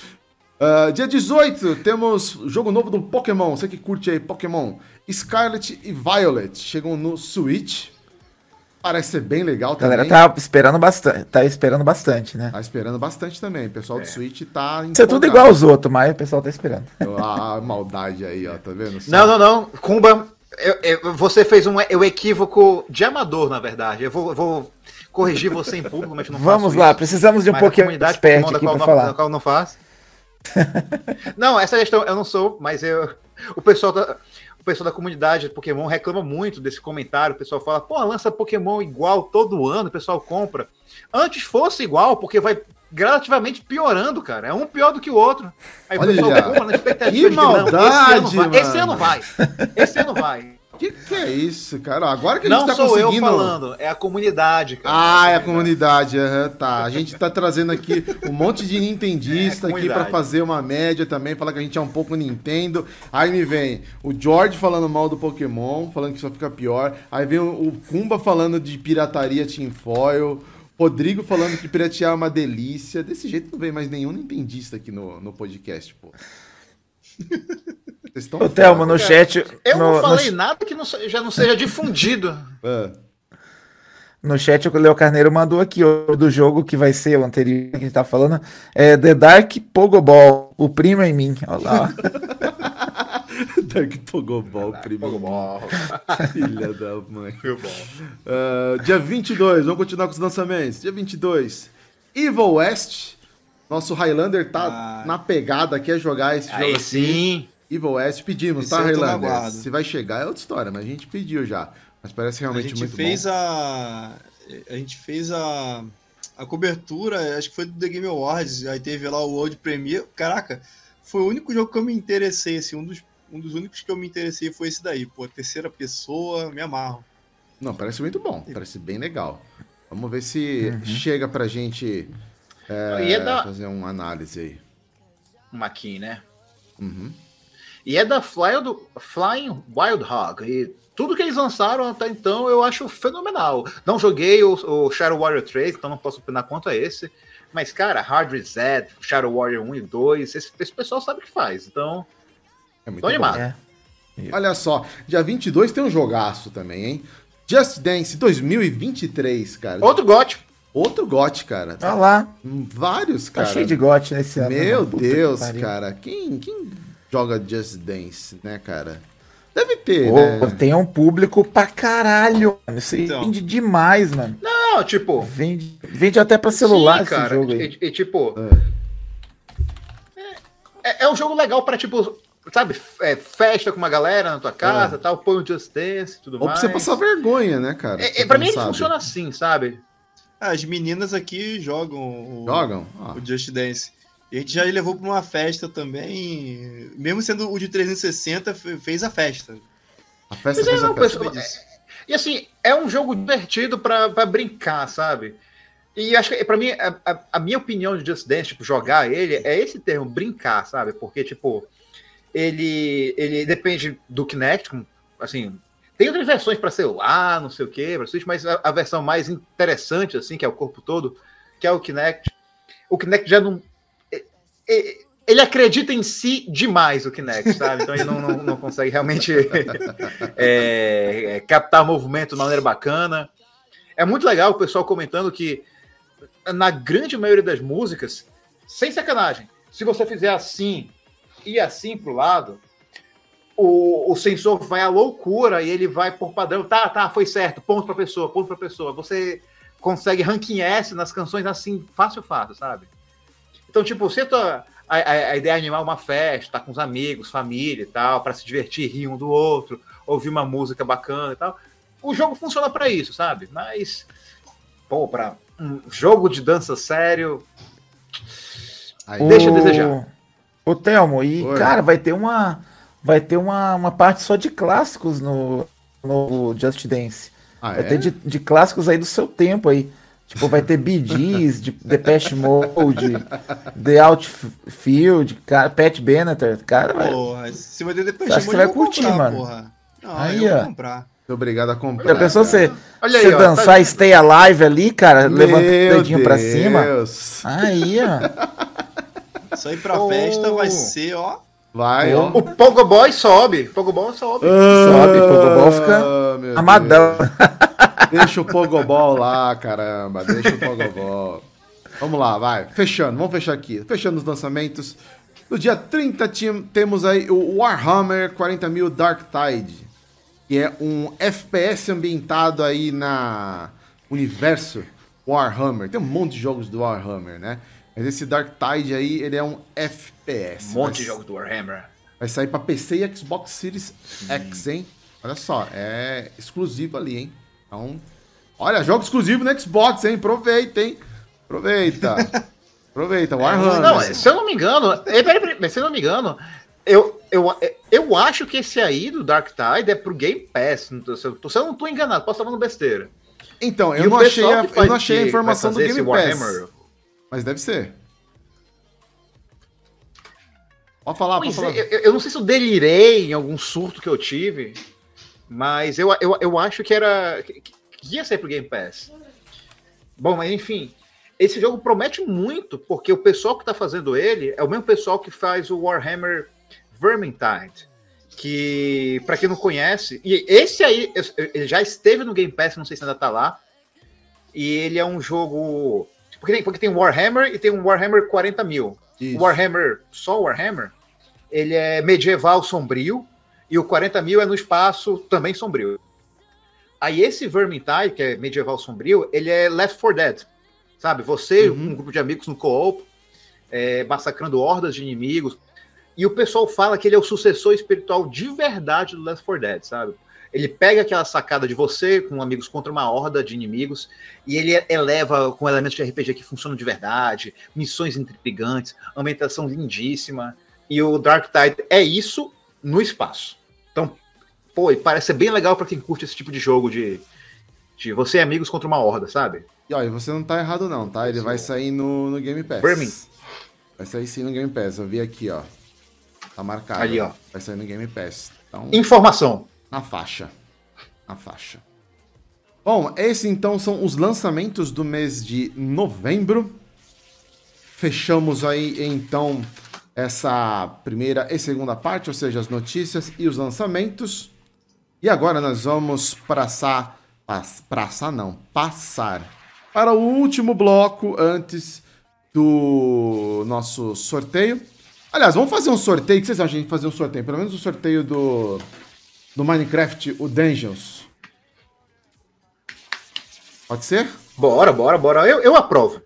Ah, dia 18, temos jogo novo do Pokémon. Você que curte aí, Pokémon. Scarlet e Violet chegam no Switch. Parece ser bem legal A também. galera tá esperando bastante, tá esperando bastante, né? Tá esperando bastante também. O pessoal do Switch tá. Isso é tudo igual aos outros, mas o pessoal tá esperando. A maldade aí, ó, tá vendo? Não, não, não. Kumba, eu- eu- você fez um, um equívoco de amador, na verdade. Eu vou, eu vou corrigir você em público, mas eu não Vamos lá, isso. precisamos de um Mas a expert Pokémon da aqui qual pra não- falar. Qual eu não faço. não, essa questão eu não sou, mas eu, o pessoal da, o pessoal da comunidade de Pokémon reclama muito desse comentário. O pessoal fala, pô, lança Pokémon igual todo ano, o pessoal compra. Antes fosse igual, porque vai gradativamente piorando, cara. É um pior do que o outro. Aí Olha, o pessoal compra na expectativa que de não, esse ano vai. Esse ano vai. Esse ano vai. Que que é isso, cara? Agora que a gente Não tá sou eu conseguindo. falando, é a comunidade, cara. Ah, é a comunidade, aham, tá. A gente tá trazendo aqui um monte de nintendista É, aqui pra comunidade. fazer uma média também, falar que a gente é um pouco Nintendo. Aí me vem o George falando mal do Pokémon, falando que só fica pior. Aí vem o, o Kumba falando de pirataria tinfoil. Rodrigo falando que piratear é uma delícia. Desse jeito não vem mais nenhum nintendista aqui no, no podcast, pô. Vocês estão Ô, Thelma, no chat. Eu no, não no falei nada que não já não seja difundido. Ah, No chat, o Leo Carneiro mandou aqui o do jogo que vai ser o anterior que a gente tá falando. É The Dark Pogoball, o primo em mim. Olha lá. Dark Pogobol, primo. Filha da mãe. Ah, dia 22, vamos continuar com os lançamentos. Dia 22, Evil West. Nosso Highlander tá Ah. na pegada, quer jogar esse jogo Aí assim. Evil West, pedimos, Esse tá, Highlander? Se vai chegar é outra história, mas a gente pediu já. Mas parece A realmente gente muito fez bom. a. a gente fez a, a cobertura, acho que foi do The Game Awards, aí teve lá o World Premiere. Caraca, foi o único jogo que eu me interessei, assim, um dos, um dos únicos que eu me interessei foi esse daí, pô, terceira pessoa, me amarro. Não, parece muito bom, parece bem legal. Vamos ver se uhum. chega pra gente é, da... fazer uma análise aí. Uma aqui, né? Uhum. E é da Flying, Flying Wild Hog. E tudo que eles lançaram até então eu acho fenomenal. Não joguei o, o Shadow Warrior 3, então não posso opinar quanto a esse. Mas, cara, Hard Reset, Shadow Warrior 1 e 2, esse, esse pessoal sabe o que faz. Então, é muito tô animado. É. Olha só, dia 22 tem um jogaço também, hein? Just Dance 2023, cara. Outro GOT. Outro GOT, cara. Tá lá. Vários, cara. Tá cheio de GOT nesse ano. Meu né? Deus, cara. Quem, quem joga Just Dance, né, cara? Deve ter, Pô, né? Tem um público pra caralho. Isso então. vende demais, mano. Não, tipo. Vende, vende até pra celular sim, cara, jogo aí. E, e tipo. É. É, é um jogo legal pra, tipo, sabe, é, festa com uma galera na tua casa, é. tal, põe o Just Dance tudo Ou mais. Ou pra você passar vergonha, né, cara? É, é, pra mim ele funciona assim, sabe? Ah, as meninas aqui jogam o, jogam? Ah. o Just Dance. E a gente já levou para uma festa também, mesmo sendo o de 360, fez a festa. A festa fez é, a festa. Pessoa, é, e assim, é um jogo divertido para brincar, sabe? E acho que, para mim, a, a, a, minha opinião de Just Dance, tipo, jogar ele, é esse termo, brincar, sabe? Porque, tipo, ele, ele depende do Kinect, assim, tem outras versões para celular, não sei o que, para Switch, mas a, a, versão mais interessante, assim, que é o corpo todo, que é o Kinect. O Kinect já não ele acredita em si demais, o Kinect, sabe? Então ele não, não, não consegue realmente é, é, captar movimento de maneira bacana. É muito legal o pessoal comentando que na grande maioria das músicas, sem sacanagem, se você fizer assim e assim pro lado, o, o sensor vai à loucura e ele vai por padrão, tá, tá, foi certo, ponto pra pessoa, ponto pra pessoa. Você consegue ranking S nas canções assim, fácil, fácil, sabe? Então, tipo, você tá. A, a, a, ideia é animar uma festa, tá com os amigos, família e tal, para se divertir, rir um do outro, ouvir uma música bacana e tal. O jogo funciona para isso, sabe? Mas, pô, para um jogo de dança sério, Aí. deixa a desejar. Ô, Thelmo, e, Oi. cara, vai ter uma. Vai ter uma, uma parte só de clássicos no, no Just Dance. Ah, vai é? ter de, de clássicos aí do seu tempo aí. Tipo, vai ter Gees, de Depeche Mode, The Outfield, cara, Pat Benatar, cara, porra, se vai ter Depeche Mode, você vai curtir, comprar, mano. Porra. Não, aí, ó. comprar. Muito obrigado a comprar. Já pensou você, Olha aí, você ó, dançar tá... Stay Alive ali, cara, Meu levanta o dedinho Deus. pra cima? Aí, ó. Isso aí pra oh. festa vai ser, ó. Vai, ó. O Pogoboy sobe. Pogoboy sobe. Ah, sobe, Pogoboy fica amadão. Deixa o Pogobol lá, caramba. Deixa o Pogobol. Vamos lá, vai. Fechando, vamos fechar aqui. Fechando os lançamentos. No dia 30 temos aí o Warhammer 40.000 Dark Tide, que é um FPS ambientado aí na universo Warhammer. Tem um monte de jogos do Warhammer, né? Mas esse Dark Tide aí, ele é um FPS. Um monte de jogos do Warhammer. Vai sair para PC e Xbox Series X, hein? Olha só, é exclusivo ali, hein? Então, olha, jogo exclusivo no Xbox, hein? Aproveita, hein? Aproveita. Aproveita, Warhammer. Não, se eu não me engano, se eu não me engano, eu, eu, eu acho que esse aí do Dark Tide é pro Game Pass. Se eu, se eu não tô enganado, posso estar falando besteira. Então, eu não, achei a, eu não achei a informação do Game Pass. Warhammer, mas deve ser. Pode falar, pode falar. Eu, eu, não sei se eu delirei em algum surto que eu tive, mas eu, eu, eu acho que era. que ia ser pro Game Pass. Bom, mas enfim. Esse jogo promete muito, porque o pessoal que está fazendo ele é o mesmo pessoal que faz o Warhammer Vermintide. Que, para quem não conhece, e esse aí ele já esteve no Game Pass, não sei se ainda tá lá. E ele é um jogo. Porque tem, porque tem Warhammer e tem um Warhammer 40 mil. Warhammer, só Warhammer, ele é medieval sombrio, e o 40 mil é no espaço também sombrio. Aí esse Vermintide, que é medieval sombrio, ele é Left 4 Dead. Sabe? Você, uhum. um grupo de amigos no co-op, é, massacrando hordas de inimigos. E o pessoal fala que ele é o sucessor espiritual de verdade do Left 4 Dead, sabe? Ele pega aquela sacada de você com amigos contra uma horda de inimigos e ele eleva com elementos de RPG que funcionam de verdade, missões intrigantes, ambientação lindíssima. E o Dark Tide é isso no espaço. Então, pô, parece ser bem legal para quem curte esse tipo de jogo de, de você e amigos contra uma horda, sabe? E olha, você não tá errado não, tá? Ele vai sair no, no Game Pass. Birmingham. Vai sair sim no Game Pass. Eu vi aqui, ó. Tá marcado. Ali, ó. Vai sair no Game Pass. Então, Informação. na faixa. Na faixa. Bom, esses então são os lançamentos do mês de novembro. Fechamos aí então essa primeira e segunda parte, ou seja, as notícias e os lançamentos. E agora nós vamos passar, pass, passar não, passar para o último bloco antes do nosso sorteio. Aliás, vamos fazer um sorteio. O que vocês acham de a gente fazer um sorteio? Pelo menos o sorteio do, do Minecraft, o Dungeons. Pode ser? Bora, bora, bora. Eu, eu aprovo.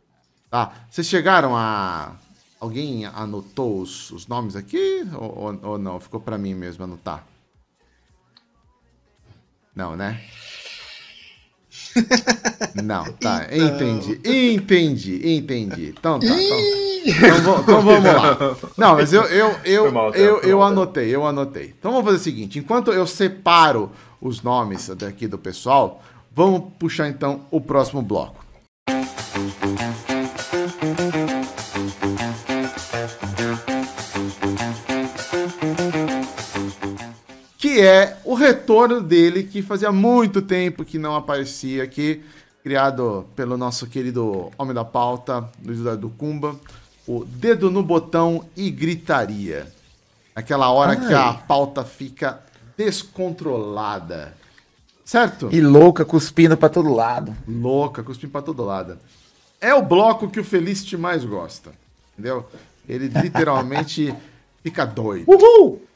Tá. Vocês chegaram a. Alguém anotou os, os nomes aqui? Ou, ou- ou não? Ficou pra mim mesmo anotar? Não, né? Não, tá. Entendi, entendi, entendi. Então tá. Então, então, então vamos lá. Não, mas eu, eu, eu, mal, Theo, eu, eu Theo. anotei, eu anotei. Então vamos fazer o seguinte: enquanto eu separo os nomes daqui do pessoal, vamos puxar então o próximo bloco. Que é o retorno dele, que fazia muito tempo que não aparecia aqui, criado pelo nosso querido Homem da Pauta, Luiz Eduardo Cumba, o Dedo no Botão e Gritaria. Aquela hora que a pauta fica descontrolada. Certo? E louca, cuspindo pra todo lado. Louca, cuspindo pra todo lado. É o bloco que o Felicity mais gosta. Entendeu? Ele literalmente fica doido. Uhul!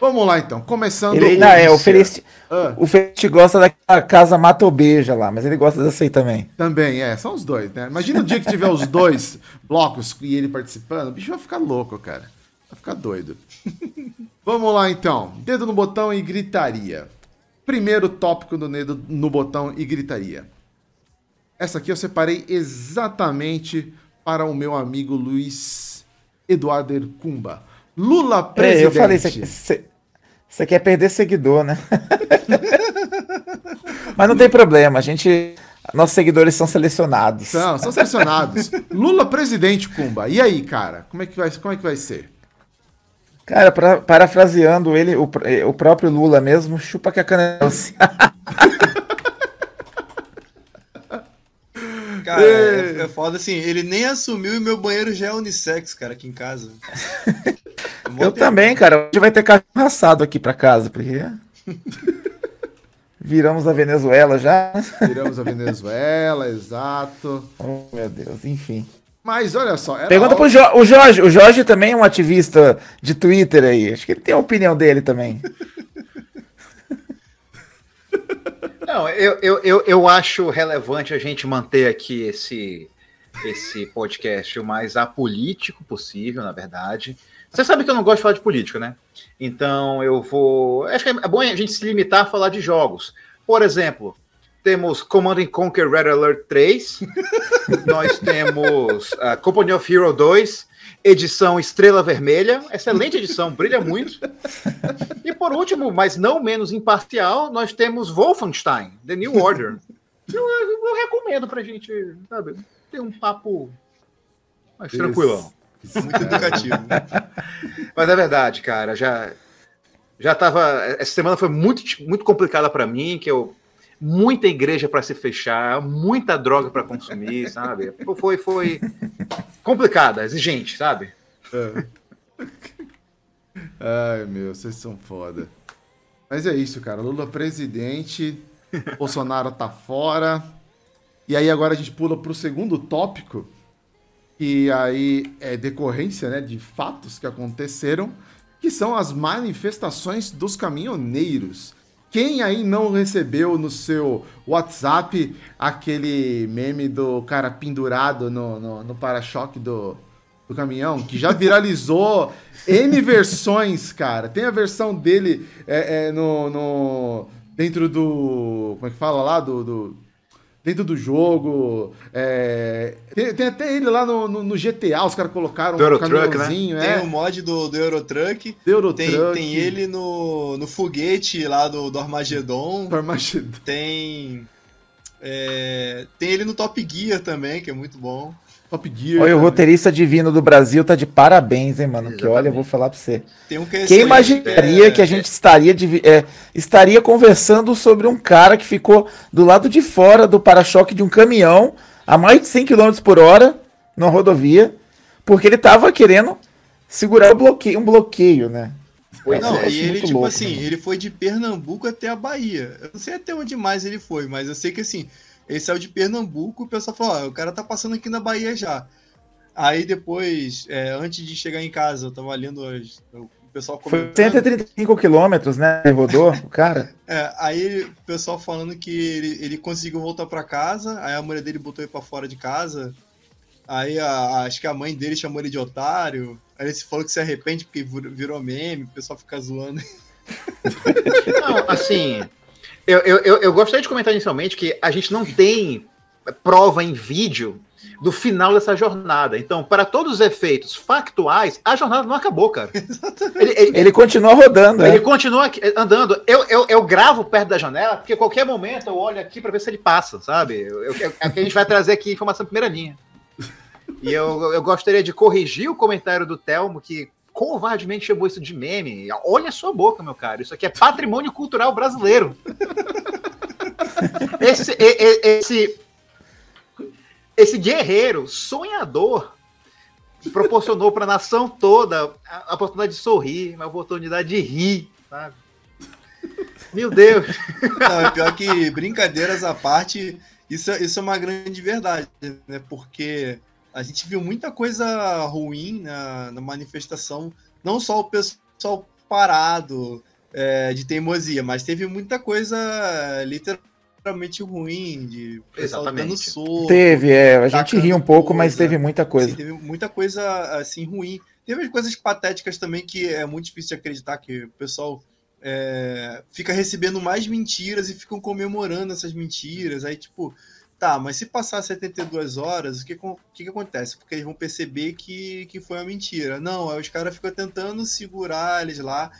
Vamos lá então, começando Ele, não, é, o. Felicity, Ah. o Felicity gosta daquela casa matobeja lá, mas ele gosta dessa aí também. Também, é, são os dois, né? Imagina o dia que tiver os dois blocos e ele participando, o bicho vai ficar louco, cara. Vai ficar doido. Vamos lá então. Dedo no botão e gritaria. Primeiro tópico do dedo no botão e gritaria. Essa aqui eu separei exatamente para o meu amigo Luiz Eduardo Ercumba. Lula presidente. É, eu falei, você quer perder seguidor, né? mas não tem problema, a gente. Nossos seguidores são selecionados. São, são selecionados. Lula presidente, Cumba. E aí, cara? Como é que vai, como é, que vai ser? Cara, pra- parafraseando ele, o, o próprio Lula mesmo, chupa que a cana é doce. Cara, é, é foda assim, ele nem assumiu e meu banheiro já é unissex, cara, aqui em casa. É Eu também, cara. Hoje vai ter cachorro assado aqui pra casa, porque. Viramos a Venezuela já. Viramos a Venezuela, exato. Oh, meu Deus, enfim. Mas olha só. Pergunta pro óbvio- jo o Jorge. O Jorge também é um ativista de Twitter aí. Acho que ele tem a opinião dele também. Não, eu, eu, eu, eu acho relevante a gente manter aqui esse, esse podcast o mais apolítico possível, na verdade. Você sabe que eu não gosto de falar de política, né? Então eu vou. Acho que é bom a gente se limitar a falar de jogos. Por exemplo, temos Command and Conquer Red Alert 3, nós temos uh, Company of Hero 2, edição Estrela Vermelha, excelente edição, brilha muito. E por último, mas não menos imparcial, nós temos Wolfenstein, The New Order. Eu, eu- eu recomendo pra gente, sabe, ter um papo mais Isso. tranquilão. Muito educativo. Mas é verdade, cara, já já tava, essa semana foi muito muito complicada pra mim, que eu muita igreja pra se fechar, muita droga pra consumir, sabe? Foi foi complicada, exigente, sabe? Ai, meu, vocês são foda. Mas é isso, cara. Lula presidente, Bolsonaro tá fora. E aí agora a gente pula pro segundo tópico, que aí é decorrência, né, de fatos que aconteceram, que são as manifestações dos caminhoneiros. Quem aí não recebeu no seu WhatsApp aquele meme do cara pendurado no, no, no para-choque do, do caminhão, que já viralizou N versões, cara. Tem a versão dele é, é, no, no, dentro do. Como é que fala lá? Do. do dentro do jogo. É, tem, tem, até ele lá no, no, no GTA, os caras colocaram do um caminhãozinho. Né? É. Tem o mod do, do Eurotruck. Do Eurotruck. Tem, tem ele no, no foguete lá do, do Armagedon. Do Armagedon. Tem. É, tem ele no Top Gear também, que é muito bom. Top Gear. Olha, o roteirista divino do Brasil tá de parabéns, hein, mano? Exatamente. Que olha, eu vou falar pra você. Tem um que é Quem imaginaria é... que a gente estaria, de, é, estaria conversando sobre um cara que ficou do lado de fora do para-choque de um caminhão a mais de 100 km por hora na rodovia, porque ele tava querendo segurar o bloqueio, um bloqueio, né? Pois não, é, e ele, tipo louco, assim, ele foi de Pernambuco até a Bahia. Eu não sei até onde mais ele foi, mas eu sei que assim, ele saiu de Pernambuco, o pessoal falou: ó, o cara tá passando aqui na Bahia já. Aí depois, é, antes de chegar em casa, eu tava lendo as, o pessoal comentando. Foi 135 quilômetros, né? Ele rodou, o cara. É, aí o pessoal falando que ele, ele conseguiu voltar para casa, aí a mulher dele botou ele pra fora de casa. Aí a, acho que a mãe dele chamou ele de otário. Aí ele falou que se arrepende porque virou meme, o pessoal fica zoando. Não, assim, eu, eu, eu gostaria de comentar inicialmente que a gente não tem prova em vídeo do final dessa jornada. Então, para todos os efeitos factuais, a jornada não acabou, cara. Ele, ele, ele continua rodando. Ele é. continua andando. Eu, eu, eu, gravo perto da janela, porque a qualquer momento eu olho aqui para ver se ele passa, sabe? Eu, eu, a gente vai trazer aqui informação em primeira linha. E eu, eu gostaria de corrigir o comentário do Telmo, que covardemente chamou isso de meme. Olha a sua boca, meu cara. Isso aqui é patrimônio cultural brasileiro. esse, esse, esse guerreiro sonhador proporcionou para a nação toda a oportunidade de sorrir, a oportunidade de rir, sabe? Meu Deus! Não, é pior que brincadeiras à parte, isso, é, isso é uma grande verdade, né? Porque a gente viu muita coisa ruim na, na manifestação, não só o pessoal parado é, de teimosia, mas teve muita coisa literalmente ruim, de pessoal dando soco. Teve, é, a gente ri um pouco, coisa, mas teve muita coisa. Assim, teve muita coisa assim ruim. Teve coisas patéticas também que é muito difícil de acreditar que o pessoal é, fica recebendo mais mentiras e ficam comemorando essas mentiras. Aí, tipo, Tá, mas se passar 72 horas, o que, o que, que acontece? Porque eles vão perceber que, que foi uma mentira. Não, aí os caras ficam tentando segurar eles lá.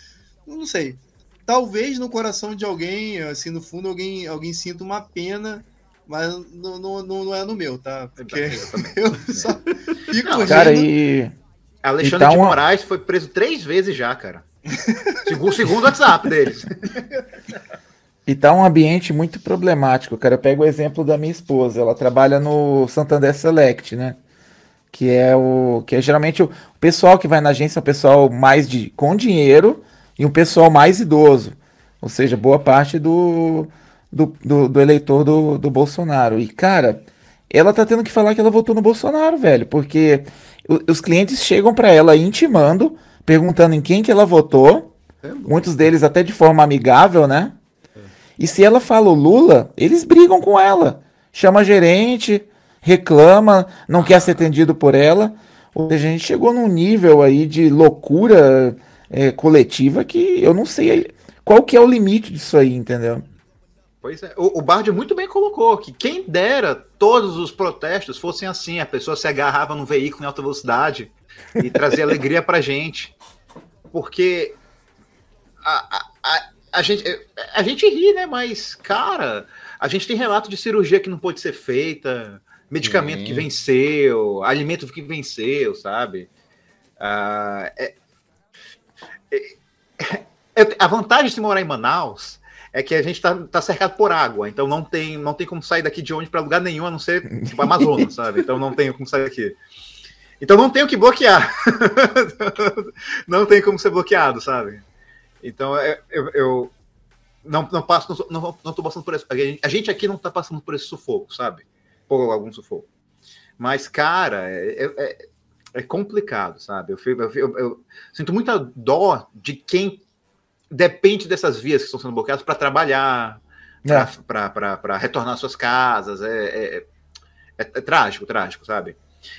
Não sei. Talvez no coração de alguém, assim, no fundo, alguém, alguém sinta uma pena, mas não, não, não é no meu, tá? Porque eu, eu só fico não, Cara, e. Alexandre então, de Moraes foi preso três vezes já, cara. segundo, segundo o WhatsApp deles. E tá um ambiente muito problemático, cara. Eu pego o exemplo da minha esposa. Ela trabalha no Santander Select, né? Que é o que é geralmente o pessoal que vai na agência é o pessoal mais de com dinheiro e um pessoal mais idoso. Ou seja, boa parte do, do, do, do eleitor do, do Bolsonaro. E, cara, ela tá tendo que falar que ela votou no Bolsonaro, velho. Porque os clientes chegam para ela intimando, perguntando em quem que ela votou. É muitos deles até de forma amigável, né? E se ela fala o Lula, eles brigam com ela. Chama a gerente, reclama, não quer ser atendido por ela. Ou seja, a gente chegou num nível aí de loucura é, coletiva que eu não sei qual que é o limite disso aí, entendeu? Pois é, o, o Bard muito bem colocou que quem dera todos os protestos fossem assim, a pessoa se agarrava num veículo em alta velocidade e trazia alegria pra gente. Porque a, a, a gente, a gente ri, né? Mas, cara, a gente tem relato de cirurgia que não pode ser feita, medicamento Sim. que venceu, alimento que venceu, sabe? Ah, é, é, é, a vantagem de se morar em Manaus é que a gente está tá cercado por água, então não tem, não tem como sair daqui de onde para lugar nenhum, a não ser tipo Amazonas, sabe? Então não tem como sair daqui. Então não tenho que bloquear. não tem como ser bloqueado, sabe? Então, é, eu, eu não, não passo, não, não tô passando por isso. A gente aqui não está passando por esse sufoco, sabe? Por algum sufoco. Mas, cara, é, é, é, é complicado, sabe? Eu, eu, eu, eu, sinto muita dó de quem depende dessas vias que estão sendo bloqueadas para trabalhar, para é. retornar às suas casas. É, é, é, trágico, trágico, sabe?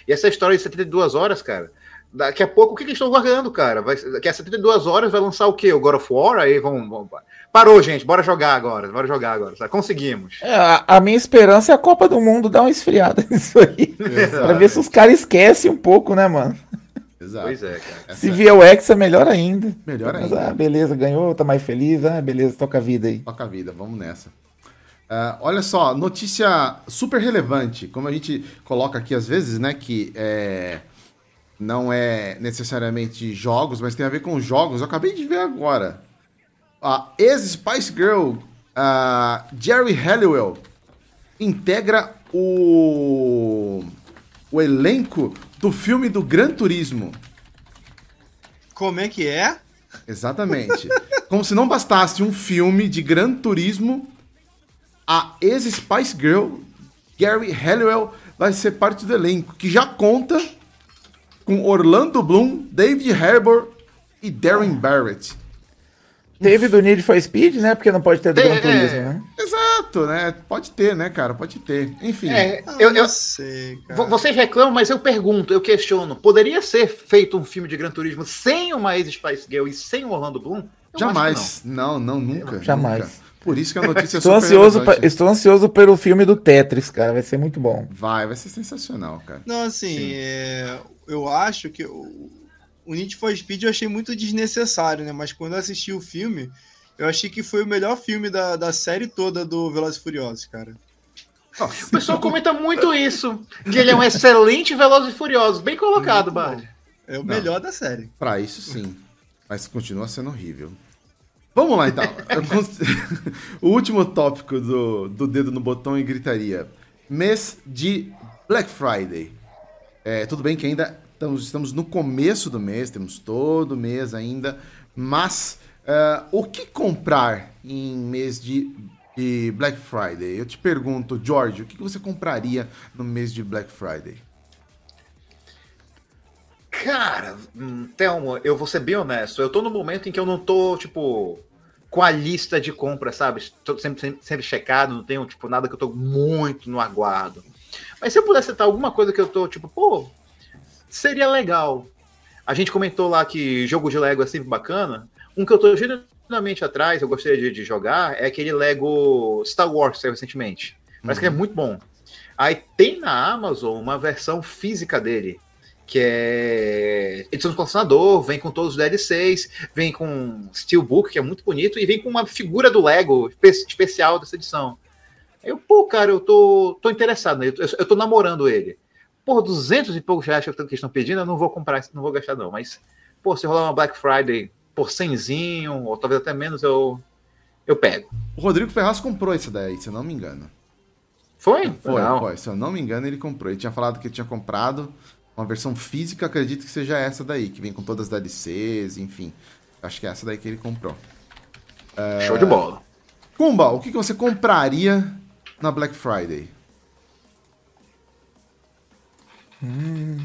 E essa história de 72 horas, cara, Daqui a pouco, o que, que eles estão guardando, cara? Vai, daqui a 72 horas vai lançar o quê? O God of War? Aí vão. vão parou, gente, bora jogar agora. Bora jogar agora. Tá? Conseguimos. É, a, a, minha esperança é a Copa do Mundo dar uma esfriada nisso aí. pra ver se os caras esquecem um pouco, né, mano? Exato. Pois é, cara. Se vier o Hexa, melhor ainda. Melhor Mas, ainda. Ah, beleza, ganhou, tá mais feliz. Ah, beleza, toca a vida aí. Toca a vida, vamos nessa. Uh, olha só, notícia super relevante, como a gente coloca aqui às vezes, né, que é, não é necessariamente jogos, mas tem a ver com jogos. Eu acabei de ver agora. A ex-Spice Girl, uh, Jerry Halliwell, integra o, o elenco do filme do Gran Turismo. Como é que é? Exatamente. Como se não bastasse um filme de Gran Turismo a ex-Spice Girl, Gary Halliwell, vai ser parte do elenco, que já conta com Orlando Bloom, David Harbour e Darren Barrett. Teve do Need for Speed, né? Porque não pode ter do Gran Turismo, né? Exato, né? Pode ter, né, cara? Pode ter. Enfim. É, eu, eu sei, cara. Vocês reclamam, mas eu pergunto, eu questiono. Poderia ser feito um filme de Gran Turismo sem uma ex-Spice Girl e sem o Orlando Bloom? Eu Jamais. Não. não, não, nunca. Jamais. Nunca. Por isso que a notícia estou é ansioso pra, Estou ansioso pelo filme do Tetris, cara. Vai ser muito bom. Vai, vai ser sensacional, cara. Não, assim, é, eu acho que o, o Need for Speed eu achei muito desnecessário, né? Mas quando eu assisti o filme, eu achei que foi o melhor filme da, da série toda do Velozes e Furiosos, cara. Nossa. O pessoal comenta muito isso. Que ele é um excelente Velozes e Furiosos. Bem colocado, Bard. É o Não, melhor da série. Pra isso, sim. Mas continua sendo horrível. Vamos lá, então. o último tópico do, do dedo no botão e gritaria. Mês de Black Friday. É, tudo bem que ainda estamos, estamos no começo do mês, temos todo mês ainda, mas uh, o que comprar em mês de, de, Black Friday? Eu te pergunto, George, o que você compraria no mês de Black Friday? Cara, hum, Thelma, eu vou ser bem honesto. Eu tô no momento em que eu não tô, tipo, com a lista de compras, sabe? Tô sempre, sempre, sempre checado, não tenho, tipo, nada que eu tô muito no aguardo. Mas se eu pudesse citar alguma coisa que eu tô, tipo, pô, seria legal. A gente comentou lá que jogo de Lego é sempre bacana. Um que eu tô genuinamente atrás, eu gostaria de, de jogar, é aquele Lego Star Wars que saiu recentemente. Parece uhum. que é uhum. muito bom. Aí tem na Amazon uma versão física dele que é edição de colecionador, vem com todos os DLCs, vem com Steelbook, que é muito bonito, e vem com uma figura do Lego especial dessa edição. Eu, pô, cara, eu tô, tô interessado, né? eu, eu tô namorando ele. Por 200 e poucos reais que eles estão pedindo, eu não vou comprar, não vou gastar não, mas, pô, se rolar uma Black Friday por 100, ou talvez até menos, eu, eu pego. O Rodrigo Ferraz comprou esse daí, se eu não me engano. Foi? Foi, não. foi. Se eu não me engano, ele comprou. Ele tinha falado que tinha comprado, uma versão física, acredito que seja essa daí, que vem com todas as DLCs, enfim. Acho que é essa daí que ele comprou. É... Show de bola. Kumba, o que você compraria na Black Friday? Hum,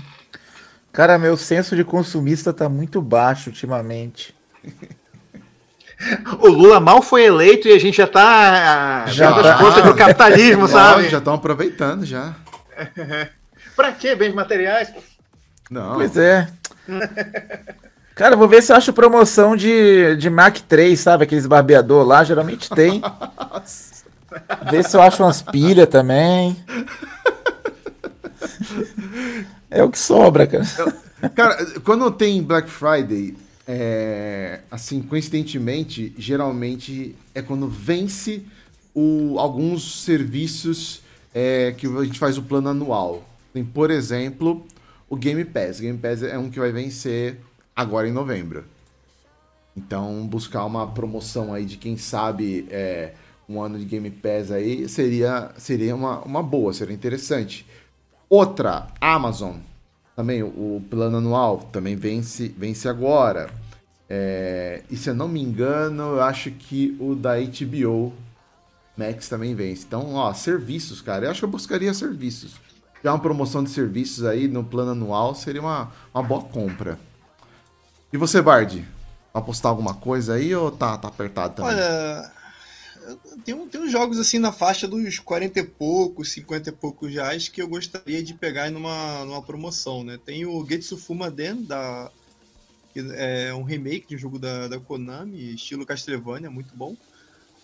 cara, meu senso de consumista tá muito baixo ultimamente. o Lula mal foi eleito e a gente já tá já tá, do capitalismo, sabe? Já estão aproveitando já. Pra quê? Bens materiais? Não. Pois é. Cara, vou ver se eu acho promoção de, de Mac 3, sabe? Aqueles barbeador lá, geralmente tem. Ver se eu acho umas pilhas também. É o que sobra, cara. Cara, quando tem Black Friday, é, assim, coincidentemente, geralmente é quando vence o, alguns serviços é, que a gente faz o plano anual. Tem, por exemplo, o Game Pass. O Game Pass é um que vai vencer agora em novembro. Então, buscar uma promoção aí de quem sabe é, um ano de Game Pass aí seria, seria uma, uma boa, seria interessante. Outra, Amazon. Também o plano anual também vence, vence agora. É, e se eu não me engano, eu acho que o da HBO Max também vence. Então, ó, serviços, cara. Eu acho que eu buscaria serviços já uma promoção de serviços aí no plano anual seria uma, uma boa compra. E você, Bard? Apostar alguma coisa aí ou tá, tá apertado também? Olha, tem, tem uns jogos assim na faixa dos 40 e poucos, 50 e poucos reais que eu gostaria de pegar numa, numa promoção, né? Tem o Getsu Den, da, que é um remake de um jogo da, da Konami, estilo Castlevania, muito bom.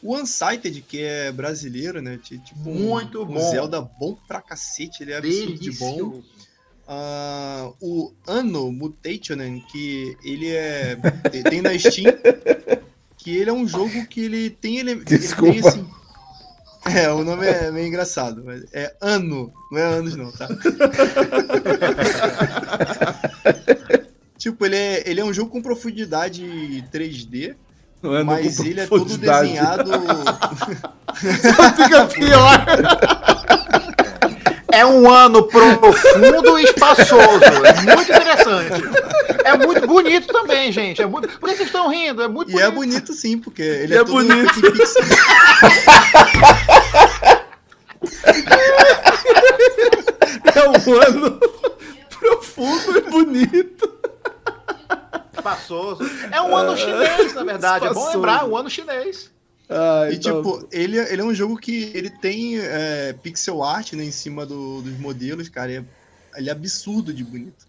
O Unsighted, que é brasileiro, né? Tipo, muito um, bom. Um Zelda bom pra cacete, ele é absurdo de bom. Uh, o Anno Mutationen, que ele é. tem na Steam. Que ele é um jogo que ele tem. Ele, Desculpa. Ele tem, assim, é, o nome é meio engraçado, mas é Ano, não é anos não, tá? tipo, ele é, ele é um jogo com profundidade 3D, Não é mas ele é todo profundidade. desenhado. Só fica pior. É um ano profundo e espaçoso. É muito interessante. É muito bonito também, gente. É muito... Por que vocês estão rindo? É muito E é bonito sim, porque ele E é, é bonito. É um ano profundo e bonito. Espaçoso. É um ano chinês, na verdade. É bom Espaçoso. lembrar, um ano chinês. Ai, E tá- tipo, ele, ele é um jogo que ele tem é, pixel art né, em cima do- dos modelos, cara. e é- ele é absurdo de bonito,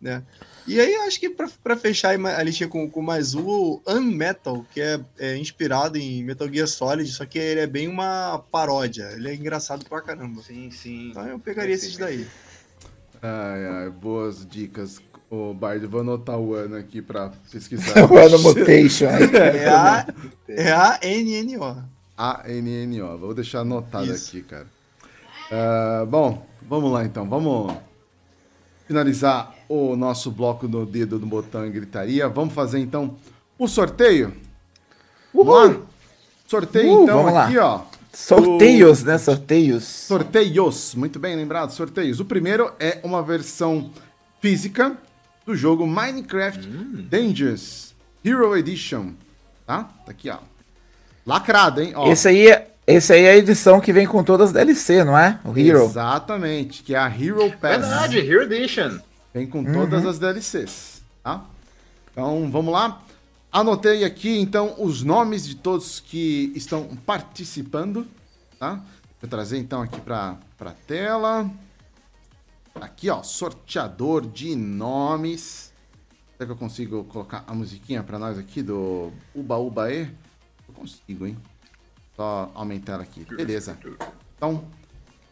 né? E aí acho que pra, pra fechar a listinha com, com mais um, o Unmetal, que é, é inspirado em Metal Gear Solid, só que ele é bem uma paródia. Ele é engraçado pra caramba. Sim, sim. Então eu pegaria esses daí. Ai, ai, boas dicas. Ô, Bard, vou anotar o ano aqui pra pesquisar. O Ano Mutation aí. É a, é a NNO. A-N-N-O. Vou deixar anotado Isso. aqui, cara. Ah, bom, vamos lá então. Vamos finalizar o nosso bloco no dedo do botão e gritaria. Vamos fazer então o sorteio? Vamos lá? Sorteio Uhul, então vamos lá. aqui, ó. Sorteios, né? Sorteios. Sorteios, muito bem lembrado, sorteios. O primeiro é uma versão física do jogo Minecraft Dangerous Hero Edition, tá? Tá aqui, ó. Lacrado, hein? Ó, Esse aí, é- esse aí é a edição que vem com todas as DLC, não é? O Hero. Exatamente, que é a Hero Pass. Verdade, Hero Edition. Vem com Uhum. todas as DLCs, tá? Então, vamos lá. Anotei aqui, então, os nomes de todos que estão participando, tá? Vou trazer, então, aqui para a tela. Aqui, ó, sorteador de nomes. Será que eu consigo colocar a musiquinha para nós aqui do Uba Uba E? Eu consigo, hein? Só aumentar ela aqui. Beleza. Então,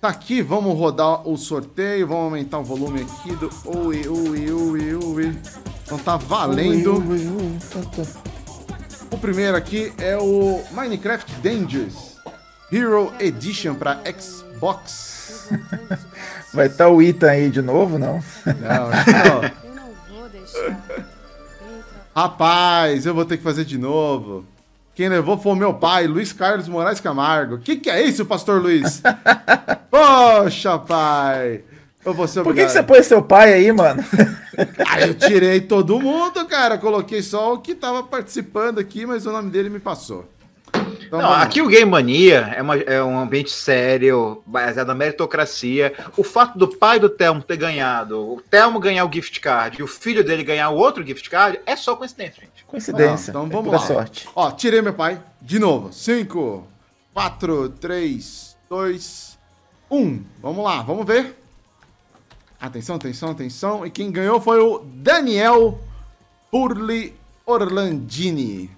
tá aqui, vamos rodar o sorteio, vamos aumentar o volume aqui do ui, ui, ui, ui. Então tá valendo. O primeiro aqui é o Minecraft Dangerous Hero Edition para Xbox. Vai estar o Ethan aí de novo, não? Não, não. Eu não vou deixar. Entra. Rapaz, eu vou ter que fazer de novo. Quem levou foi o meu pai, Luiz Carlos Moraes Camargo. Que que é isso, pastor Luiz? Poxa, pai. Eu vou ser Por que, que você pôs seu pai aí, mano? Ah, eu tirei todo mundo, cara. Coloquei só o que tava participando aqui, mas o nome dele me passou. Então, Não, aqui o Game Mania é, uma- é um ambiente sério, baseado na meritocracia. O fato do pai do Telmo ter ganhado, o Telmo ganhar o gift card e o filho dele ganhar o outro gift card é só coincidência, gente. Coincidência. Não, então É vamos pura lá. sorte. Ó, tirei meu pai. De novo. 5, 4, 3, 2, 1. Vamos lá, vamos ver. Atenção, atenção, atenção. E quem ganhou foi o Daniel Burli Orlandini.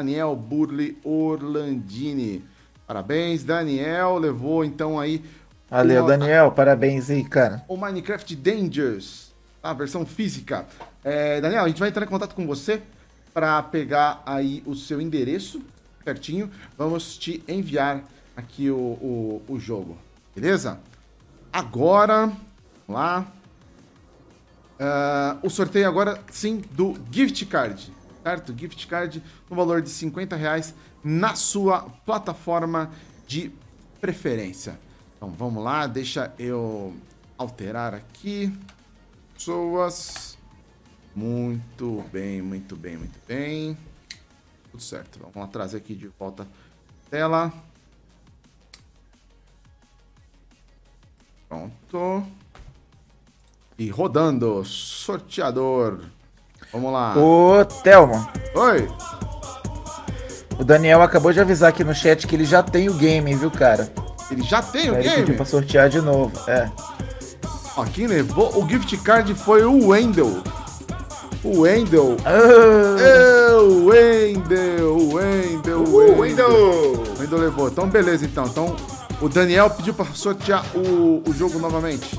Daniel Burli Orlandini. Parabéns, Daniel. Levou então aí Valeu, uma- Daniel. Parabéns aí, cara. o Minecraft Dangers, a versão física. É, Daniel, a gente vai entrar em contato com você para pegar aí o seu endereço certinho. Vamos te enviar aqui o, o, o jogo, beleza? Agora, vamos lá. Ah, o sorteio agora, sim, do gift card, certo? Gift card no valor de 50 reais na sua plataforma de preferência. Então vamos lá, deixa eu alterar aqui. Pessoas. Muito bem, muito bem, muito bem. Tudo certo. Vamos trazer aqui de volta a tela. Pronto. E rodando. Sorteador. Vamos lá. Ô, Thelma. Oi. O Daniel acabou de avisar aqui no chat que ele já tem o game, viu, cara? Ele já tem o ele game? pediu pra sortear de novo. É. Ó, quem levou o gift card foi o Wendel. O Wendel. Ah, É, o Wendel, o Wendel, o Uh, Wendel. O Wendel levou. Então, beleza, então. Então, o Daniel pediu pra sortear o, o jogo novamente.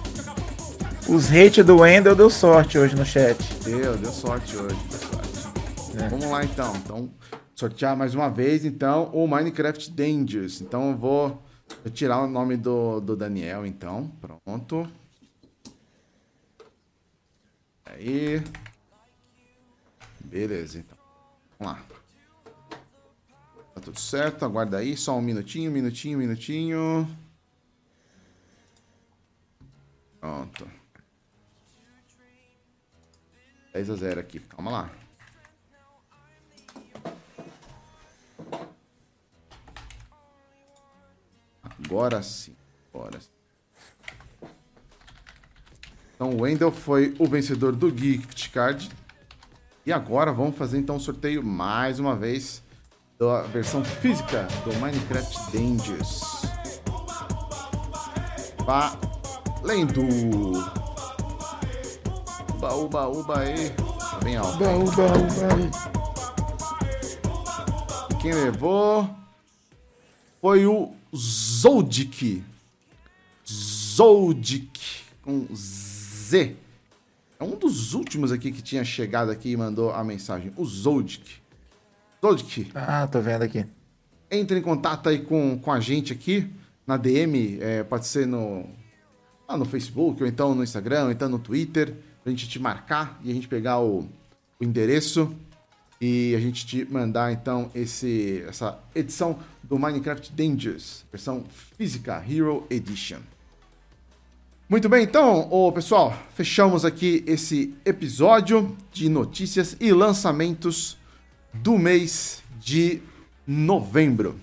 Os hate do Wendel deu sorte hoje no chat. Deu, deu sorte hoje. Deu sorte. Vamos lá, então. Então, sortear mais uma vez, então, o Minecraft Dangers. Então, eu vou retirar o nome do, do Daniel, então. Pronto. Aí. Beleza, então. Vamos lá. Tá tudo certo, aguarda aí, só um minutinho, minutinho, minutinho. Pronto. 10 a 0 aqui, calma lá. Agora sim, agora sim. Então o Wendel foi o vencedor do Gift Card. E agora vamos fazer então o sorteio mais uma vez da versão física do Minecraft Dangers. Valendo! Uba, uba, uba aí. Tá bem alto. hein? Quem levou foi o Zoldik. Zoldik com Z. É um dos últimos aqui que tinha chegado aqui e mandou a mensagem. O Zoldik. Zoldik, Ah, tô vendo aqui. entre em contato aí com, com a gente aqui na DM, é, pode ser no, lá no Facebook, ou então no Instagram, ou então no Twitter, pra gente te marcar e a gente pegar o, o endereço e a gente te mandar então esse, essa edição do Minecraft Dangers, versão física Hero Edition. Muito bem, então, ô, pessoal, fechamos aqui esse episódio de notícias e lançamentos do mês de novembro.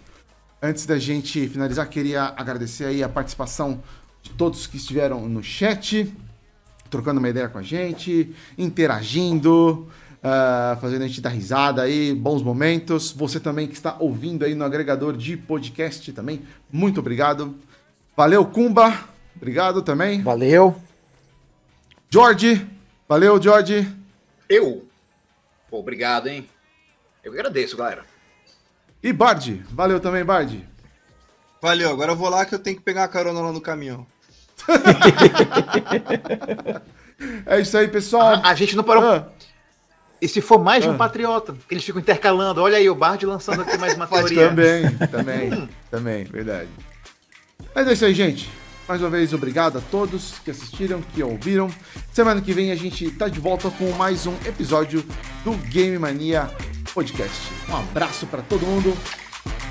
Antes da gente finalizar, queria agradecer aí a participação de todos que estiveram no chat, trocando uma ideia com a gente, interagindo, ah, fazendo a gente dar risada aí, bons momentos. Você também que está ouvindo aí no agregador de podcast também, muito obrigado. Valeu, Kumba. Obrigado também. Valeu. George. Valeu, George. Eu? Pô, obrigado, hein? Eu agradeço, galera. E Bard. Valeu também, Bard. Valeu, agora eu vou lá que eu tenho que pegar a carona lá no caminhão. É isso aí, pessoal. A, a gente não parou. Ah, E se for mais de Ah. um patriota? Que eles ficam intercalando. Olha aí, o Bard lançando aqui mais uma teoria. também, também, também, verdade. Mas é isso aí, gente. Mais uma vez, obrigado a todos que assistiram, que ouviram. Semana que vem a gente tá de volta com mais um episódio do Game Mania Podcast. Um abraço pra todo mundo.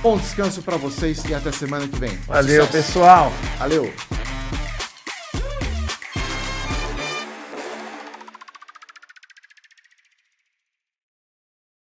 Bom descanso pra vocês e até semana que vem. Valeu, Sucesso. pessoal. Valeu.